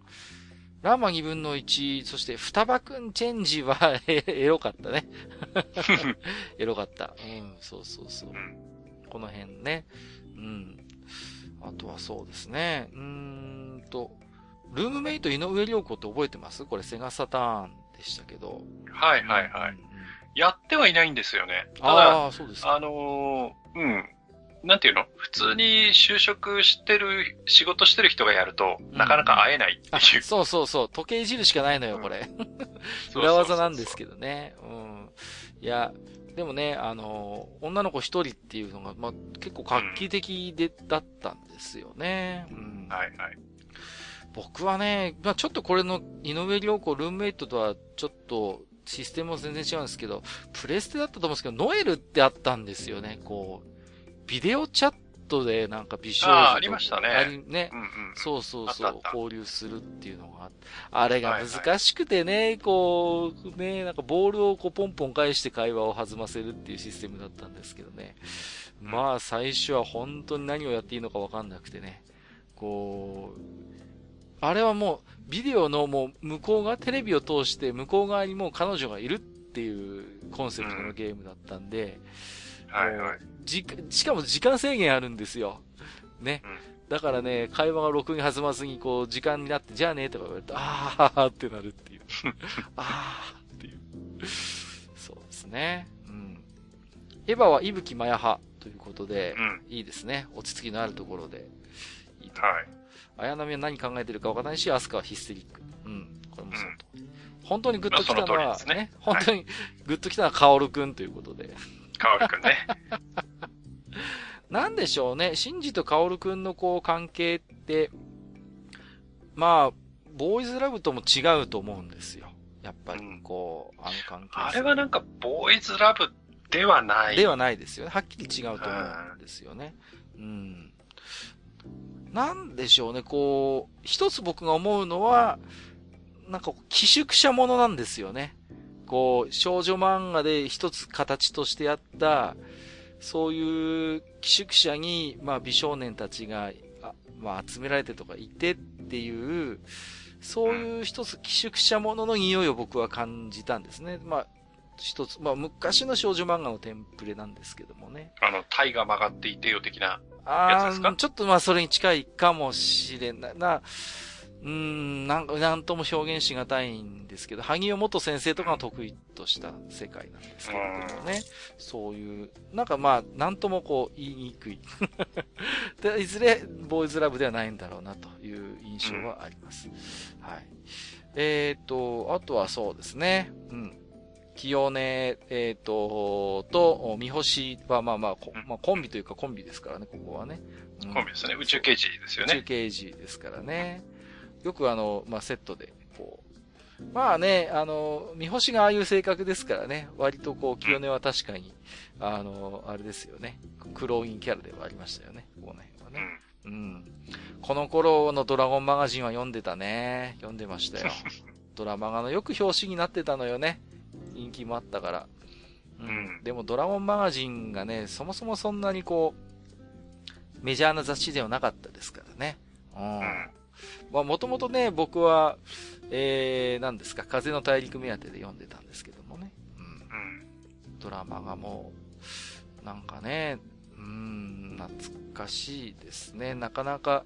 ラーマ2分の1、そして双葉くんチェンジはエロかったね。[laughs] [laughs] エロかった。うん、そうそうそう。うん、この辺ね。うん。あとはそうですね。うーんと、ルームメイト井上涼子って覚えてます？これセガサターンでしたけど。はいはいはい。うん、やってはいないんですよね。ああ、そうですか。あのー、うん。なんていうの？普通に就職してる、仕事してる人がやると、なかなか会えないっていう。そうそうそう。時計いじるしかないのよ、これ。[laughs] 裏技なんですけどね。うん。いや、でもね、あの、女の子一人っていうのが、まあ、結構画期的で、うん、だったんですよね。うん。はいはい。僕はね、まあ、ちょっとこれの井上涼子ルームメイトとはちょっとシステムも全然違うんですけど、プレステだったと思うんですけど、ノエルってあったんですよね。こう、ビデオチャットでなんか美少女とあありましたね。ね、うんうん。そうそうそう、交流するっていうのがあれが難しくてね、はいはい、こう、ね、なんかボールをこうポンポン返して会話を弾ませるっていうシステムだったんですけどね。まあ最初は本当に何をやっていいのかわかんなくてね。こう、あれはもう、ビデオのもう向こう側、テレビを通して向こう側にもう彼女がいるっていうコンセプトのゲームだったんで、はいはい。じ、しかも時間制限あるんですよ。ね。うん、だからね、会話が録音弾まずに、こう、時間になって、じゃあね、とか言われると、あーってなるっていう。[laughs] あーっていう。そうですね。うん。エヴァは伊吹マヤ派ということで、うん、いいですね。落ち着きのあるところで。いいとはい。綾波は何考えてるかわからないし、アスカはヒステリック。うん。これもそうと。うん、本当にグッときたのは、ね、ね、本当にグッときたのはカオルくんということで。カオルくんね。[laughs] なんでしょうね。シンジとカオルくんのこう関係って、まあ、ボーイズラブとも違うと思うんですよ。やっぱり、こう、うん、あの関係。あれはなんか、ボーイズラブではない。ではないですよね。はっきり違うと思うんですよね。うん。なんでしょうね、こう、一つ僕が思うのは、なんか、寄宿舎ものなんですよね。こう、少女漫画で一つ形としてあった、そういう寄宿舎に、まあ、美少年たちが、あまあ、集められてとかいてっっていう、そういう一つ寄宿したものの匂いを僕は感じたんですね。まあ、一つ、まあ、昔の少女漫画のテンプレなんですけどもね。あの、体が曲がっていてよ的なやつですか？あちょっとまあ、それに近いかもしれないな。うん、なんか、なんとも表現しがたいんですけど、萩尾元先生とかが得意とした世界なんですけれどもね。そういう、なんかまあ、なんともこう、言いにくい。[laughs] でいずれ、ボーイズラブではないんだろうなという印象はあります。はい。えっ、ー、と、あとはそうですね。うん。清音、えっ、ー、と、と、三星はまあまあ、まあ、コンビというかコンビですからね、ここはね。うん、コンビですね。宇宙刑事ですよね。宇宙刑事ですからね。よくあの、まあ、セットで、こう、まあね、あの、三星がああいう性格ですからね、割とこう、清音は確かに、あの、あれですよね、クローインキャラではありましたよね、この辺はね。うん。この頃のドラゴンマガジンは読んでたね。読んでましたよ。[laughs] ドラマがのよく表紙になってたのよね。人気もあったから。うん。でもドラゴンマガジンがね、そもそもそんなにこう、メジャーな雑誌ではなかったですからね。うん。まあ、もともとね、僕は、えー、何ですか、風の大陸目当てで読んでたんですけどもね。うん。ドラマがもう、なんかね、うん、懐かしいですね。なかなか、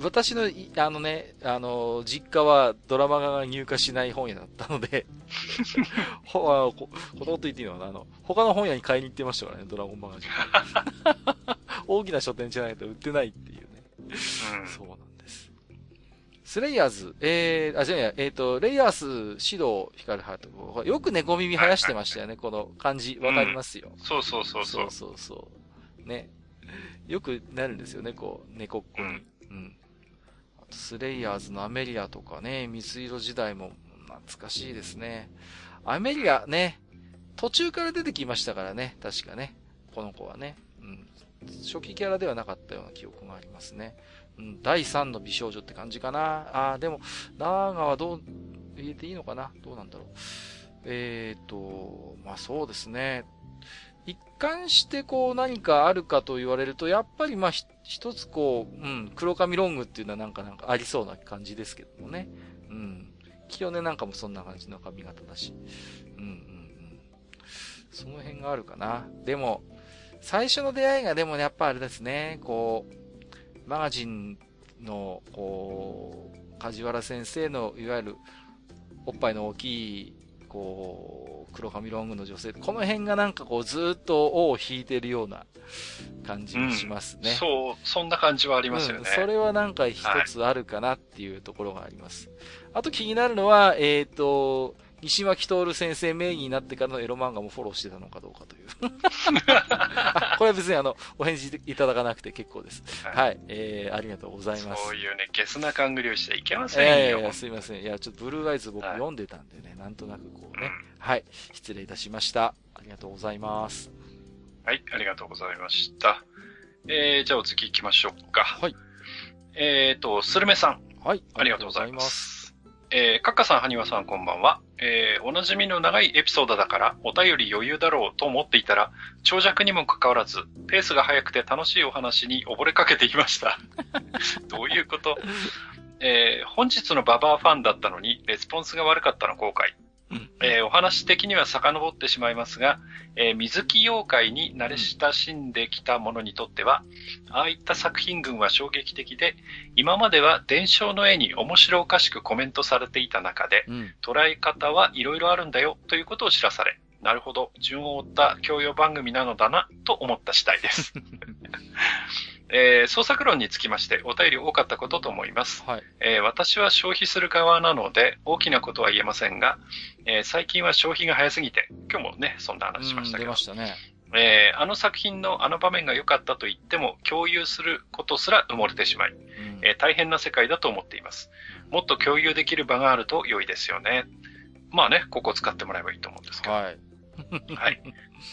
私の、あのね、あの、実家はドラマが入荷しない本屋だったので [laughs] ほあこ、このこと言っていいのかなあの、他の本屋に買いに行ってましたからね、ドラゴンマガジン。[laughs] 大きな書店じゃないと売ってないっていうね。うん、そうなんスレイヤーズ、えー、あ、じゃあ、えっ、ー、と、レイヤース、指導、光るハート。よく猫耳生やしてましたよね、この感じ。わかりますよ、うん、そうそうそうそう。そうそうそう。ね。よくなるんですよね、こう、猫っ子に。うん。うん、あとスレイヤーズのアメリアとかね、水色時代も懐かしいですね。アメリアね、途中から出てきましたからね、確かね。この子はね。うん。初期キャラではなかったような記憶がありますね。うん、第3の美少女って感じかな。あ、でも、長はどう、言えていいのかな？どうなんだろう？えっ、ー、と、まあそうですね。一貫してこう何かあるかと言われると、やっぱりまあ一つこう、うん、黒髪ロングっていうのはなんかなんかありそうな感じですけどもね。うん。清音なんかもそんな感じの髪型だし。うんうんうん。その辺があるかな。でも、最初の出会いがでもねやっぱあれですね、こう、マガジンの、こう、梶原先生の、いわゆる、おっぱいの大きい、こう、黒髪ロングの女性、この辺がなんかこう、ずっと尾を引いてるような感じもしますね。うん、そう、そんな感じはありますよね。うん、それはなんか一つあるかなっていうところがあります。はい、あと気になるのは、えっ、ー、と、西脇徹先生名義になってからのエロ漫画もフォローしてたのかどうかという [laughs] これは別にあの、お返事いただかなくて結構です。はい、はい、えー、ありがとうございます。そういうね、ゲスな勘繰りをしていけませんよ。えー、すいません。いや、ちょっとブルーアイズ僕読んでたんでね、はい、なんとなくこうね、うん、はい、失礼いたしました。ありがとうございます。はい、ありがとうございました。えー、じゃあお次行きましょうか。はい。えっ、ー、と、スルメさん。はい。ありがとうございます。えー、カッカさん、ハニワさん、こんばんは。えー、おなじみの長いエピソードだから、お便り余裕だろうと思っていたら、長尺にもかかわらず、ペースが速くて楽しいお話に溺れかけていました。[laughs] どういうこと？えー、本日のババアファンだったのに、レスポンスが悪かったの後悔。えー、お話的には遡ってしまいますが、えー、水木妖怪に慣れ親しんできた者にとっては、ああいった作品群は衝撃的で、今までは伝承の絵に面白おかしくコメントされていた中で、うん、捉え方はいろいろあるんだよということを知らされ、なるほど、順を追った教養番組なのだなと思った次第です。[laughs] えー、創作論につきましてお便り多かったことと思います、はいえー、私は消費する側なので大きなことは言えませんが、えー、最近は消費が早すぎて、今日もね、そんな話しましたけど。出ましたね。えー、あの作品のあの場面が良かったと言っても共有することすら埋もれてしまい、うん、えー、大変な世界だと思っています。もっと共有できる場があると良いですよね。まあね、ここを使ってもらえばいいと思うんですけど。はい。[laughs] はい。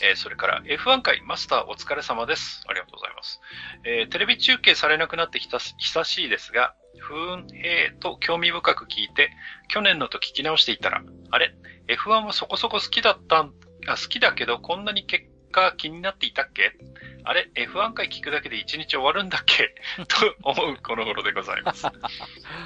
えー、それから F1 回マスターお疲れ様です。ありがとうございます。えー、テレビ中継されなくなってきた久しいですが、不運兵と興味深く聞いて、去年のと聞き直していたら、あれ ?F1 はそこそこ好きだったんあ、好きだけどこんなに結果気になっていたっけ？あれ、F1 回聞くだけで1日終わるんだっけ？[laughs] と思うこの頃でございます、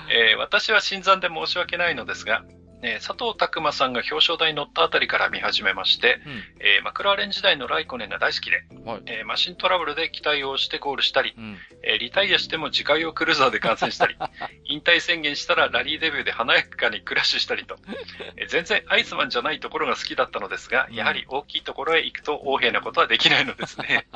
えー、私は新参で申し訳ないのですが、え佐藤拓馬さんが表彰台に乗ったあたりから見始めまして、うん、えー、マクラーレン時代のライコネンが大好きで、はい、えー、マシントラブルで期待をしてゴールしたり、うん、えー、リタイアしても自家用クルーザーで観戦したり、[laughs] 引退宣言したらラリーデビューで華やかにクラッシュしたりと、[laughs] え全然アイスマンじゃないところが好きだったのですが、やはり大きいところへ行くと横柄なことはできないのですね。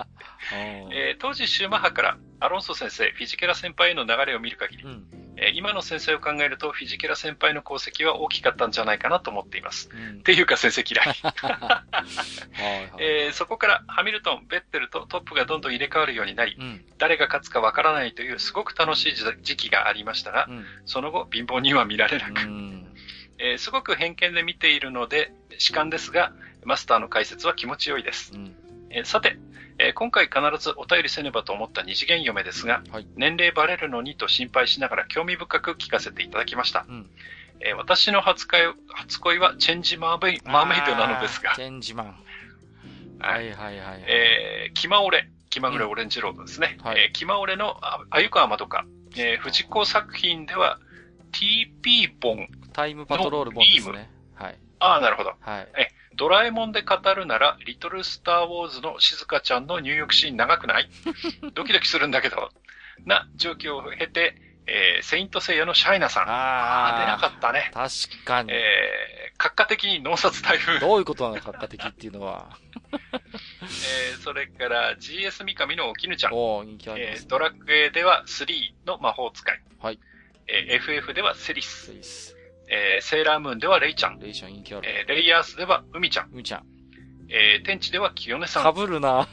[laughs] え当時シューマッハからアロンソ先生、フィジケラ先輩への流れを見る限り、うんえ今の先生を考えると、フィジケラ先輩の功績は大きかったんじゃないかなと思っています。うん、っていうか先生嫌 [laughs] い。えー、そこからハミルトン、ベッテルとトップがどんどん入れ替わるようになり、うん、誰が勝つかわからないというすごく楽しい時期がありましたが、うん、その後貧乏には見られなく、えー、すごく偏見で見ているので、主観ですが、マスターの解説は気持ちよいです。えー、さて、えー、今回必ずお便りせねばと思った二次元嫁ですが、はい、年齢バレるのにと心配しながら興味深く聞かせていただきました。うん、えー、私の初恋初恋はチェンジマーメイマーメイドなのですが。チェンジマン。はいはいはい、えー、気まおれ、気まぐれオレンジロードですね。うんはい、えー、気まおれのあゆかわまどか、えー、藤子作品では TP ボン。タイムパトロールボンですね。はい。ああ、なるほど。はい。え、ドラえもんで語るなら、リトルスターウォーズの静香ちゃんの入浴シーン長くない？[laughs] ドキドキするんだけど。な状況を経て、えー、セイントセイヤのシャイナさん。ああ、出なかったね。確かに。えー、閣下的に脳殺台風。どういうことなの、閣下的っていうのは。[laughs] えー、それから GS 三上のおきぬちゃん。お人気あります、ね、えー、ドラクエでは3の魔法使い。はい。えー、FF ではセリス。セリス。えー、セーラームーンではレイちゃん。レイちゃん人気ある。えー、レイヤースでは海ちゃん。海ちゃん。えー、天地では清音さん。かぶるな。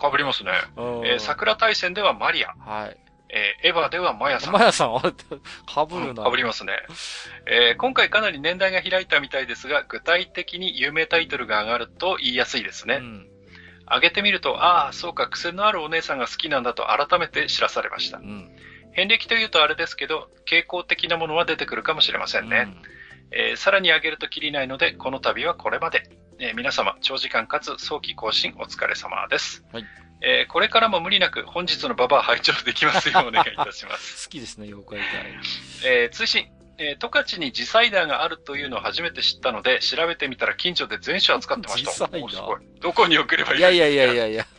かぶりますね。[laughs] えー、桜大戦ではマリア。はい。えー、エヴァではマヤさん。マヤさん、あれ、かぶるな。かぶりますね。えー、今回かなり年代が開いたみたいですが、具体的に有名タイトルが上がると言いやすいですね。うん。上げてみると、ああ、そうか、癖のあるお姉さんが好きなんだと改めて知らされました。うん。遍歴というとあれですけど、傾向的なものは出てくるかもしれませんね。うんえー、さらに上げるときりないので、この度はこれまで。えー、皆様、長時間かつ早期更新お疲れ様です。はい。えー、これからも無理なく本日のババア拝聴できますようお願いいたします。[laughs] 好きですね、妖怪界。えー、通信。えー、十勝に自サイダーがあるというのを初めて知ったので、調べてみたら近所で全種扱ってました。自サイダー。どこに送ればいいいやいやいやいやいや。[laughs]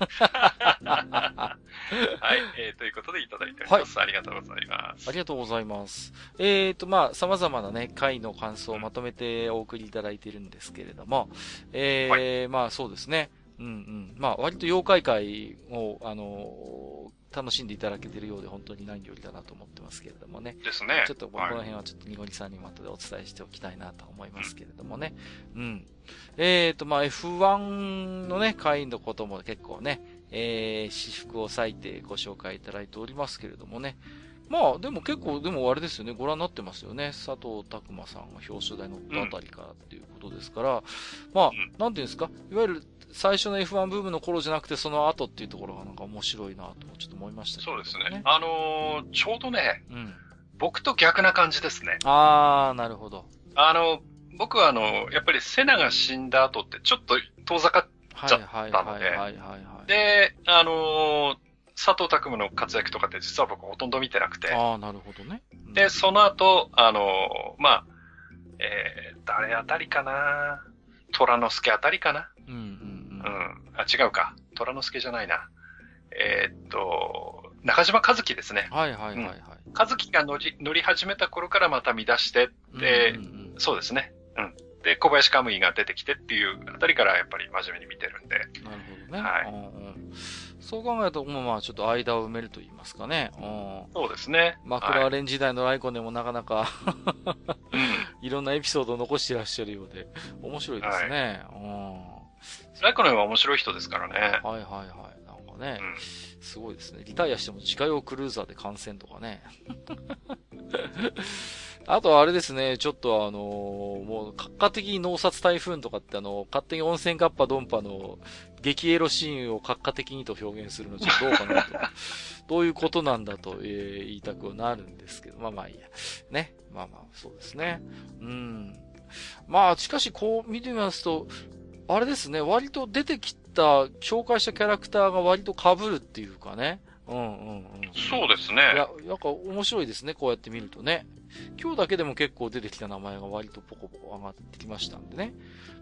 はい、えー、ということでいただいております、はい。ありがとうございます。ありがとうございます。えっ、ー、と、まあ、様々なね、回の感想をまとめてお送りいただいているんですけれども、えー、はい、まあ、そうですね。うんうん。まあ、割と妖怪界を、あの楽しんでいただけているようで本当に何よりだなと思ってますけれどもね。ですね。ちょっとこの辺はちょっとニゴリさんにも後でお伝えしておきたいなと思いますけれどもね。うん。えっ、ー、と、まあ、F1 のね、会員のことも結構ね、えー、私服を割いてご紹介いただいておりますけれどもね。まあ、でも結構、でもあれですよね、ご覧になってますよね。佐藤拓馬さんが表彰台乗ったあたりからっていうことですから、うん、まあ、なんていうんですか、いわゆる最初の F1 ブームの頃じゃなくて、その後っていうところがなんか面白いなと、ちょっと思いましたね。そうですね。あのー、ちょうどね、うん、僕と逆な感じですね。あー、なるほど。あの、僕はあの、やっぱりセナが死んだ後ってちょっと遠ざかっちゃったので、で、あのー、佐藤拓夢の活躍とかって実は僕ほとんど見てなくて。ああ、なるほどね。うん、で、その後、あのー、まあ、えー、誰あたりかな？虎之助あたりかな？うんうんうん。うん。あ、違うか。虎之助じゃないな。えー、っと、中島和樹ですね。はいはいはい、はい、うん。和樹が乗り乗り始めた頃からまた見出して、で、うんうんうん、そうですね。うん。で、小林カムイが出てきてっていうあたりからやっぱり真面目に見てるんで。なるほどね。はい。うんうんそう考えると、まあちょっと間を埋めると言いますかね。うん、そうですね。マクラーレン時代のライコンでもなかなか [laughs] いろんなエピソードを残していらっしゃるようで、面白いですね。はい、うん、ライコンは面白い人ですからね。はいはいはい。なんかね、うん、すごいですね。リタイアしても自家用クルーザーで観戦とかね。[laughs] あとあれですね、ちょっとあのー、もう、閣下的に脳殺台風とかってあの、勝手に温泉カッパドンパの激エロシーンを閣下的にと表現するのちょっとどうかなと。[laughs] どういうことなんだと、えー、言いたくなるんですけど、まあまあいいや。ね。まあまあ、そうですね。うん。まあ、しかしこう見てみますと、あれですね、割と出てきた、紹介したキャラクターが割と被るっていうかね。うんうんうん。そうですね。いや、なんか面白いですね、こうやって見るとね。今日だけでも結構出てきた名前が割とポコポコ上がってきましたんでね。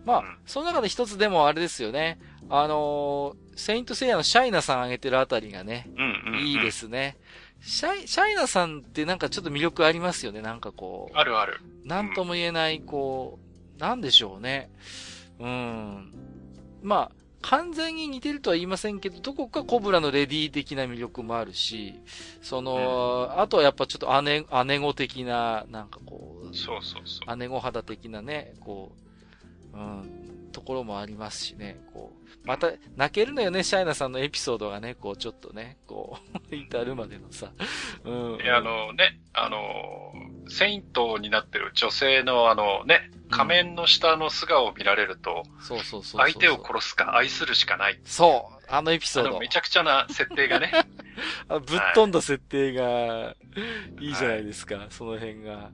まあ、うん、その中で一つでもあれですよね。あのー、セイントセイヤのシャイナさん挙げてるあたりがね、うんうんうん、いいですね。シャイ、シャイナさんってなんかちょっと魅力ありますよね、なんかこう。あるある。なんとも言えない、こう、なんでしょうね。うん。まあ、完全に似てるとは言いませんけど、どこかコブラのレディー的な魅力もあるし、その、うん、あとはやっぱちょっと姉、姉子的な、なんかこう、そうそうそう。姉子肌的なね、こう、うん、ところもありますしね、こう、また、泣けるのよね、シャイナさんのエピソードがね、こう、ちょっとね、こう、至るまでのさ。うん。いや、あのね、あの、セイントになってる女性のあのね、仮面の下の素顔を見られると、そうそうそう。相手を殺すか愛するしかない。そう。あのエピソード。めちゃくちゃな設定がね。[laughs] ぶっ飛んだ設定が、いいじゃないですか、はい、その辺が。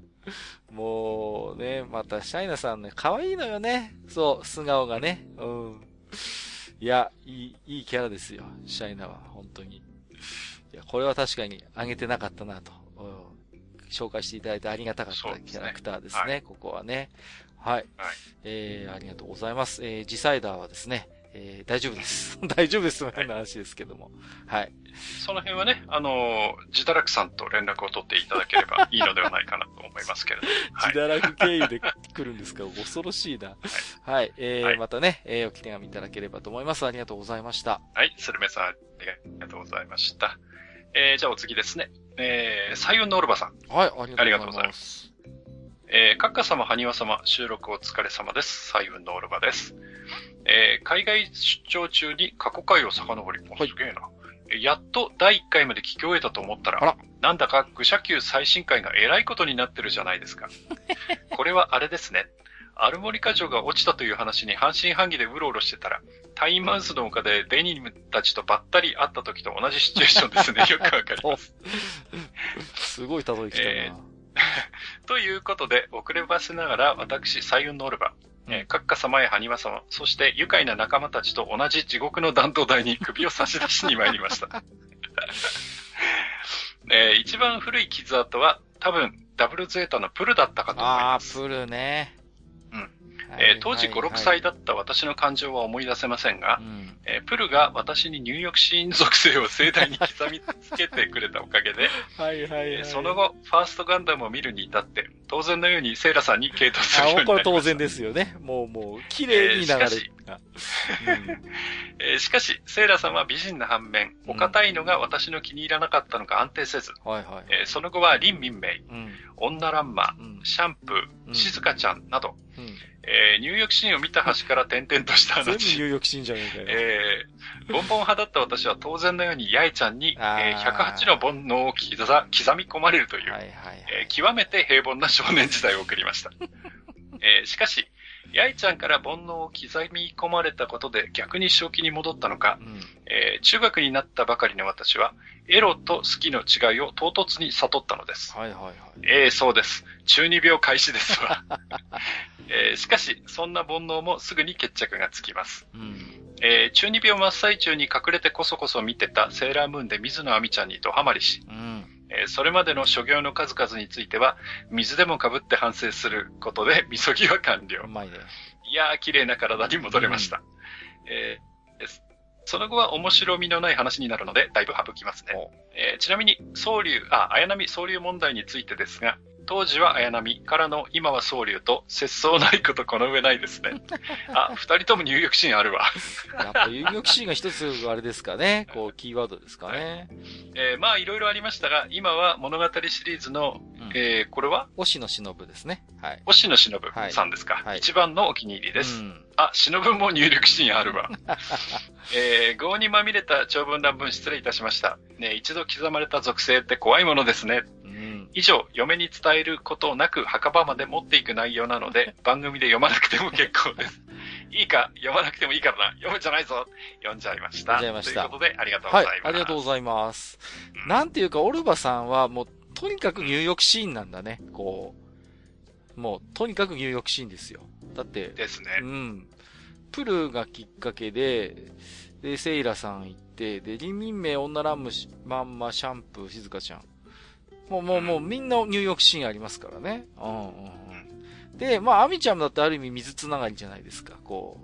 もうね、またシャイナさんね、可愛いのよね。そう、素顔がね。うん。いや、いい、いいキャラですよ。シャイナは、本当に。いや、これは確かにあげてなかったなと。紹介していただいてありがたかったキャラクターですね、すねはい、ここはね。はい。はい、えー、ありがとうございます。えー、ジサイダーはですね、えー、大丈夫です。[laughs] 大丈夫です。変な話ですけども。はい。その辺はね、あのー、ジダラクさんと連絡を取っていただければいいのではないかなと思いますけれども。はい、ジダラク経由で来るんですか？[laughs] 恐ろしいな。はい。はい、えー、はい、またね、えー、おき手紙いただければと思います。ありがとうございました。はい、スルメさん、ありがとうございました。えー、じゃあお次ですね。えー、サイオンのオルバさん。はい、ありがとうございます。えー、カッカ様、ハニワ様、収録お疲れ様です。サイオンのオルバです。えー、海外出張中に過去回を遡り、はい、すげえな。やっと第1回まで聞き終えたと思ったら、なんだか愚者級最新回が偉いことになってるじゃないですか。[laughs] これはあれですね。アルモリカ城が落ちたという話に半信半疑でうろうろしてたら、タインマウスの丘でデニムたちとばったり会った時と同じシチュエーションですね。[laughs] よくわかります。すごい例えきたな。えー、[laughs] ということで、遅ればせながら私、サイウンノールバ、えー、閣下様やハニワ様、そして愉快な仲間たちと同じ地獄の弾道台に [laughs] 首を差し出しに参りました。[laughs] えー、一番古い傷跡は多分ダブルゼータのプルだったかと思います。ああ、プルね。えー、当時5、6歳だった私の感情は思い出せませんが、うん、えー、プルが私に入浴シーン属性を盛大に刻みつけてくれたおかげで、はいはいはい、えー、その後、ファーストガンダムを見るに至って、当然のようにセイラさんに傾倒するようになりました。これ当然ですよね。もうもう、綺麗に流れる。えー、しかし、セイラさんは美人な反面、お堅いのが私の気に入らなかったのか安定せず、はいはい。えー、その後は林民名、うん、女ランマ、うん、シャンプー、静香ちゃん。など、うん。えー、入浴シーンを見た端から点々とした話。全部入浴シーンじゃねえかよ。えー、ボンボン派だった私は当然のように八重ちゃんに、えー、108の煩悩を刻み込まれるという、はいはいはい。えー、極めて平凡な少年時代を送りました。[laughs] えー、しかし、八重ちゃんから煩悩を刻み込まれたことで逆に正気に戻ったのか、うん、えー、中学になったばかりの私は、エロと好きの違いを唐突に悟ったのです。はいはいはい。えー、そうです。中二病開始ですわ。[laughs] えー、しかし、そんな煩悩もすぐに決着がつきます。うん、えー、中二病真っ最中に隠れてこそこそ見てたセーラームーンで水野亜美ちゃんにドハマりし、うんえー、それまでの諸行の数々については、水でも被って反省することで、[laughs] みそぎは完了。うまいね。いやー、綺麗な体に戻れました。うん、えー、その後は面白みのない話になるので、だいぶ省きますね。えー、ちなみに、総流、あ、綾波総流問題についてですが、当時は綾波からの今は総流と節操ないことこの上ないですね。[laughs] あ、二人とも入浴シーンあるわ。やっぱ入浴シーンが一つあれですかね。[laughs] こう、キーワードですかね。はい、えー、まあいろいろありましたが、今は物語シリーズの、うん、えー、これは？押野忍ですね。はい。押野忍さんですか、はい。一番のお気に入りです。うん、あ、忍も入力シーンあるわ。[laughs] えー、業にまみれた長文乱文失礼いたしました。ね、一度刻まれた属性って怖いものですね。以上、嫁に伝えることなく墓場まで持っていく内容なので、番組で読まなくても結構です。[laughs] いいか、読まなくてもいいからな。読むじゃないぞ。読んじゃいました。読んじゃいました。ということで、ありがとうございます。はい、ありがとうございます。うん、なんていうか、オルバさんはもう、とにかく入浴シーンなんだね。こう。もう、とにかく入浴シーンですよ。だって。ですね。うん。プルがきっかけで、で、セイラさん行って、で、リンミンメイ、女ラムまんま、シャンプー、静香ちゃん。もう、もう、もう、みんな入浴シーンありますからね。うんうんうん。で、まあ、アミちゃんだってある意味水つながりじゃないですか。こ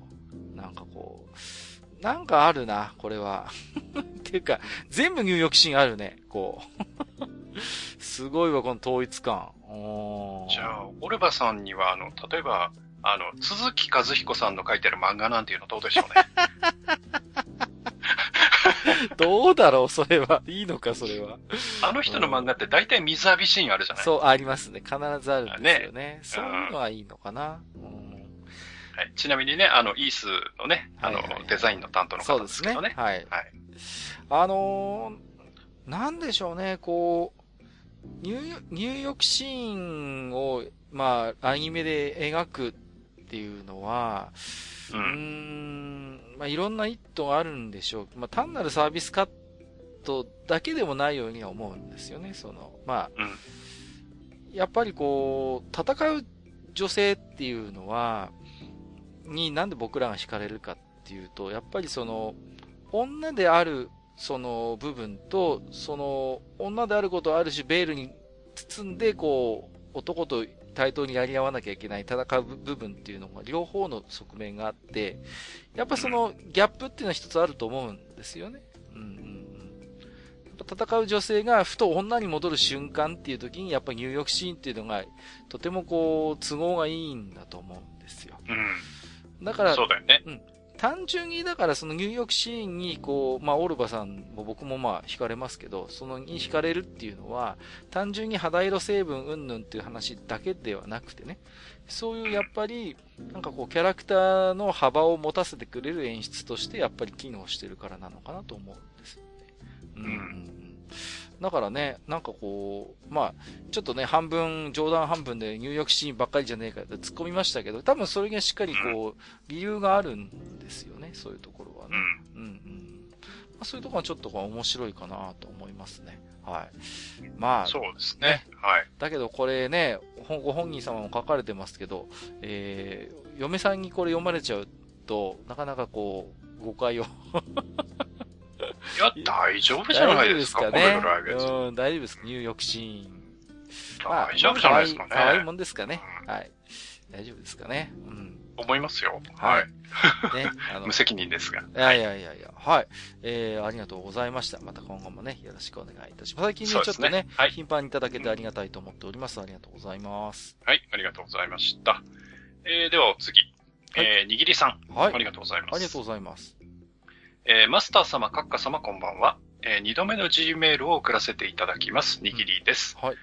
う、なんかこう、なんかあるな、これは。[laughs] っていうか、全部入浴シーンあるね、こう。[laughs] すごいわ、この統一感。じゃあ、オルバさんには、あの、例えば、あの、鈴木和彦さんの書いてる漫画なんていうのどうでしょうね。[laughs] [laughs] どうだろう、それは。いいのか、それは。あの人の漫画って大体水浴びシーンあるじゃない、そう、ありますね。必ずあるんですよね。ねそういうのはいいのかな。はい、ちなみにね、あの、イースのね、あの、はいはいはい、デザインの担当の方ですけどね。はい。はい。あのー、なんでしょうね、こう、入入浴シーンを、まあ、アニメで描くっていうのは、うん、うんまあ、いろんな意図があるんでしょう。まあ、単なるサービスカットだけでもないようには思うんですよね。その、まあ、うん、やっぱりこう、戦う女性っていうのは、になんで僕らが惹かれるかっていうと、やっぱりその、女であるその部分と、その、女であることある種ベールに包んで、こう、男と対等にやり合わなきゃいけない戦う部分っていうのが両方の側面があって、やっぱそのギャップっていうのは一つあると思うんですよね。うんうんうん。戦う女性がふと女に戻る瞬間っていう時にやっぱ入浴シーンっていうのがとてもこう都合がいいんだと思うんですよ。うん。だから、そうだよね。うん。単純にだからその入浴シーンにこう、まあオルバさんも僕もまあ惹かれますけど、そのに惹かれるっていうのは、単純に肌色成分うんぬんっていう話だけではなくてね、そういうやっぱり、なんかこうキャラクターの幅を持たせてくれる演出としてやっぱり機能してるからなのかなと思うんですよね。うんだからね、なんかこう、まあ、ちょっとね、半分、冗談半分で入浴シーンばっかりじゃねえかって突っ込みましたけど、多分それがしっかりこう、理由があるんですよね、そういうところはね。うん、うん、まあ、そういうところはちょっと面白いかなと思いますね。はい。まあ。そうですね。はい。だけどこれね、ご本人様も書かれてますけど、えー、嫁さんにこれ読まれちゃうと、なかなかこう、誤解をいや、大丈夫じゃないですか、大丈夫ですかね。うん、大丈夫です入浴シーン。大丈夫じゃないですかね。可愛いもんですかね。はい。大丈夫ですかね？うん。思いますよ。はい。ね。あの [laughs] 無責任ですが。いやいやいやいや。はい。えー、ありがとうございました。また今後もね、よろしくお願いいたします。最近ね、ちょっとね、はい、頻繁にいただけてありがたいと思っております。ありがとうございます。はい、ありがとうございました。えー、ではお次。えー、にぎりさん。はい。ありがとうございます。ありがとうございます。えー、マスター様、カッカ様、こんばんは。えー、二度目の G メールを送らせていただきます。にぎりです。うん、はい。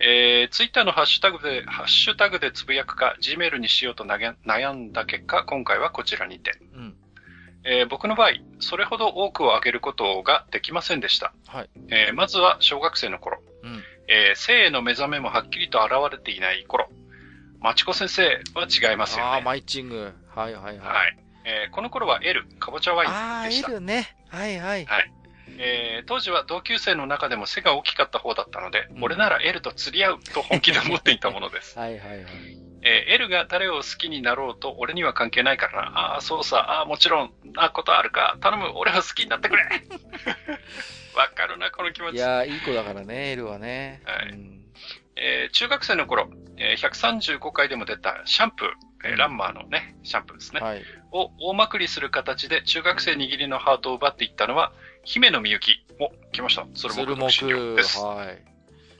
えー、ツイッターのハッシュタグで、ハッシュタグでつぶやくか、G メールにしようと悩んだ結果、今回はこちらにて。うん。えー、僕の場合、それほど多くを上げることができませんでした。はい。えー、まずは小学生の頃。うん。えー、性への目覚めもはっきりと現れていない頃。マチコ先生は違いますよね。ああ、マイチング。はいはいはい。はい。えー、この頃は L、かぼちゃワインでした。ああ、L ね。はいはい。はい。えー、当時は同級生の中でも背が大きかった方だったので、うん、俺なら L と釣り合うと本気で思っていたものです。はいはいはい。えー、L が誰を好きになろうと俺には関係ないからな。ああ、そうさ、ああ、もちろん、なことあるか。頼む、俺は好きになってくれ。[laughs] わかるな、この気持ち。いやいい子だからね、L はね。はい。うん、えー、中学生の頃、えー、135回でも出たシャンプー、えー、ランマーのね、シャンプーですね。はい。を大まくりする形で中学生握りのハートを奪っていったのは、姫野みゆき。お、来ました。それものです。はい。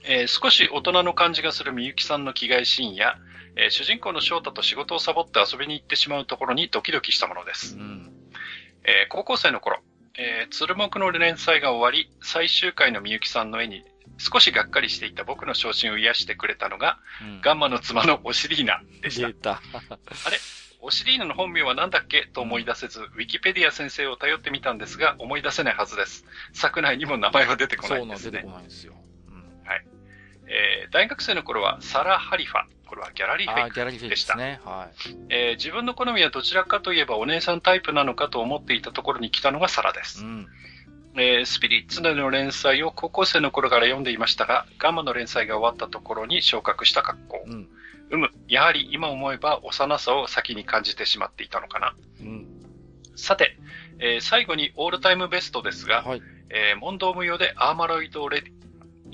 えー、少し大人の感じがするみゆきさんの着替えシーンや、えー、主人公の翔太と仕事をサボって遊びに行ってしまうところにドキドキしたものです。うん、えー、高校生の頃、えー、鶴木の連載が終わり、最終回のみゆきさんの絵に少しがっかりしていた僕の昇進を癒してくれたのが、うん、ガンマの妻のオシリーナでした。たあれ？オシリーナの本名は何だっけ？と思い出せず、ウィキペディア先生を頼ってみたんですが、思い出せないはずです。作内にも名前は出てこないんですね。そうなん、出てこないんですよ。うん、はい。えー、大学生の頃はサラ・ハリファ。これはギャラリーフェイクでした。ね。はい。えー、自分の好みはどちらかといえばお姉さんタイプなのかと思っていたところに来たのがサラです。うん。えー、スピリッツでの連載を高校生の頃から読んでいましたが、ガンマの連載が終わったところに昇格した格好。うん、うむ、やはり今思えば幼さを先に感じてしまっていたのかな。うん、さて、えー、最後にオールタイムベストですが、はい、えー、問答無用でアーマロイドレディ、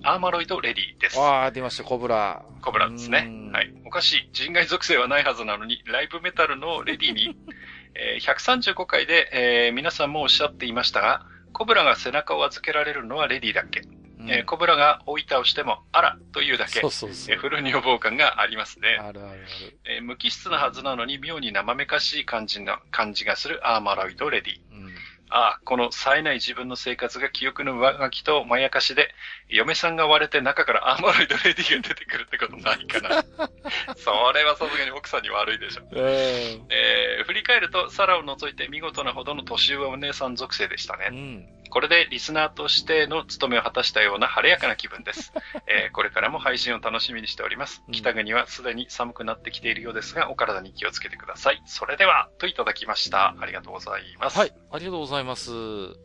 アーマロイドレディです。ああ、出ました、コブラ。コブラですね。はい。おかしい。人外属性はないはずなのに、ライブメタルのレディに、[laughs] えー、135回で、えー、皆さんもおっしゃっていましたが、コブラが背中を預けられるのはレディだっけ？うん、えー、コブラが追い倒しても、あらというだけ、そうそうそうえー、フル女房感がありますね。あるあるある。えー、無機質なはずなのに妙に生めかしい感じの、感じがするアーマロイドレディ。うんああ、この冴えない自分の生活が記憶の上書きとまやかしで、嫁さんが割れて中からアーマロイドレディが出てくるってことないかな。[laughs] それはさすがに奥さんに悪いでしょ。えー、えー、振り返ると、サラを除いて見事なほどの年上お姉さん属性でしたね。うんこれでリスナーとしての務めを果たしたような晴れやかな気分です。[laughs] えー、これからも配信を楽しみにしております。北国はすでに寒くなってきているようですが、お体に気をつけてください。それでは、といただきました。ありがとうございます。はい、ありがとうございます。う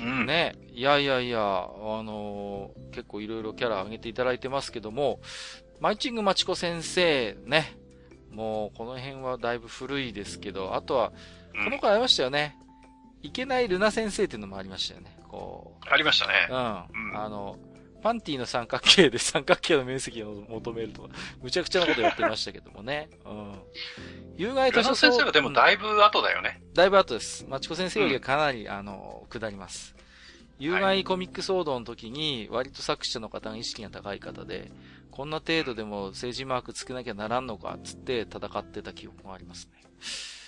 ん。ね、いやいやいや、あのー、結構いろいろキャラ上げていただいてますけども、マイチングマチコ先生、ね、もうこの辺はだいぶ古いですけど、あとは、この子ありましたよね。いけないルナ先生っていうのもありましたよね。こう。ありましたね。うん。うん、あの、パンティの三角形で三角形の面積を求めるとか、むちゃくちゃなことやってましたけどもね。うん。有害図書先生はでもだいぶ後だよね。だいぶ後です。マチコ先生よりはかなり、うん、あの、下ります。有害コミック騒動の時に、割と作者の方が意識が高い方で、こんな程度でも政治マークつけなきゃならんのか、つって戦ってた記憶がありますね。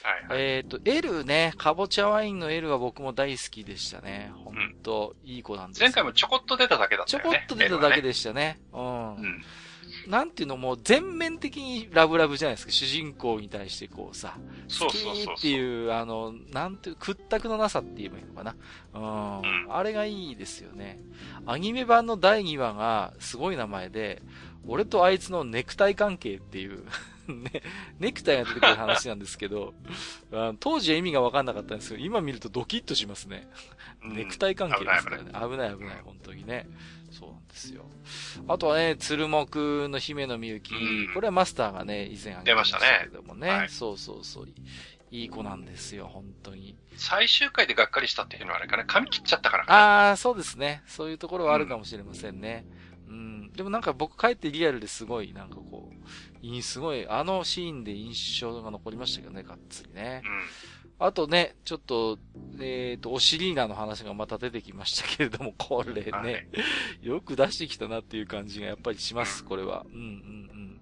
はいはい、えっ、ー、と、L ね、かぼちゃワインの L は僕も大好きでしたね。ほんと、いい子なんです前回もちょこっと出ただけだったよね。ちょこっと出ただけでしたね。ねうん。うんなんていうのも全面的にラブラブじゃないですか。主人公に対してこうさ、好きっていう、あの、なんていう、屈託のなさって言えばいいのかな。うん。うん、あれがいいですよね。アニメ版の第2話がすごい名前で、俺とあいつのネクタイ関係っていうね、ネクタイが出てくる話なんですけど、当時は意味がわかんなかったんですけど、今見るとドキッとしますね。ネクタイ関係ですからね。危ない危ない、本当にね。そうなんですよ。あとはね、鶴木の姫のみゆき、これはマスターがね、以前あげましたけどもね。はい、そうそうそう。いい子なんですよ、本当に。最終回でがっかりしたっていうのはあれかな髪切っちゃったからかな。ああ、そうですね。そういうところはあるかもしれませんね。うん、うんでもなんか僕帰ってリアルですごい、なんかこう、すごい、あのシーンで印象が残りましたけどね、がっつりね。うん、あとね、ちょっと、えっ、ー、と、オシリーナの話がまた出てきましたけれども、これね、はい、よく出してきたなっていう感じがやっぱりします、これは。うんうんうん。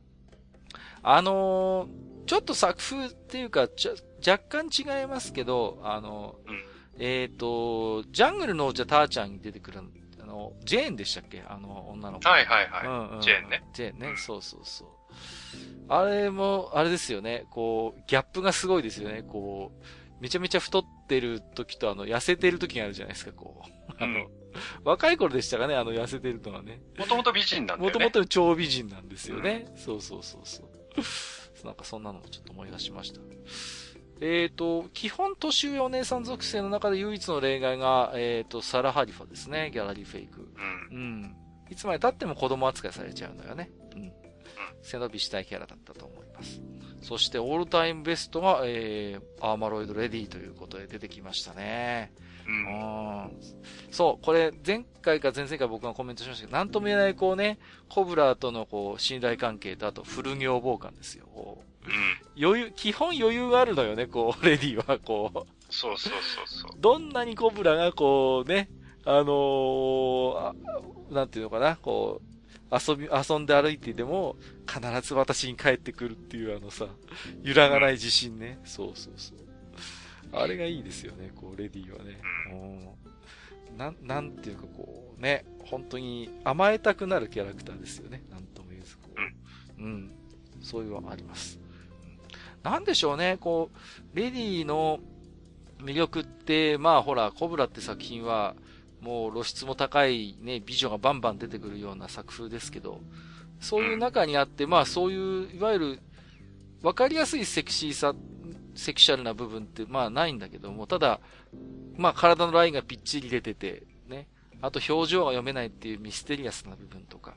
あのー、ちょっと作風っていうか、ちょ若干違いますけど、あの、うん、えっ、ー、と、ジャングルの王者ターちゃんに出てくるの、ジェーンでしたっけ？あの、女の子。はいはいはい。うんうん、ジェーンね。ジェーンね、うん、そうそうそう。あれも、あれですよね。こう、ギャップがすごいですよね。こう、めちゃめちゃ太ってる時と、あの、痩せてる時があるじゃないですか、こう。あの、うん、若い頃でしたかね、あの、痩せてるのはね。もともと美人なんだよね。もともと超美人なんですよね。うん、そうそうそうそう。なんかそんなのもちょっと思い出しました。えっ、ー、と、基本年上お姉さん属性の中で唯一の例外が、えっ、ー、と、サラ・ハリファですね。ギャラリーフェイク。うん。うん。いつまで経っても子供扱いされちゃうのよね。うん。背伸びしたいキャラだったと思います。そして、オールタイムベストが、えー、アーマロイドレディということで出てきましたね。うん。そう、これ、前回か前々回僕がコメントしましたけど、なんとも言えない、こうね、コブラとのこう、信頼関係と、あと、フル女房感ですよ。余裕、基本余裕があるのよね、こう、[laughs] レディは、こう。そうそうそうそう。どんなにコブラが、こう、ね、あのー、なんていうのかな、こう、遊び、遊んで歩いていても、必ず私に帰ってくるっていうあのさ、揺らがない自信ね。うん、そうそうそう。あれがいいですよね、こう、レディはね。うん、なん、なんていうかこう、ね、本当に甘えたくなるキャラクターですよね。なんとも言えず。うん。うん。そういうのはあります。なんでしょうね、こう、レディの魅力って、まあほら、コブラって作品は、もう露出も高いね、美女がバンバン出てくるような作風ですけど、そういう中にあって、まあそういう、いわゆる、わかりやすいセクシーさ、セクシャルな部分って、まあないんだけども、ただ、まあ体のラインがぴっちり出てて、ね、あと表情が読めないっていうミステリアスな部分とか、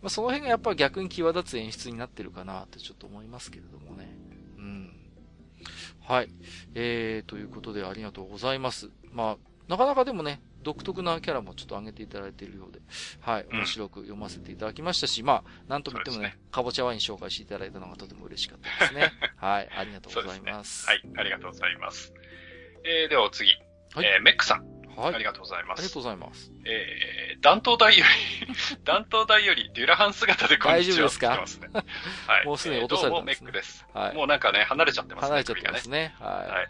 まあ、その辺がやっぱ逆に際立つ演出になってるかなってちょっと思いますけれどもね。うん。はい。えー、ということでありがとうございます。まあ、なかなかでもね、独特なキャラもちょっと上げていただいているようで、はい、面白く読ませていただきましたし、うん、まあ、なんとも言ってもね、ねかぼちゃワイン紹介していただいたのがとても嬉しかったですね。[laughs] はい、ありがとうございます。すね、はい、ありがとうございます。えー、ではお次、はい、えー、メックさん。はい。ありがとうございます。ありがとうございます。えー、弾頭台より [laughs] 弾頭台よりデュラハン姿でこんにちは。大丈夫ですか？ますね。はい。[laughs] もうすでに落とされてます、ね、どうもメックです。はい。もうなんかね、離れちゃってますね。離れちゃってますね。はい。はい。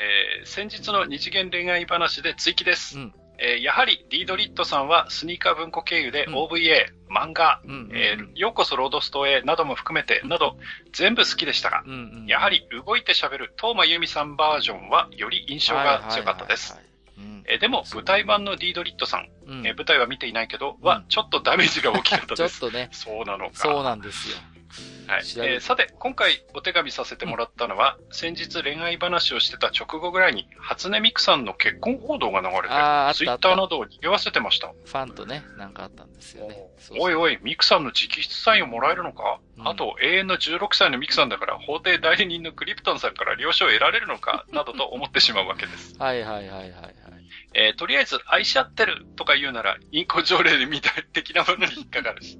えー、先日の二次元恋愛話で追記です。うん。えー、やはりリードリットさんはスニーカー文庫経由で OVA、うん、漫画、うん、えー、ようこそロードストへなども含めて、など全部好きでしたが、うんうん、やはり動いて喋る東間由美さんバージョンはより印象が強かったです。えでも、舞台版のディードリットさん、うん、え舞台は見ていないけど、は、ちょっとダメージが大きかったです。[laughs] ちょっとね。そうなのか。そうなんですよ。はい。えー、さて、今回お手紙させてもらったのは、うん、先日恋愛話をしてた直後ぐらいに、初音ミクさんの結婚報道が流れて、ツイッターなどを賑わせてました。ファンとね、なんかあったんですよね。おいおい、ミクさんの直筆サインをもらえるのか、うん、あと、永遠の16歳のミクさんだから、法廷代理人のクリプトンさんから了承を得られるのか、などと思ってしまうわけです。はいはいはいはい。えー、とりあえず愛し合ってるとか言うなら、インコ条例で見た的なものに引っかかるし、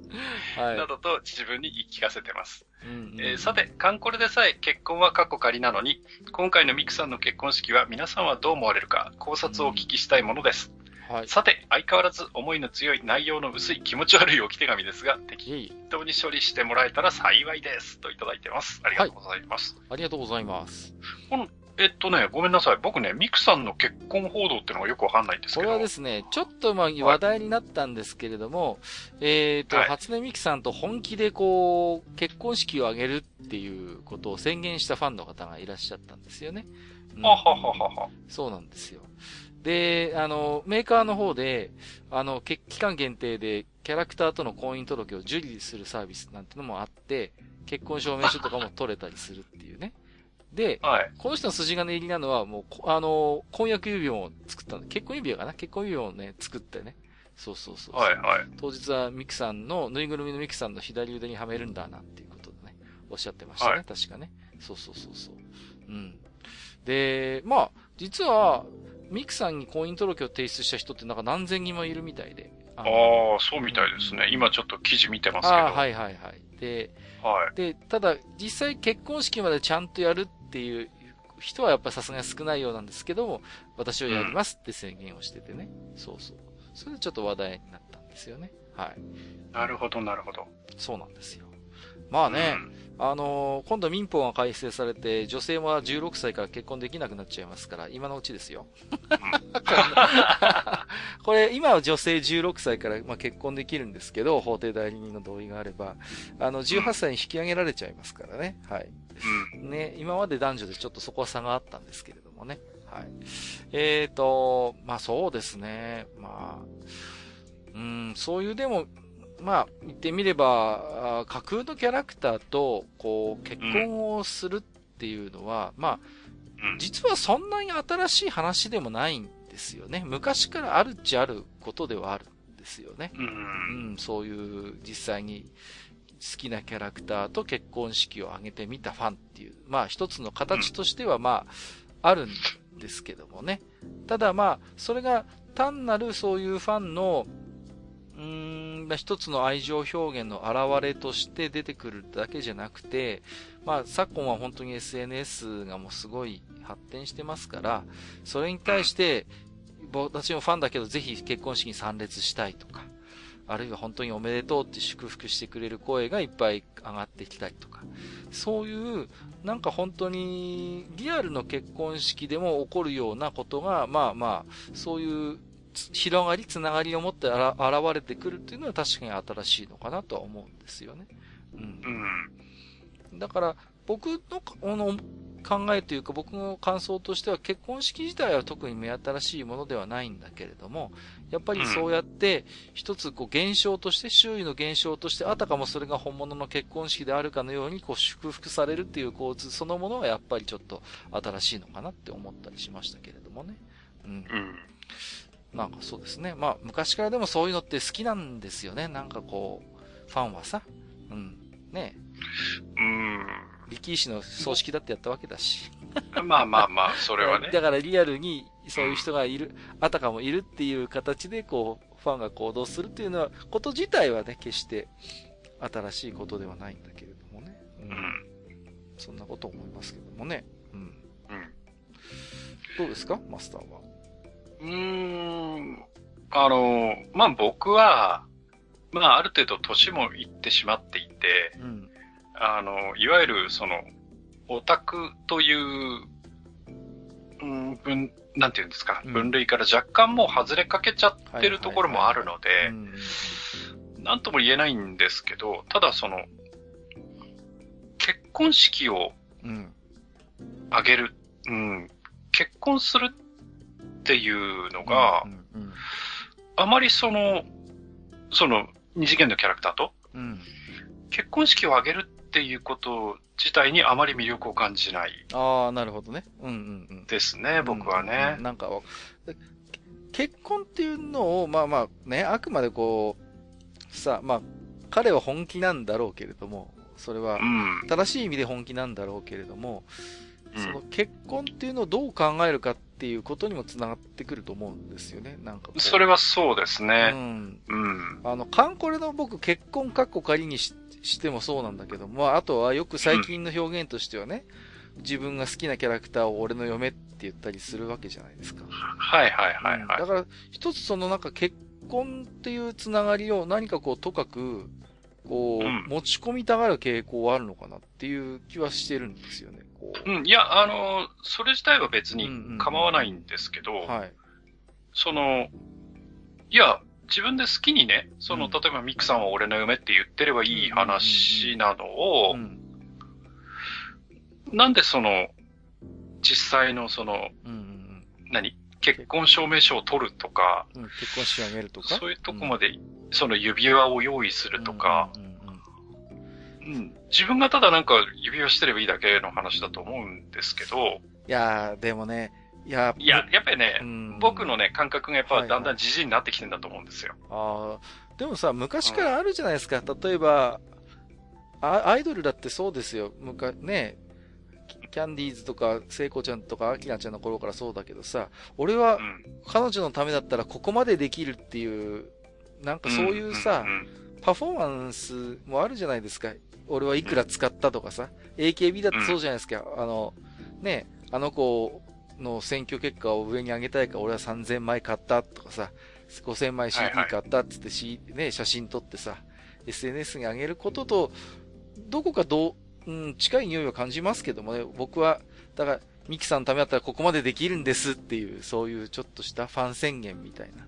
はい、などと自分に言い聞かせてます。うんうん、えー、さて、カンコレでさえ結婚は過去仮なのに、今回のミクさんの結婚式は皆さんはどう思われるか考察をお聞きしたいものです。うんはい、さて、相変わらず思いの強い内容の薄い気持ち悪い置き手紙ですが、適当に処理してもらえたら幸いです。といただいてます。ありがとうございます。はい、ありがとうございます。このえっとね、ごめんなさい。僕ね、ミクさんの結婚報道っていうのがよくわかんないんですけど。これはですね、ちょっとまあ話題になったんですけれども、はい、えっ、と、はい、初音ミクさんと本気でこう、結婚式を挙げるっていうことを宣言したファンの方がいらっしゃったんですよね。うん、ははははそうなんですよ。で、あの、メーカーの方で、あの、期間限定でキャラクターとの婚姻届を受理するサービスなんてのもあって、結婚証明書とかも取れたりするっていうね。で、はい、この人の筋金入りなのは、もう、あの、婚約指輪を作った結婚指輪かな？結婚指輪をね、作ってね。そうそうそうはいはい。当日はミクさんの、ぬいぐるみのミクさんの左腕にはめるんだなっていうことでね、おっしゃってましたね。はい、確かね。そうそうそうそう。うん。で、まあ、実は、ミクさんに婚姻届を提出した人ってなんか何千人もいるみたいで。ああ、そうみたいですね。うん、今ちょっと記事見てますけど。あはいはいはい。で、はい。で、ただ、実際結婚式までちゃんとやるっていう人はやっぱさすがに少ないようなんですけども、私はやりますって宣言をしててね。うん、そうそう。それでちょっと話題になったんですよね。はい。なるほど、なるほど。そうなんですよ。まあね、うんあのー、今度民法が改正されて、女性は16歳から結婚できなくなっちゃいますから、今のうちですよ。[laughs] これ、今は女性16歳から、まあ、結婚できるんですけど、法定代理人の同意があれば、あの、18歳に引き上げられちゃいますからね。はい。ね、今まで男女でちょっとそこは差があったんですけれどもね。はい。えーと、まあそうですね。まあ、うん、そういうでも、まあ、言ってみれば、架空のキャラクターと、こう、結婚をするっていうのは、まあ、実はそんなに新しい話でもないんですよね。昔からあるっちゃあることではあるんですよね。うん、そういう実際に好きなキャラクターと結婚式を挙げてみたファンっていう、まあ一つの形としてはまあ、あるんですけどもね。ただまあ、それが単なるそういうファンのうーん、一つの愛情表現の表れとして出てくるだけじゃなくて、まあ、昨今は本当に SNS がもうすごい発展してますから、それに対して、私もファンだけどぜひ結婚式に参列したいとか、あるいは本当におめでとうって祝福してくれる声がいっぱい上がってきたりとか、そういう、なんか本当にリアルの結婚式でも起こるようなことが、まあまあ、そういう広がり、つながりを持って現れてくるっていうのは確かに新しいのかなとは思うんですよね。うん。うん、だから、僕の考えというか僕の感想としては結婚式自体は特に目新しいものではないんだけれども、やっぱりそうやって一つこう現象として、周囲の現象として、あたかもそれが本物の結婚式であるかのようにこう祝福されるっていう構図そのものはやっぱりちょっと新しいのかなって思ったりしましたけれどもね。うん。うんなんかそうですね。まあ、昔からでもそういうのって好きなんですよね。なんかこう、ファンはさ。うん。ねうん。力士の葬式だってやったわけだし。まあまあまあ、それはね。[laughs] だからリアルにそういう人がいる、あたかもいるっていう形で、こう、ファンが行動するっていうのは、こと自体はね、決して新しいことではないんだけれどもね。うん。うん、そんなこと思いますけどもね。うん。うん。どうですか？マスターは。うーん。あの、まあ僕は、まあある程度年もいってしまっていて、うん、あの、いわゆるその、オタクという、うん、分、なんていうんですか、分類から若干もう外れかけちゃってるところもあるので、なんとも言えないんですけど、ただその、結婚式を、あげる、うん、結婚するっていうのが、あまりその、その、二次元のキャラクターと、結婚式をあげるっていうこと自体にあまり魅力を感じない。ああ、なるほどね。うんうんうん。ですね、僕はね。なんか、結婚っていうのを、まあまあね、あくまでこう、さ、まあ、彼は本気なんだろうけれども、それは、正しい意味で本気なんだろうけれども、その結婚っていうのをどう考えるかっていうことにもつながってくると思うんですよね。なんかそれはそうですね。うん。うん。あの、カンコレの僕結婚カッコ仮にししてもそうなんだけども、あとはよく最近の表現としてはね、うん、自分が好きなキャラクターを俺の嫁って言ったりするわけじゃないですか。はいはいはい、はいうん、だから、一つそのなんか結婚っていうつながりを何かこうとかく、こう、うん、持ち込みたがる傾向はあるのかなっていう気はしてるんですよね。うん、いや、あの、それ自体は別に構わないんですけど、うんうん、はい。その、いや、自分で好きにね、その、うん、例えばミクさんは俺の嫁って言ってればいい話なのを、なんでその、実際のその、うんうん、何結婚証明書を取るとか、うん、結婚し上げるとか？そういうとこまで、その指輪を用意するとか、うん。うん、自分がただなんか指輪してればいいだけの話だと思うんですけど。いやー、でもね、いや、いや、やっぱりね、うん、僕のね、感覚がやっぱだんだんじじいになってきてんだと思うんですよ。ああ、でもさ、昔からあるじゃないですか。うん、例えばあ、アイドルだってそうですよ。昔、ね、キャンディーズとか、聖子ちゃんとか、アキナちゃんの頃からそうだけどさ、俺は、彼女のためだったらここまでできるっていう、なんかそういうさ、パフォーマンスもあるじゃないですか。俺はいくら使ったとかさ、AKB だってそうじゃないですか。あの、ね、あの子の選挙結果を上に上げたいから俺は3000枚買ったとかさ、5000枚 CD 買ったっつって、C ね、写真撮ってさ、SNS に上げることと、どこかどう、うん、近い匂いを感じますけどもね、僕は、だから、ミキさんのためだったらここまでできるんですっていう、そういうちょっとしたファン宣言みたいな、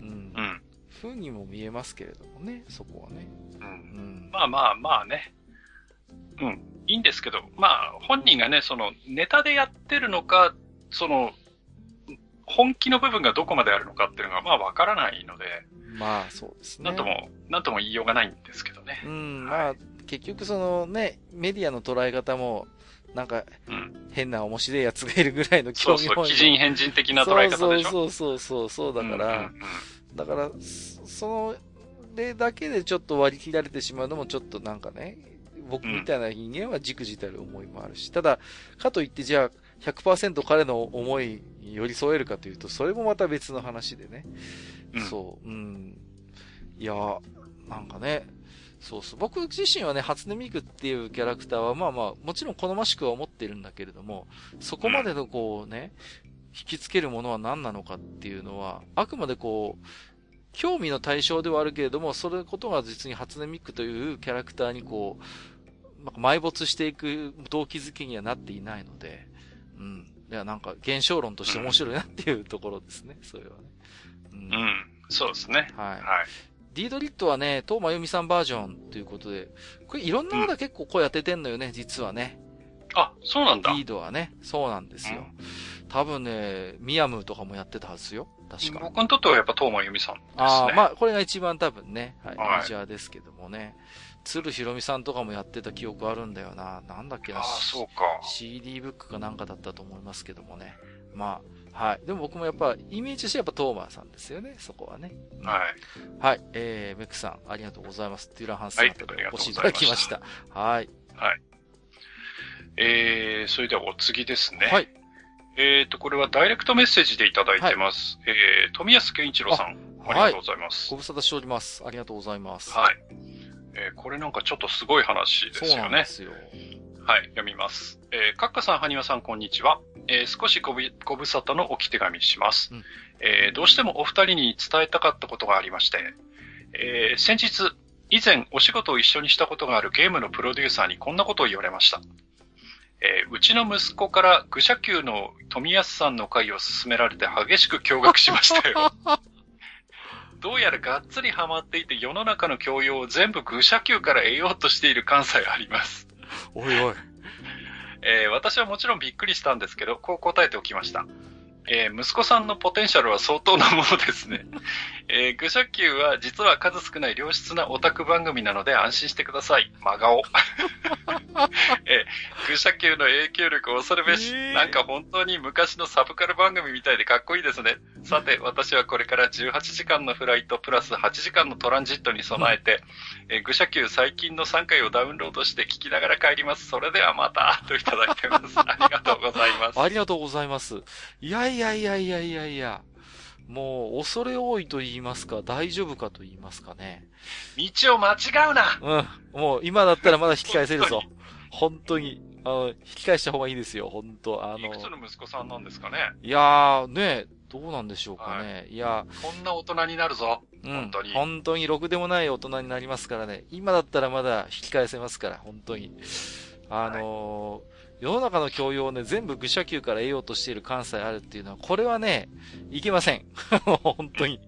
うん、うん、風にも見えますけれどもね、そこはね。うん。うん、まあまあまあね。うん。いいんですけど、まあ、本人がね、その、ネタでやってるのか、その、本気の部分がどこまであるのかっていうのが、まあ、わからないので。まあ、そうですね。なんとも、なんとも言いようがないんですけどね。うん、まあ、結局そのね、メディアの捉え方も、なんか、変な面白いやつがいるぐらいの興味本位そうそう、奇人変人的な捉え方でしょ？そうそうそうそう、だから、うんうんうん、だから、その、でだけでちょっと割り切られてしまうのもちょっとなんかね、僕みたいな人間はじくじたる思いもあるし、ただ、かといってじゃあ100%彼の思いに寄り添えるかというと、それもまた別の話でね。うん、そう、うん。いや、なんかね、そうそう。僕自身はね、初音ミクっていうキャラクターは、まあまあ、もちろん好ましくは思ってるんだけれども、そこまでのこうね、引きつけるものは何なのかっていうのは、あくまでこう、興味の対象ではあるけれども、それことが実に初音ミクというキャラクターにこう、埋没していく動機づけにはなっていないので、うん。いや、なんか現象論として面白いなっていうところですね、それはね。うん、うん、そうですね。はい。はい。ディードリットはね、東真由美さんバージョンということで、これいろんな方結構声当ててんのよね、実はね。あ、そうなんだ。リードはね、そうなんですよ。うん、多分ね、ミヤムとかもやってたはずよ。確か。僕にとってはやっぱ東真由美さんですね。ああ、まあ、これが一番多分ね、はい、はい、メジャーですけどもね。鶴ひろみさんとかもやってた記憶あるんだよな。なんだっけな。あそうか。CD ブックかなんかだったと思いますけどもね。まあ、はい。でも僕もやっぱ、イメージしてやっぱトーマーさんですよね、そこはね。はい。はい。えー、メックさん、ありがとうございます。テューラハンスさんとお越しいただきました。はい。はい。えー、それではお次ですね。はい。えっ、ー、と、これはダイレクトメッセージでいただいてます。はい、えー、富安健一郎さん。ありがとうございます。ご無沙汰しております。ありがとうございます。はい。えー、これなんかちょっとすごい話ですよね。そうなんですよ。はい、読みます。えー、カッカさん、ハニワさん、こんにちは。えー、少しごぶご無沙汰のおき手紙します、うん、えー、どうしてもお二人に伝えたかったことがありまして、えー、先日、以前お仕事を一緒にしたことがあるゲームのプロデューサーにこんなことを言われました。えー、うちの息子から愚者級の富安さんの会を勧められて激しく驚愕しましたよ。[laughs] どうやらがっつりハマっていて世の中の教養を全部愚者級から得ようとしている関西あります。おいおい。えー、私はもちろんびっくりしたんですけど、こう答えておきました。えー、息子さんのポテンシャルは相当なものですね。[laughs] えー、愚者級は実は数少ない良質なオタク番組なので安心してください。真顔。[laughs] えー、愚者級の影響力恐るべし、えー、なんか本当に昔のサブカル番組みたいでかっこいいですね。さて、私はこれから18時間のフライトプラス8時間のトランジットに備えて、うん、えー、愚者級最近の3回をダウンロードして聞きながら帰ります。それではまた、といただいてます。ありがとうございます。[laughs] ありがとうございます。いやいやいやいやいやいや。もう、恐れ多いと言いますか、大丈夫かと言いますかね。道を間違うなうん。もう、今だったらまだ引き返せるぞ。[laughs] 本当に。あの、引き返した方がいいですよ、本当あの。いくつの息子さんなんですかねいやー、ね、どうなんでしょうかね。はい、いや、こんな大人になるぞ。うん、本当に。本当にろくでもない大人になりますからね。今だったらまだ引き返せますから、本当に。あのーはい世の中の教養をね、全部愚者級から得ようとしている関西あるっていうのは、これはね、いけません。[laughs] 本当に。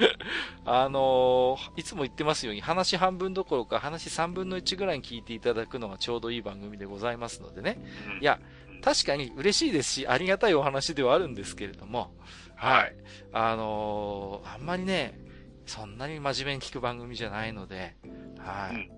[laughs] あのー、いつも言ってますように、話半分どころか話3分の1ぐらいに聞いていただくのがちょうどいい番組でございますのでね。いや、確かに嬉しいですし、ありがたいお話ではあるんですけれども、はい。あのー、あんまりね、そんなに真面目に聞く番組じゃないので、はい。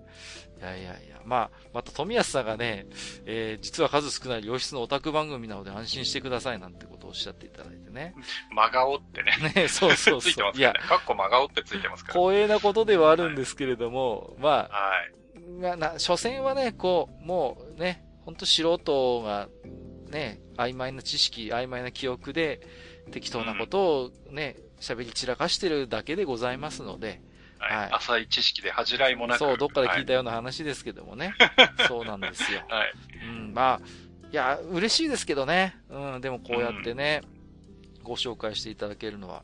いやいやいや、まあ、また富安さんがね、えー、実は数少ない良質のオタク番組なので安心してくださいなんてことをおっしゃっていただいてね。[laughs] 真顔ってね。ね、そうそうそう。ついてますからね。かっこ真顔ってついてますから。光栄なことではあるんですけれども、はい、まあ、はい。まあ、な、所詮はね、こう、もうね、ほんと素人が、ね、曖昧な知識、曖昧な記憶で、適当なことをね、喋、うん、り散らかしてるだけでございますので、はい。浅い知識で恥じらいもなく。そう、どっかで聞いたような話ですけどもね。[laughs] そうなんですよ。はい。うん、まあ、いや、嬉しいですけどね。うん、でもこうやってね、うん、ご紹介していただけるのは。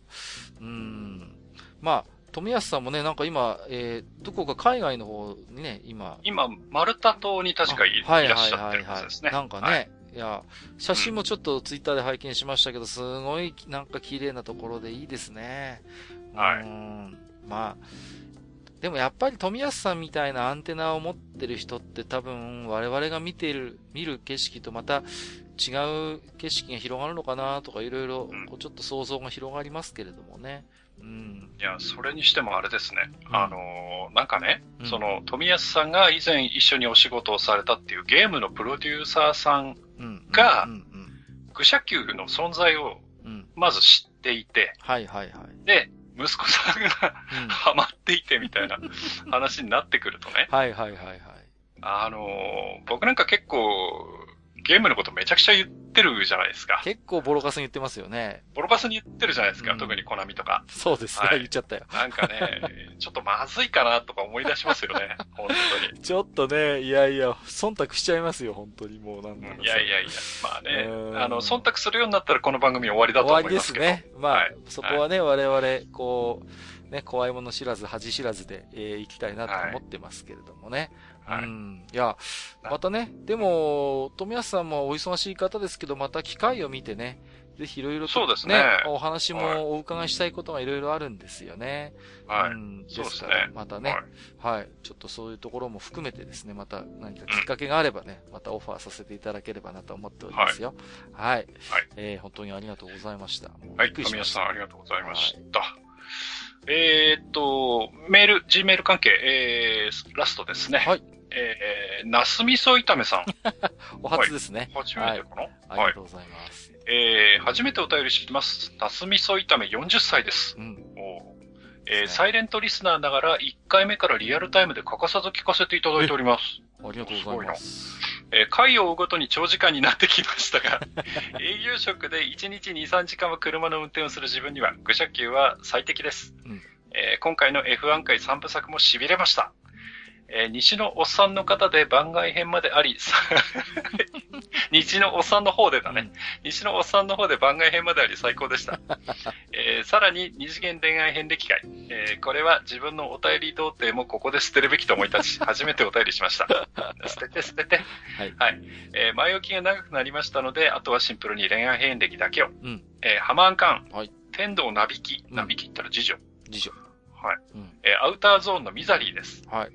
うん。まあ、富安さんもね、なんか今、えー、どこか海外の方にね、今。今、マルタ島に確かい,、はい、いらっしゃってるんですね。なんかね、はい、いや、写真もちょっとツイッターで拝見しましたけど、すごいなんか綺麗なところでいいですね。はい。まあ、でもやっぱり富安さんみたいなアンテナを持ってる人って多分我々が見ている、見る景色とまた違う景色が広がるのかなとかいろいろちょっと想像が広がりますけれどもね。うん。いや、それにしてもあれですね。うん、あのー、なんかね、うん、その富安さんが以前一緒にお仕事をされたっていうゲームのプロデューサーさんが、愚者級の存在をまず知っていて、はいはいはい。で、息子さんが、ハマっていてみたいな [laughs] 話になってくるとね。はいはいはいはい。あのー、僕なんか結構、ゲームのことめちゃくちゃ言ってるじゃないですか。結構ボロカスに言ってますよね。ボロカスに言ってるじゃないですか、うん、特にコナミとか。そうですね、はい、言っちゃったよ。なんかね、[laughs] ちょっとまずいかなとか思い出しますよね、[laughs] 本当に。ちょっとね、いやいや、忖度しちゃいますよ、本当にもうなんだろう。いやいやいや、まあね、あの、忖度するようになったらこの番組終わりだと思いますけど。終わりですね。まあ、はい、そこはね、はい、我々、こう、ね、怖いもの知らず、恥知らずで、えー、行きたいなと思ってますけれどもね。はい、うん。いや、またね、でも、富安さんもお忙しい方ですけど、また機会を見てね、ぜひいろいろと、そうですね。お話もお伺いしたいことがいろいろあるんですよね。はい。うん、ですから、またね、はい、はい。ちょっとそういうところも含めてですね、また何かきっかけがあればね、うん、またオファーさせていただければなと思っておりますよ。はい。はい。はい、えー、本当にありがとうございました。はい。富安さんありがとうございました。はいえー、っと、メール、G メール関係、えー、ラストですね。はい。えー、ナス味噌炒めさん。[laughs] お初ですね。初めてかな、はい、ありがとうございます。えー、初めてお便りします。ナス味噌炒め40歳です。うん。おえー、サイレントリスナーながら1回目からリアルタイムで欠かさず聞かせていただいております。ありがとうございます。えー、回を追うごとに長時間になってきましたが、[laughs] 営業職で1日2、3時間は車の運転をする自分には、愚者級は最適です。うん、えー、今回の F1 回3部作も痺れました。えー、西のおっさんの方で番外編まであり、[laughs] 西のおっさんの方でだね、うん、西のおっさんの方で番外編まであり最高でした。えー、さらに二次元恋愛編歴会、えー、これは自分のお便り童貞もここで捨てるべきと思い立ち、初めてお便りしました。[laughs] 捨てて捨てて。はい。はい、えー、前置きが長くなりましたので、あとはシンプルに恋愛編歴だけを。うん、えー、ハマーンカン、はい、天道なびき、なびきったら次女。次女。はい。うん、えー、アウターゾーンのミザリーです。はい。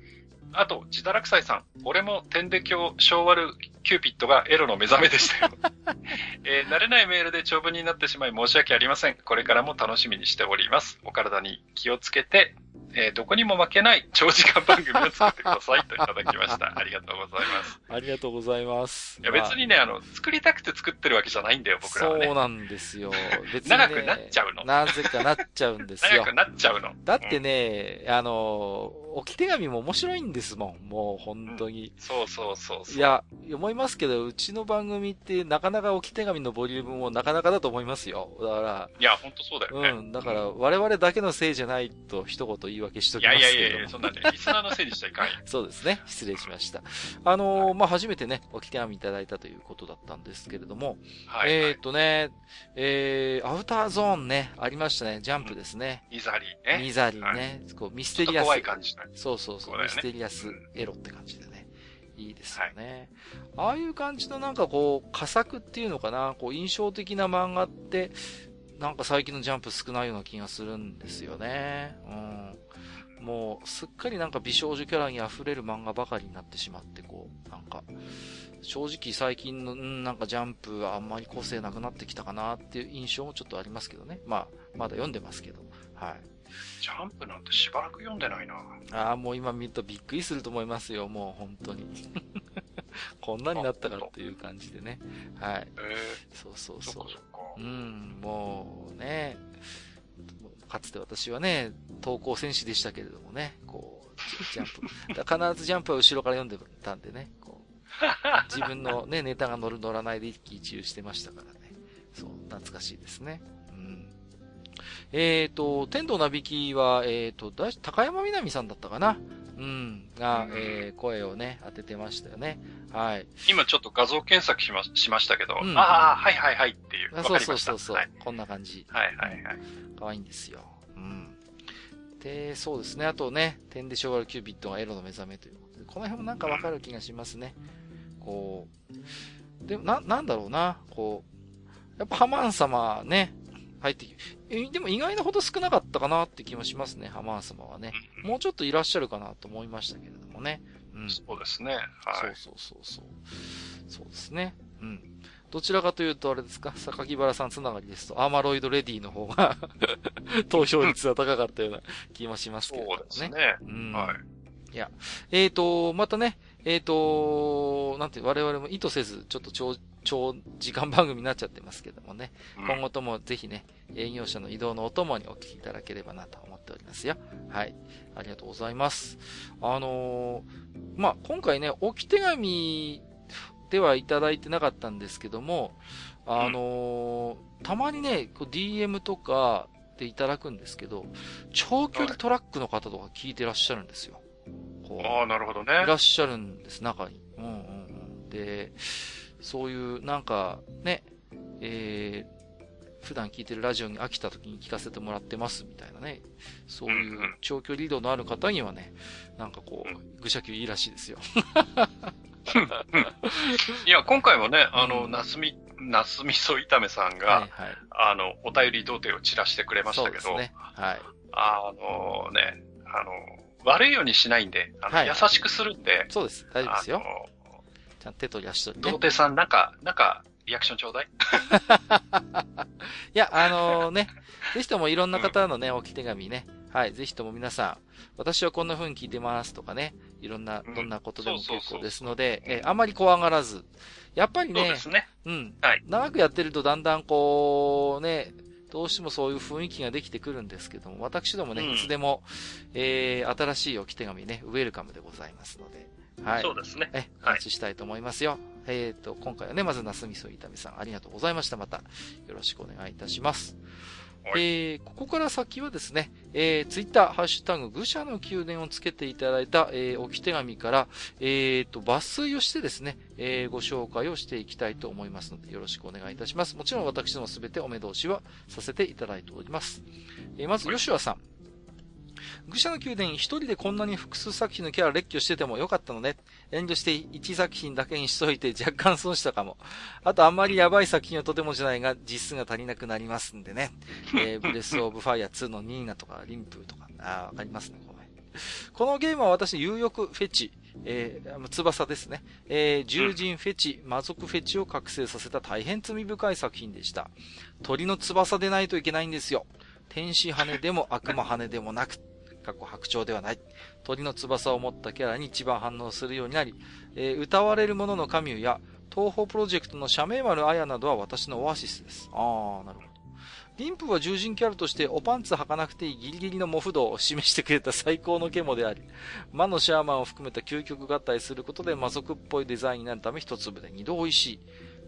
あと、自堕落斎さん。俺もてんで性悪キューピッドがエロの目覚めでしたよ。[laughs] えー、慣れないメールで長文になってしまい申し訳ありません。これからも楽しみにしております。お体に気をつけて、えー、どこにも負けない長時間番組を作ってくださいといただきました。[laughs] ありがとうございます。ありがとうございます。いや別にね、あの、作りたくて作ってるわけじゃないんだよ、僕らはね。そうなんですよ。別に、ね、長くなっちゃうの。なぜかなっちゃうんですよ。長くなっちゃうの。だってね、うん、あの、置き手紙も面白いんですもん。もう本当に。うん、そうそうそういや、思いますけど、うちの番組ってなかなか置き手紙のボリュームもなかなかだと思いますよ。だから。いや、本当そうだよね。うん。だから、我々だけのせいじゃないと一言言い訳しときますけど。いやいやいや、そんなね、リスナーのせいにしちゃいかんよ。[laughs] そうですね。失礼しました。あのー、まあ、初めてね、置き手紙いただいたということだったんですけれども。はい、はい、えっ、ー、とね、えー、アウターゾーンね、ありましたね。ジャンプですね。ミザリーね。ミザリーね。はい、こうミステリアス。怖い感じそうそうそう。ミステリアスエロって感じでね。いいですよね。はい、ああいう感じのなんかこう、佳作っていうのかな、こう印象的な漫画って、なんか最近のジャンプ少ないような気がするんですよね。うん。もう、すっかりなんか美少女キャラに溢れる漫画ばかりになってしまって、こう、なんか、正直最近の、なんかジャンプあんまり個性なくなってきたかなっていう印象もちょっとありますけどね。まあ、まだ読んでますけど。はい。ジャンプなんてしばらく読んでないな。ああ、もう今見るとびっくりすると思いますよ、もう本当に。[laughs] こんなになったかっていう感じでね。はい。えー、そうそうそう。ううん、もうね、かつて私はね、投稿戦士でしたけれどもね、こう、ジャンプ。[laughs] 必ずジャンプは後ろから読んでたんでね、こう、[laughs] 自分のね、ネタが乗る乗らないで一喜一憂してましたからね。そう、懐かしいですね。えっ、ー、と、天童なびきは、えっ、ー、と、高山みなみさんだったかなうん、が、えー、声をね、当ててましたよね。はい。今ちょっと画像検索しましましたけど、うん、ああ、はいはいはいっていう。そうそうそうそう、はい、こんな感じ。はいはいはい。可愛いんですよ。うん。で、そうですね。あとね、点で昭和キュービットがエロの目覚めということで、この辺もなんかわかる気がしますね。こう、でもな、なんだろうな、こう、やっぱハマン様ね、入ってき、え、でも意外なほど少なかったかなって気もしますね、ハマー様はね。もうちょっといらっしゃるかなと思いましたけれどもね。うん。そうですね。はい。そうそうそうそう。そうですね。うん。どちらかというと、あれですか、榊原さんつながりですと、アーマロイドレディの方が [laughs] 投票率は高かったような気もしますけれどもね。そうですね。うん。はい。いや、えっ、ー、と、またね、えっ、ー、と、なんて、我々も意図せず、ちょっと長、長時間番組になっちゃってますけどもね、うん、今後ともぜひね、営業者の移動のお供にお聞きいただければなと思っておりますよ。はい。ありがとうございます。あのー、まあ、今回ね、置き手紙ではいただいてなかったんですけども、あのー、たまにね、DM とかでいただくんですけど、長距離トラックの方とか聞いてらっしゃるんですよ。ああ、なるほどね。いらっしゃるんです、中に。うんうんうん。で、そういう、なんか、ね、えー、普段聞いてるラジオに飽きた時に聞かせてもらってますみたいなね。そういう長距離移動のある方にはね、なんかこう、愚者級いいらしいですよ。[laughs] いや、今回もね、あの、なすみ、なすみそ炒めさんが、はいはい、あの、お便り童貞を散らしてくれましたけど、ね、はい。あのね、あの、悪いようにしないんで、あの、はい、優しくするんで。そうです。大丈夫ですよ。ちゃんと手取り足取り、ね。童貞さん、なんか、なんか、リアクションちょうだい？[laughs] いや、あのー、ね、ぜひともいろんな方のね、置き手紙ね、はい、ぜひとも皆さん、私はこんな風に聞いてますとかね、いろんな、どんなことでも結構ですので、えあまり怖がらず、やっぱりね、そうね。うん。はい。長くやってるとだんだんこう、ね、どうしてもそういう雰囲気ができてくるんですけども、私どもね、いつでも、えー、新しい置き手紙ね、ウェルカムでございますので、はい。そうですね。え、お待ちしたいと思いますよ。はい、えっ、ー、と、今回はね、まず、なすみそいたみさん、ありがとうございました。また、よろしくお願いいたします。えー、ここから先はですね、えー、ツイッター、ハッシュタグ、愚者の宮殿をつけていただいた、えー、置き手紙から、えー、と、抜粋をしてですね、えー、ご紹介をしていきたいと思いますので、よろしくお願いいたします。もちろん私のすべてお目通しはさせていただいております。えー、まず、吉和さん。愚者の宮殿一人でこんなに複数作品のキャラ列挙しててもよかったのね。遠慮して一作品だけにしといて若干損したかも。あとあんまりやばい作品はとてもじゃないが字数が足りなくなりますんでね。えー、[laughs] ブレスオブファイア2のニーナとかリンプーとか、あわかりますね、このこのゲームは私有力フェチ、えー、翼ですね。えー、獣人フェチ、魔族フェチを覚醒させた大変罪深い作品でした。鳥の翼でないといけないんですよ。天使羽でも悪魔羽でもなく、過去白鳥ではない。鳥の翼を持ったキャラに一番反応するようになり、えー、歌われる者の神や、東方プロジェクトの社名丸綾などは私のオアシスです。ああ、なるほど。リンプは獣人キャラとしておパンツ履かなくていいギリギリのモフ度を示してくれた最高のケモであり、魔のシャーマンを含めた究極合体することで魔族っぽいデザインになるため一粒で二度美味しい。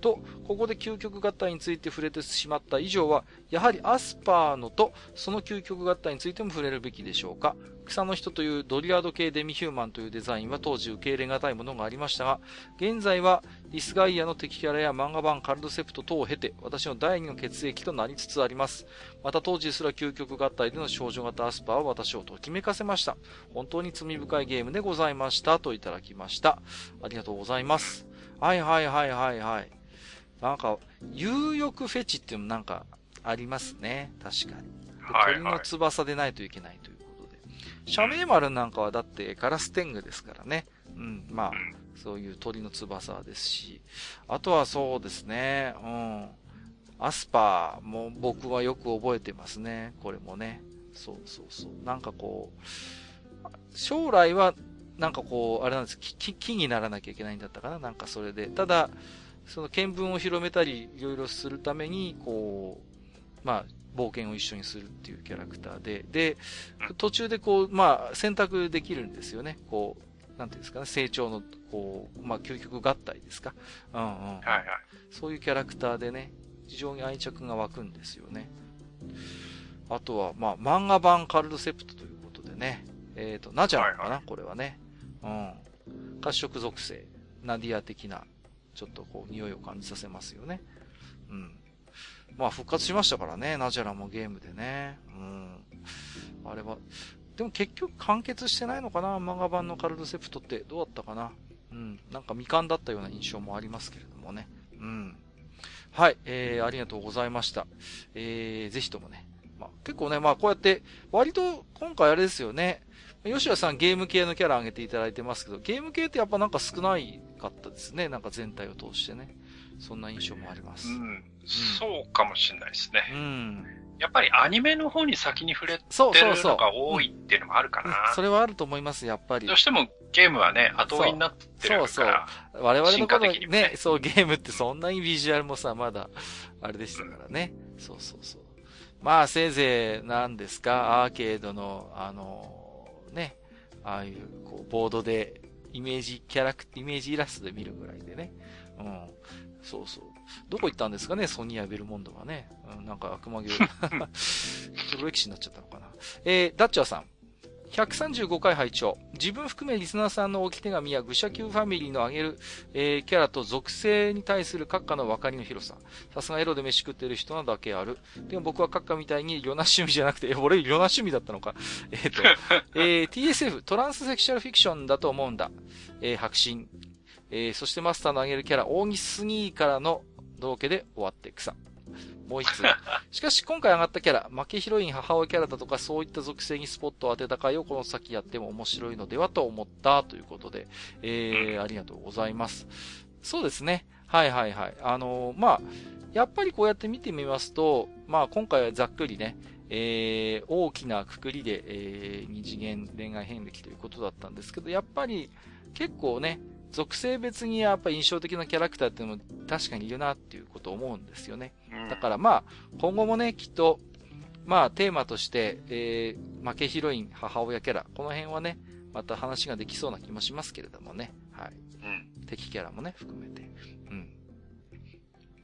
と、ここで究極合体について触れてしまった以上は、やはりアスパーのと、その究極合体についても触れるべきでしょうか。草の人というドリアード系デミヒューマンというデザインは当時受け入れがたいものがありましたが、現在はディスガイアの敵キャラや漫画版カルドセプト等を経て、私の第二の血液となりつつあります。また当時すら究極合体での少女型アスパーは私をときめかせました。本当に罪深いゲームでございました。といただきました。ありがとうございます。はいはいはいはいはい。なんか、有欲フェチっていうのもなんかありますね。確かに。鳥の翼でないといけないということで。シャメーマルなんかはだってガラステングですからね。うん、まあ、そういう鳥の翼ですし。あとはそうですね、うん。アスパーも僕はよく覚えてますね。これもね。そうそうそう。なんかこう、将来は、なんかこう、あれなんです木、木にならなきゃいけないんだったかななんかそれで。ただ、その見聞を広めたり、いろいろするために、こう、まあ、冒険を一緒にするっていうキャラクターで、で、途中でこう、まあ、選択できるんですよね。こう、なんていうんですかね、成長の、こう、まあ、究極合体ですか。うんうん。はいはい。そういうキャラクターでね、非常に愛着が湧くんですよね。あとは、まあ、漫画版カルドセプトということでね、えっ、ー、と、ナジャなのかな、はいはい、これはね。うん。褐色属性、ナディア的なちょっとこう、匂いを感じさせますよね。うん。まあ、復活しましたからね、ナジャラもゲームでね。うん。あれは、でも結局完結してないのかな？漫画版のカルドセプトってどうだったかな？うん。なんか未完だったような印象もありますけれどもね。うん。はい。えー、ありがとうございました。えー、ぜひともね。まあ、結構ね、まあこうやって、割と今回あれですよね。吉田さんゲーム系のキャラ上げていただいてますけど、ゲーム系ってやっぱなんか少ないかったですね。なんか全体を通してね。そんな印象もあります。うん。うん、そうかもしれないですね。うん。やっぱりアニメの方に先に触れてるのが多いっていうのもあるかな。そうそうそうそれはあると思います、やっぱり。どうしてもゲームはね、後追いになってるから。そうそう。我々の頃ねね、そうゲームってそんなにビジュアルもさ、まだ、あれでしたからね。うん、そうそうそう。まあ、せいぜい、なんですか、アーケードの、あの、ね、ああいう、こう、ボードで、イメージキャラクター、イメージイラストで見るぐらいでね。うん。そうそう。どこ行ったんですかね、ソニア・ベルモンドはね。うん、なんか悪魔業、[laughs] 黒歴史になっちゃったのかな。えー、ダッチャーさん。135回拝聴自分含めリスナーさんの置き手紙や愚者級ファミリーの挙げる、えー、キャラと属性に対する閣下の分かりの広さ。さすがエロで飯食ってる人なだけある。でも僕は閣下みたいにヨナ趣味じゃなくて、え、俺ヨナ趣味だったのか？えっ、ー、と、[laughs] えー、TSF、トランスセクシャルフィクションだと思うんだ。えー、白真。えー、そしてマスターの挙げるキャラ、大西スニーからの道家で終わって草。もう一つ。[laughs] しかし今回上がったキャラ、負けヒロイン母親キャラだとかそういった属性にスポットを当てた回をこの先やっても面白いのではと思ったということで、えー、ありがとうございます。そうですね。はいはいはい。あのー、まあ、やっぱりこうやって見てみますと、まあ今回はざっくりね、えー、大きなくくりで、えー、二次元恋愛遍歴ということだったんですけど、やっぱり結構ね、属性別にやっぱ印象的なキャラクターっていうのも確かにいるなっていうことを思うんですよね。だからまあ、今後もね、きっと、まあテーマとして、えー、負けヒロイン、母親キャラ、この辺はね、また話ができそうな気もしますけれどもね。はい。うん、敵キャラもね、含めて。うん。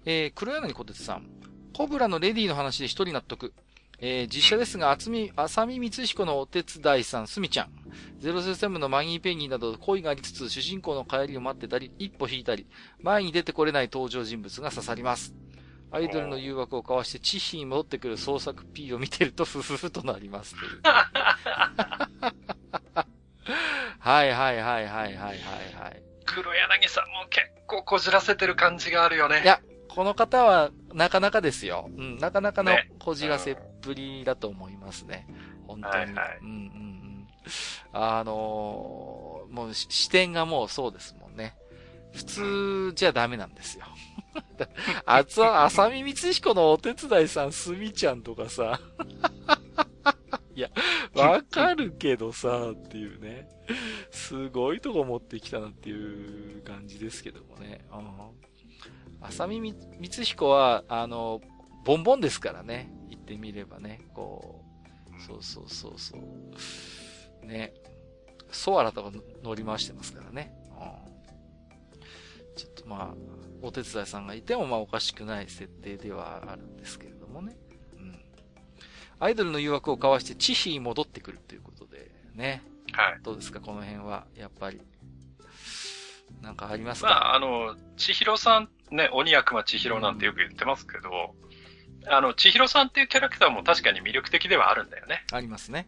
えー、黒柳小鉄さん。コブラのレディの話で一人納得。えー、実写ですが、厚み、浅見光彦のお手伝いさん、すみちゃん。007のマギーペンギンなど恋がありつつ、主人公の帰りを待ってたり、一歩引いたり、前に出てこれない登場人物が刺さります。アイドルの誘惑を交わして、地比に戻ってくる創作 P を見てると、ふふふとなります。[laughs] はいはいはいはいはいはいはい。黒柳さんも結構こじらせてる感じがあるよね。いや、この方はなかなかですよ。うん、なかなかのこじらせっぷりだと思いますね。ね本当に。はいはい、うんうんうん。あのー、もう視点がもうそうですもんね。普通じゃダメなんですよ。[laughs] あつは、浅見光彦のお手伝いさん、すみちゃんとかさ。[laughs] いや、わかるけどさ、っていうね。すごいとこ持ってきたなっていう感じですけどもね。浅見光彦は、あの、ボンボンですからね。言ってみればね。こう、そうそうそうそう。ね。ソアラとか乗り回してますからね。うん、ちょっとまあ、お手伝いさんがいてもまあおかしくない設定ではあるんですけれどもね。うん。アイドルの誘惑を交わして地比に戻ってくるということでね。はい。どうですか、この辺は。やっぱり。なんかありますか？まあ、あの、千尋さん、ね、鬼悪魔千尋なんてよく言ってますけど、うん、あの、千尋さんっていうキャラクターも確かに魅力的ではあるんだよね。ありますね。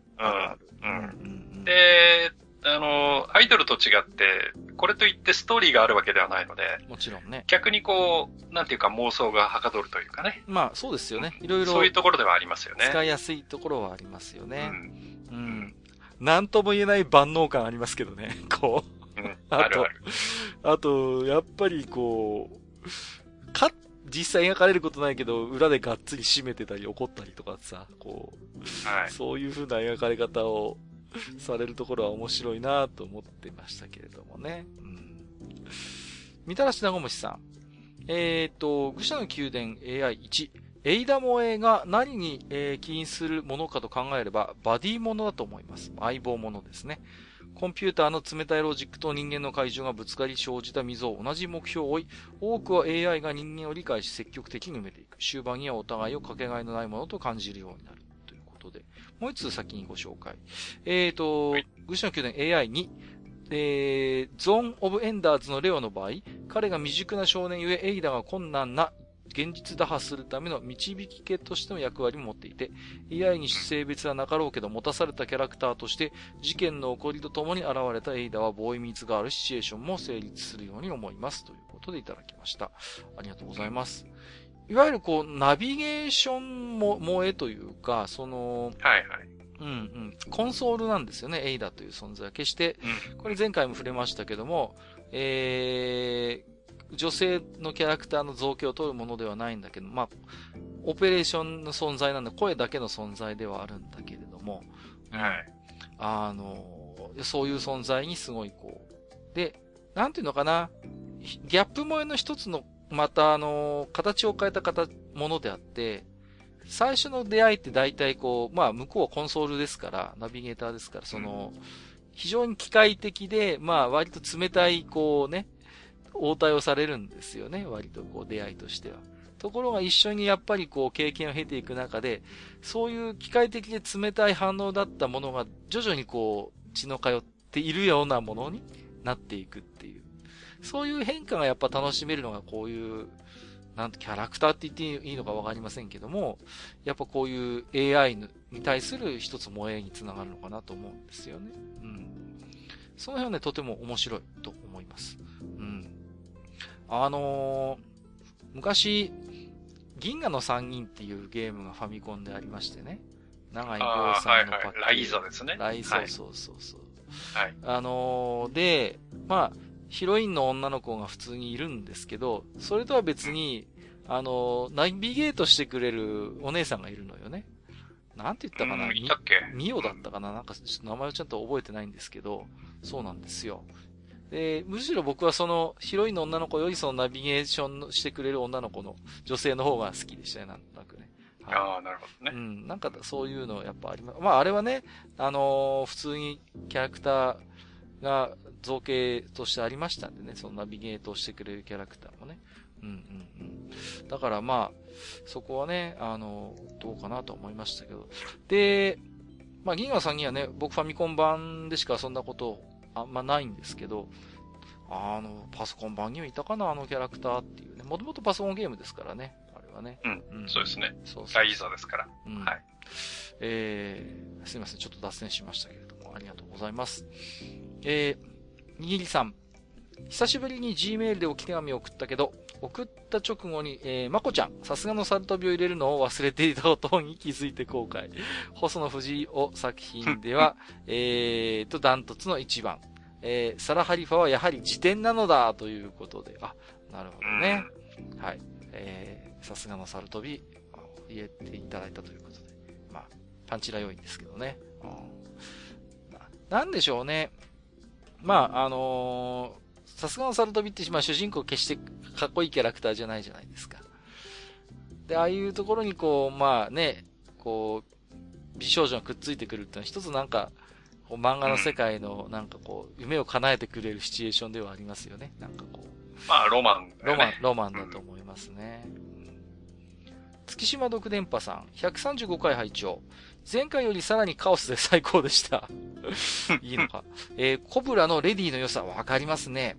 うん。うん。で、あの、アイドルと違って、これといってストーリーがあるわけではないので、もちろんね。逆にこう、なんていうか妄想がはかどるというかね。まあそうですよね。いろいろ。そういうところではありますよね。使いやすいところはありますよね。うん。うん。なんとも言えない万能感ありますけどね。こう。うん。あと、あるあと、やっぱりこう、か、実際描かれることないけど、裏でがっつり締めてたり怒ったりとかさ、こう、はい、そういう風な描かれ方をされるところは面白いなと思ってましたけれどもね。うん。みたらしなごむしさん。えっ、ー、と、愚者の宮殿 AI1。エイダモエが何に、えー、起因するものかと考えれば、バディものだと思います。相棒ものですね。コンピューターの冷たいロジックと人間の会場がぶつかり生じた溝を同じ目標を追い、多くは AI が人間を理解し積極的に埋めていく。終盤にはお互いをかけがえのないものと感じるようになる。ということで。もう一つ先にご紹介。えっ、ー、と、愚者の宮殿 AI に、えー、ゾーン・オブ・エンダーズのレオの場合、彼が未熟な少年ゆえエイダが困難な現実打破するための導き手としての役割も持っていて、AI に性別はなかろうけど持たされたキャラクターとして、事件の起こりとともに現れたエイダはボーイミーツガールシチュエーションも成立するように思います。ということでいただきました。ありがとうございます。いわゆるこう、ナビゲーションも、萌えというか、その、はいはい。うんうん。コンソールなんですよね、エイダという存在は。決して、これ前回も触れましたけども、え女性のキャラクターの造形を取るものではないんだけど、まあ、オペレーションの存在なんで、声だけの存在ではあるんだけれども、はい。あの、そういう存在にすごいこう、で、なんていうのかな、ギャップ萌えの一つの、またあの、形を変えた形、ものであって、最初の出会いって大体こう、まあ向こうはコンソールですから、ナビゲーターですから、その、非常に機械的で、まあ割と冷たい、こうね、応対をされるんですよね、割とこう出会いとしては。ところが一緒にやっぱりこう経験を経ていく中で、そういう機械的で冷たい反応だったものが徐々にこう血の通っているようなものになっていくっていう。そういう変化がやっぱ楽しめるのがこういう、なんとキャラクターって言っていいのかわかりませんけども、やっぱこういう AI に対する一つ萌えにつながるのかなと思うんですよね。うん。その辺はね、とても面白いと思います。うん。あのー、昔、銀河の三人っていうゲームがファミコンでありましてね。長井亮さんのパッケージ。はいはい、ライゾですね。ライゾ、はい、そうそうそう。はい。あのー、で、まあ、ヒロインの女の子が普通にいるんですけど、それとは別に、あのー、ナビゲートしてくれるお姉さんがいるのよね。なんて言ったかな、いたっけ？ミオだったかななんかちょっと名前をちゃんと覚えてないんですけど、そうなんですよ。で、むしろ僕はそのヒロインの女の子よりそのナビゲーションしてくれる女の子の女性の方が好きでしたね、なんとなくね。はい、ああ、なるほどね。うん、なんかそういうのやっぱあります。まああれはね、あのー、普通にキャラクターが造形としてありましたんでね、そのナビゲートをしてくれるキャラクターもね。うんうんうん。だからまあ、そこはね、あの、どうかなと思いましたけど。で、まあ、銀河さんにはね、僕ファミコン版でしかそんなことあんまないんですけど、あの、パソコン版にはいたかな、あのキャラクターっていうね。もともとパソコンゲームですからね。あれはね。うん。うん、そうですね。そうそう。大イザですから。うん。はい。えー、すいません。ちょっと脱線しましたけれども、ありがとうございます。えー、にぎりさん。久しぶりに Gmail で置き手紙を送ったけど、送った直後に、えー、まこちゃん、さすがのサルトビを入れるのを忘れていたことに気づいて後悔。[laughs] 細野藤尾作品では、[laughs] えーと、ダントツの一番。えー、サラハリファはやはり辞典なのだ、ということで。あ、なるほどね。はい。えー、さすがのサルトビ、言えていただいたということで。まあ、パンチラ要因ですけどね。うん、なんでしょうね。まあ、あのさすがのサルトビって、まあ主人公決してかっこいいキャラクターじゃないじゃないですか。で、ああいうところにこう、まあね、こう、美少女がくっついてくるってのは一つなんか、こう漫画の世界のなんかこう、夢を叶えてくれるシチュエーションではありますよね。なんかこう。まあ、ロマン、ね、ロマン、ロマンだと思いますね。うん、月島独電波さん、135回拝聴前回よりさらにカオスで最高でした。[laughs] いいのか。えー、コブラのレディの良さわかりますね。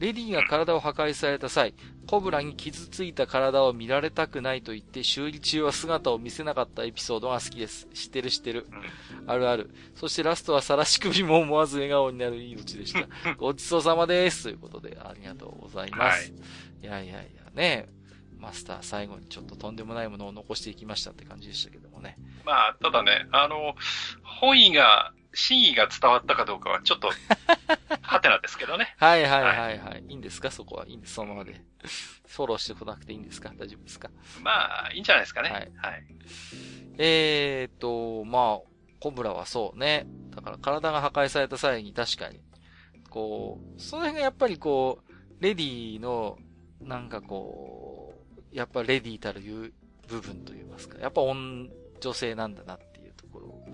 レディが体を破壊された際、コブラに傷ついた体を見られたくないと言って修理中は姿を見せなかったエピソードが好きです。知ってる知ってる。あるある。そしてラストは晒し首も思わず笑顔になる命でした。[laughs] ごちそうさまです。ということで、ありがとうございます。はい、いやいやいや、ねマスター最後にちょっととんでもないものを残していきましたって感じでしたけどもね。まあ、ただね、あの、本意が真意が伝わったかどうかはちょっと、[laughs] はてなですけどね。はいはいはいはい。いいんですか？そこはいいんです。そのままで。フォローしてこなくていいんですか？大丈夫ですか？まあ、いいんじゃないですかね。はい。はい、えーっと、まあ、コブラはそうね。だから体が破壊された際に確かに、こう、その辺がやっぱりこう、レディの、なんかこう、やっぱレディたるいう部分といいますか、やっぱ女、女性なんだなっていうところを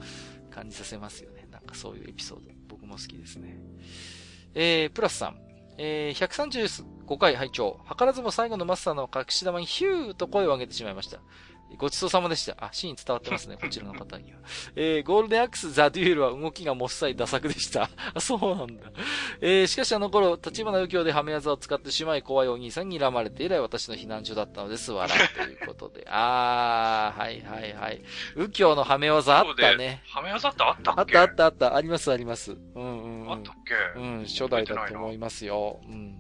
感じさせますよね。かそういうエピソード、僕も好きですね。えー、プラスさん。えー、135回拝聴図らずも最後のマスターの隠し玉にヒューと声を上げてしまいました。ごちそうさまでした。あ、シーン伝わってますね、[laughs] こちらの方には。えー、ゴールデンアックスザ・デュエルは動きがもっさい打作でした。[laughs] あ、そうなんだ。えー、しかしあの頃、立花右京でハメ技を使ってしまい、怖いお兄さんに睨まれて以来私の避難所だったのです。笑いということで。あー、はいはいはい。右京のハメ技あったね。ハメ技ってあったっけ？あったあったあった。ありますあります。うんうん、うん。あったっけ？うん、初代だと思いますよ。うん。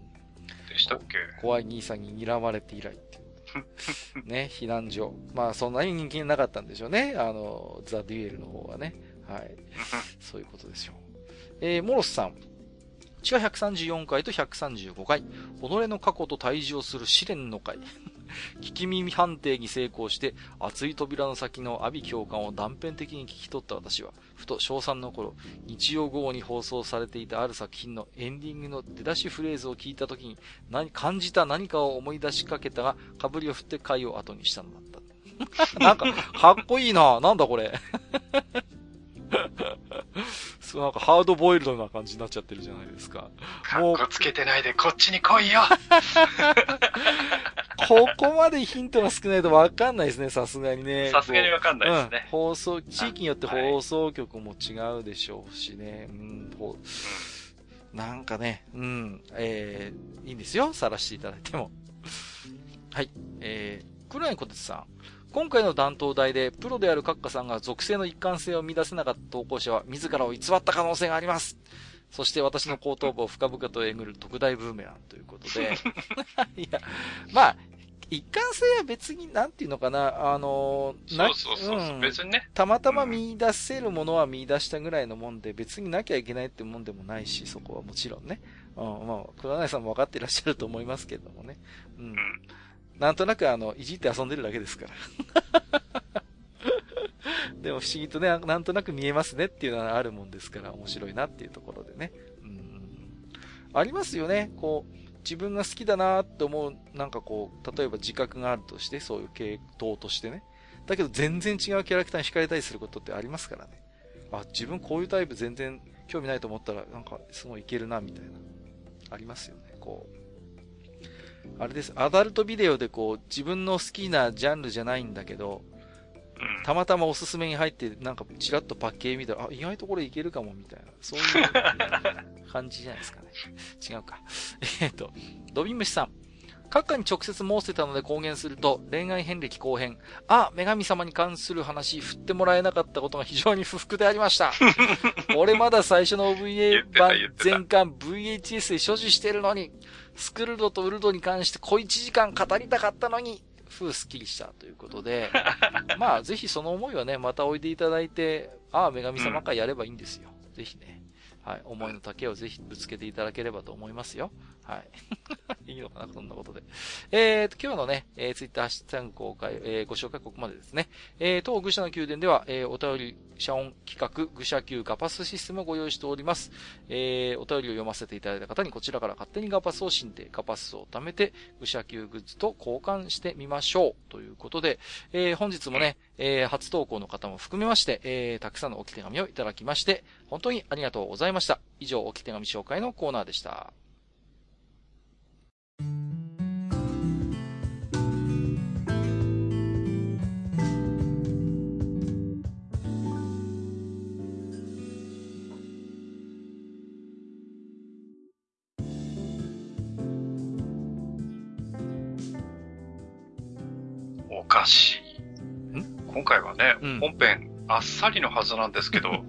でしたっけ？怖い兄さんに睨まれて以来。[laughs] ね、避難所。まあ、そんなに人気なかったんでしょうね。あの、ザ・デュエルの方はね。はい。そういうことですよ。えー、モロスさん。地下134回と135回。己の過去と対峙をする試練の回。[laughs] 聞き耳判定に成功して、熱い扉の先の阿鼻教官を断片的に聞き取った私は、ふと小3の頃、日曜午後に放送されていたある作品のエンディングの出だしフレーズを聞いた時に、何、感じた何かを思い出しかけたが、かぶりを振って回を後にしたのだった。[laughs] なんか、かっこいいななんだこれ。そうなんかハードボイルドな感じになっちゃってるじゃないですか。かっこつけてないでこっちに来いよ [laughs] ここまでヒントが少ないとわかんないですね、さすがにね。さすがにわかんないですね、うん、放送、地域によって放送局も違うでしょうしね。うん、ほなんかね、うん、えー、いいんですよ、晒していただいても。はい、えー、黒柳小鉄さん。今回の担当台で、プロである閣下さんが属性の一貫性を乱せなかった投稿者は、自らを偽った可能性があります。そして私の後頭部を深々とえぐる特大ブーメランということで。[laughs] いや、まあ、一貫性は別に、なんていうのかな、あのそうそうそう、うん、別にね。たまたま見出せるものは見出したぐらいのもんで、別になきゃいけないってもんでもないし、そこはもちろんね。うん、まあ、黒柳さんも分かっていらっしゃると思いますけどもね。うん。うん、なんとなく、あの、いじって遊んでるだけですから。[laughs] でも不思議とね、なんとなく見えますねっていうのはあるもんですから面白いなっていうところでね。うん。ありますよね。こう、自分が好きだなって思う、なんかこう、例えば自覚があるとして、そういう系統としてね。だけど全然違うキャラクターに惹かれたりすることってありますからね。あ、自分こういうタイプ全然興味ないと思ったら、なんかすごいいけるな、みたいな。ありますよね。こう。あれです。アダルトビデオでこう、自分の好きなジャンルじゃないんだけど、たまたまおすすめに入って、なんかチラッとパッケージ見たら、あ、意外とこれいけるかも、みたいな。そういう [laughs] 感じじゃないですかね。違うか。えっと、ドビムシさん。閣下に直接申せたので公言すると、恋愛遍歴後編、あ、女神様に関する話、振ってもらえなかったことが非常に不服でありました。[laughs] 俺まだ最初の OVA 版全巻 VHS で所持してるのに、スクルドとウルドに関して小1時間語りたかったのに、ふうすっきりしたということで、[laughs] まあぜひその思いはね、またおいでいただいて、ああ、女神様会やればいいんですよ。うん、ぜひね。はい。思いの丈をぜひぶつけていただければと思いますよ。はい。[laughs] いいのかな、そんなことで。えーと、今日のね、えー、ツイッター発信公開、えー、ご紹介ここまでですね。えー、当愚者の宮殿では、えー、お便り、遮音企画、愚者級ガパスシステムをご用意しております。えー、お便りを読ませていただいた方にこちらから勝手にガパスを申請、ガパスを貯めて、愚者級グッズと交換してみましょう。ということで、えー、本日もね、えー、初投稿の方も含めまして、えー、たくさんの置き手紙をいただきまして、本当にありがとうございました。以上、置き手紙紹介のコーナーでした。おかしい。今回はね、うん、本編あっさりのはずなんですけど、[laughs] なん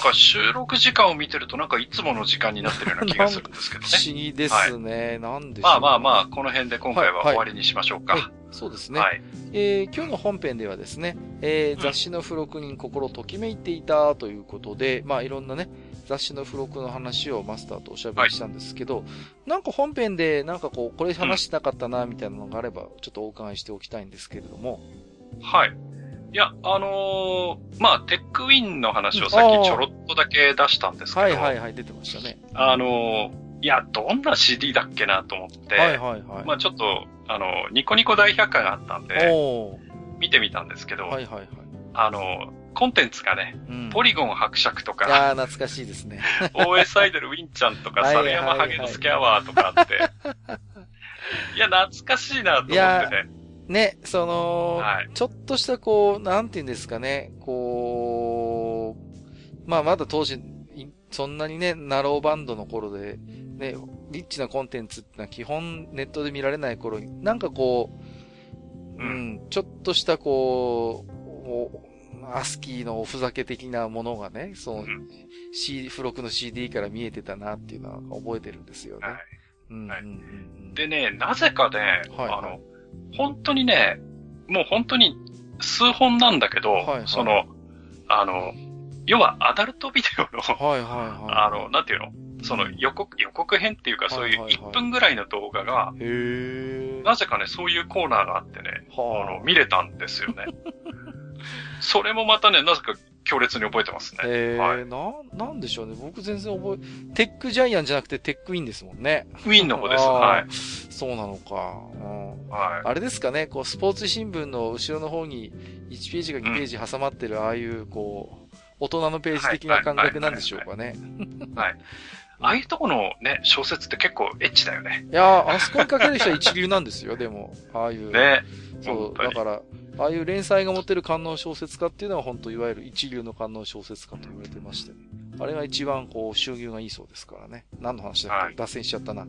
か収録時間を見てるとなんかいつもの時間になってるような気がするんですけどね。不思議ですね。はい、なんでしょう、まあまあまあ、この辺で今回は終わりにしましょうか。はいはい、そうですね。はい、えー、今日の本編ではですね、えー、雑誌の付録に心ときめいていたということで、うん、まあいろんなね、雑誌の付録の話をマスターとおしゃべりしたんですけど、はい、なんか本編でなんかこう、これ話したかったな、みたいなのがあれば、ちょっとお伺いしておきたいんですけれども。はい。いや、あのー、まあ、テックウィンの話をさっきちょろっとだけ出したんですけど。はいはいはい、出てましたね。あのー、いや、どんな CD だっけなと思って、はいはいはい。まあちょっと、あの、ニコニコ大百科があったんで、見てみたんですけど、はいはいはい。あの、コンテンツがね、うん、ポリゴン伯爵とか、ああ、懐かしいですね。[laughs] OS アイドルウィンちゃんとか、猿山ハゲのスケアワーとかあって、[laughs] いや、懐かしいなと思ってね。ね、その、はい、ちょっとしたこう、なんて言うんですかね、こう、まあまだ当時、そんなにね、ナローバンドの頃で、ね、リッチなコンテンツってのは基本ネットで見られない頃に、なんかこう、うん、ちょっとしたこう、アスキーのおふざけ的なものがね、その、C、付録の CD から見えてたなっていうのは覚えてるんですよね。はい。うんでね、なぜかね、はい、あの、本当にね、もう本当に数本なんだけど、はいはい、その、あの、要はアダルトビデオの、はいはいはい、[laughs] あの、なんていうの？その予告、予告編っていうか、そういう1分ぐらいの動画が、なぜかね、そういうコーナーがあってね、あの、見れたんですよね。[laughs] それもまたね、なぜか強烈に覚えてますね。えー、はい、な、なんでしょうね。僕全然覚え、テックジャイアンじゃなくてテックウィンですもんね。ウィンの方です。はい。そうなのか。うん、はい。あれですかね、こう、スポーツ新聞の後ろの方に1ページか2ページ挟まってる、うん、ああいう、こう、大人のページ的な感覚なんでしょうかね。はい。ああいうとこのね、小説って結構エッチだよね。いやあそこに書ける人は一流なんですよ、でも。ああいう。ね。そう、だから、ああいう連載が持ってる観音小説家っていうのは本当いわゆる一流の観音小説家と言われてましてね。あれが一番こう収入がいいそうですからね。何の話だっけ、はい、脱線しちゃったな。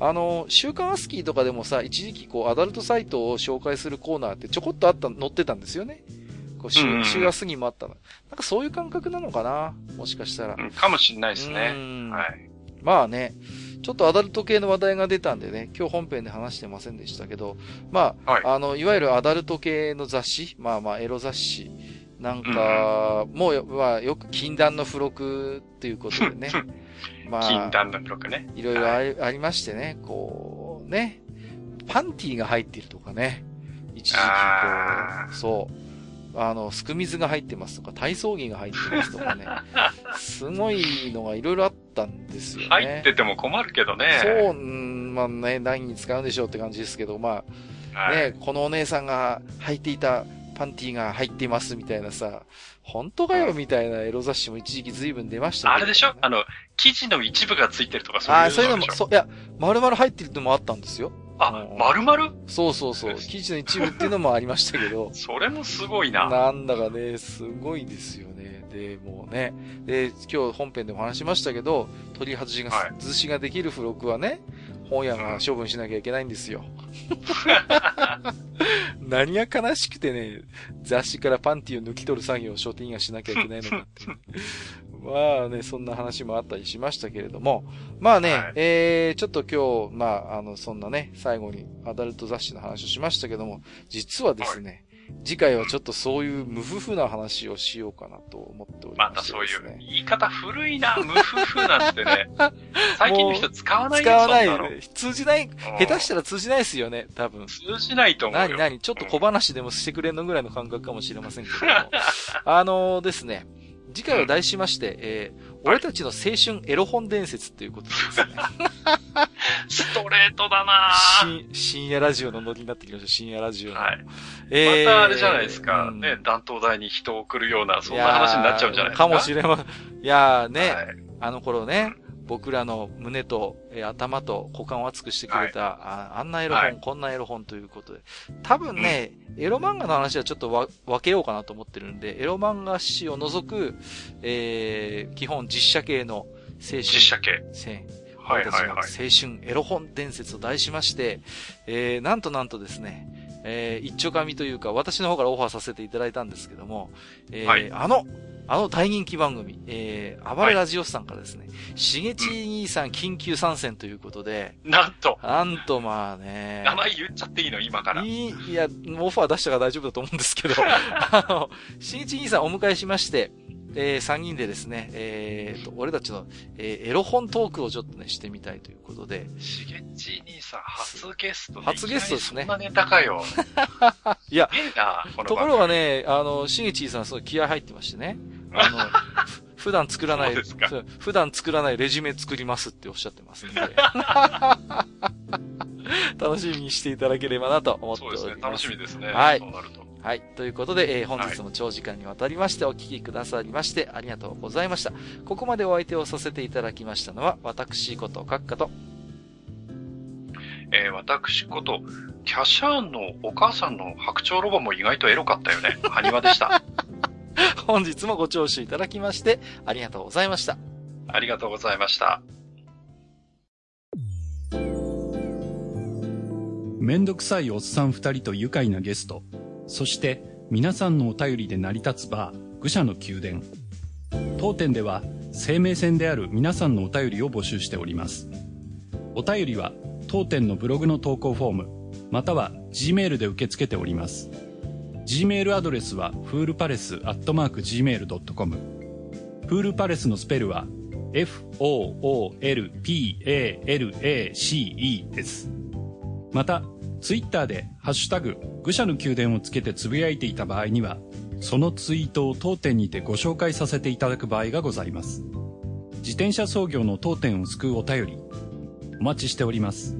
あの、週刊アスキーとかでもさ、一時期こうアダルトサイトを紹介するコーナーってちょこっとあった、載ってたんですよね。こう週、週アスギもあったの。なんかそういう感覚なのかなもしかしたら。うん、かもしんないですね。はい。まあね。ちょっとアダルト系の話題が出たんでね、今日本編で話してませんでしたけど、まあ、はい、あの、いわゆるアダルト系の雑誌、まあまあ、エロ雑誌なんか、もう、まあ、よく禁断の付録っていうことでね。[laughs] まあ、禁断の付録ね。いろいろありはい、ありましてね、こう、ね、パンティーが入っているとかね。一時期こう、そう。あの、すく水が入ってますとか、体操着が入ってますとかね、[laughs] すごいのがいろいろあったんですよね。入ってても困るけどね。そう、んまあね、何に使うんでしょうって感じですけど、まあ、はい、ね、このお姉さんが履いていたパンティが入っていますみたいなさ、本当かよみたいなエロ雑誌も一時期随分出ましたね、あれでしょ？あの、生地の一部がついてるとかそういうのあ、そういうのも、そう、いや、丸々入ってるのもあったんですよ。あ、丸々そうそうそう。生地の一部っていうのもありましたけど。[laughs] それもすごいな。なんだかね、すごいですよね。で、もうね。で、今日本編でも話しましたけど、取り外しが、はい、図しができる付録はね、本屋が処分しなきゃいけないんですよ。[laughs] 何が悲しくてね、雑誌からパンティを抜き取る作業を書店がしなきゃいけないのかって。[laughs] まあね、そんな話もあったりしましたけれども、まあね、はい、えー、ちょっと今日、まあ、あの、そんなね、最後にアダルト雑誌の話をしましたけども、実はですね、次回はちょっとそういう無夫婦な話をしようかなと思っております、ね、またそういう言い方古いな、無夫婦なんてね。[laughs] 最近の人使わないよ、使わない。通じない、下手したら通じないですよね、多分。通じないと思うよ。何何？ちょっと小話でもしてくれんのぐらいの感覚かもしれませんけども。[laughs] あのー、ですね、次回を題しまして、えー、俺たちの青春エロ本伝説っていうことですね。ストレートだな深深夜ラジオのノリになってきました、深夜ラジオの。はい。えー、またあれじゃないですか、うん、ね、弾頭台に人を送るような、そんな話になっちゃうんじゃないですか？かもしれません。いやーね、はい、あの頃ね、僕らの胸と、えー、頭と股間を熱くしてくれた、はい、ああんなエロ本、はい、こんなエロ本ということで。多分ね、うん、エロ漫画の話はちょっとわ分けようかなと思ってるんで、エロ漫画史を除く、えー、基本実写系の青春。実写系。はいはいはい。青春エロ本伝説と題しまして、えー、なんとなんとですね、えー、一丁紙というか、私の方からオファーさせていただいたんですけども、えー、はい、あの、あの大人気番組、えー、暴れラジオスさんからですね、しげち兄さん緊急参戦ということで、なんと。なんとまあね。名前言っちゃっていいの？今から。いい、いや、オファー出したから大丈夫だと思うんですけど、[laughs] あの、しげち兄さんお迎えしまして、えー、3人でですね、えー、と、俺たちの、えー、エロ本トークをちょっとね、してみたいということで。しげち兄さん、初ゲスト初ゲストですね。そんなネタかよ。[laughs] いや、ところがね、あの、しげちさんすごい気合入ってましてね。あの、普段作らない、普段作らないレジュメ作りますっておっしゃってますんで。[laughs] 楽しみにしていただければなと思っております。そうですね、楽しみですね。はい。そうなると。はい。ということで、えー、本日も長時間にわたりましてお聞きくださりましてありがとうございました。ここまでお相手をさせていただきましたのは、私こと閣下と、えー、私こと、キャシャーンのお母さんの白鳥ロボも意外とエロかったよね。埴輪でした。[laughs] 本日もご聴取いただきまして、ありがとうございました。ありがとうございました。めんどくさいおっさん二人と愉快なゲスト。そして皆さんのお便りで成り立つバー愚者の宮殿当店では生命線である皆さんのお便りを募集しておりますお便りは当店のブログの投稿フォームまたは G メールで受け付けております G メールアドレスはフールパレスアットマーク Gmail.com フールパレスのスペルは FOOLPALACE です。またツイッターでハッシュタグ愚者の宮殿をつけてつぶやいていた場合にはそのツイートを当店にてご紹介させていただく場合がございます。自転車操業の当店を救うお便りお待ちしております。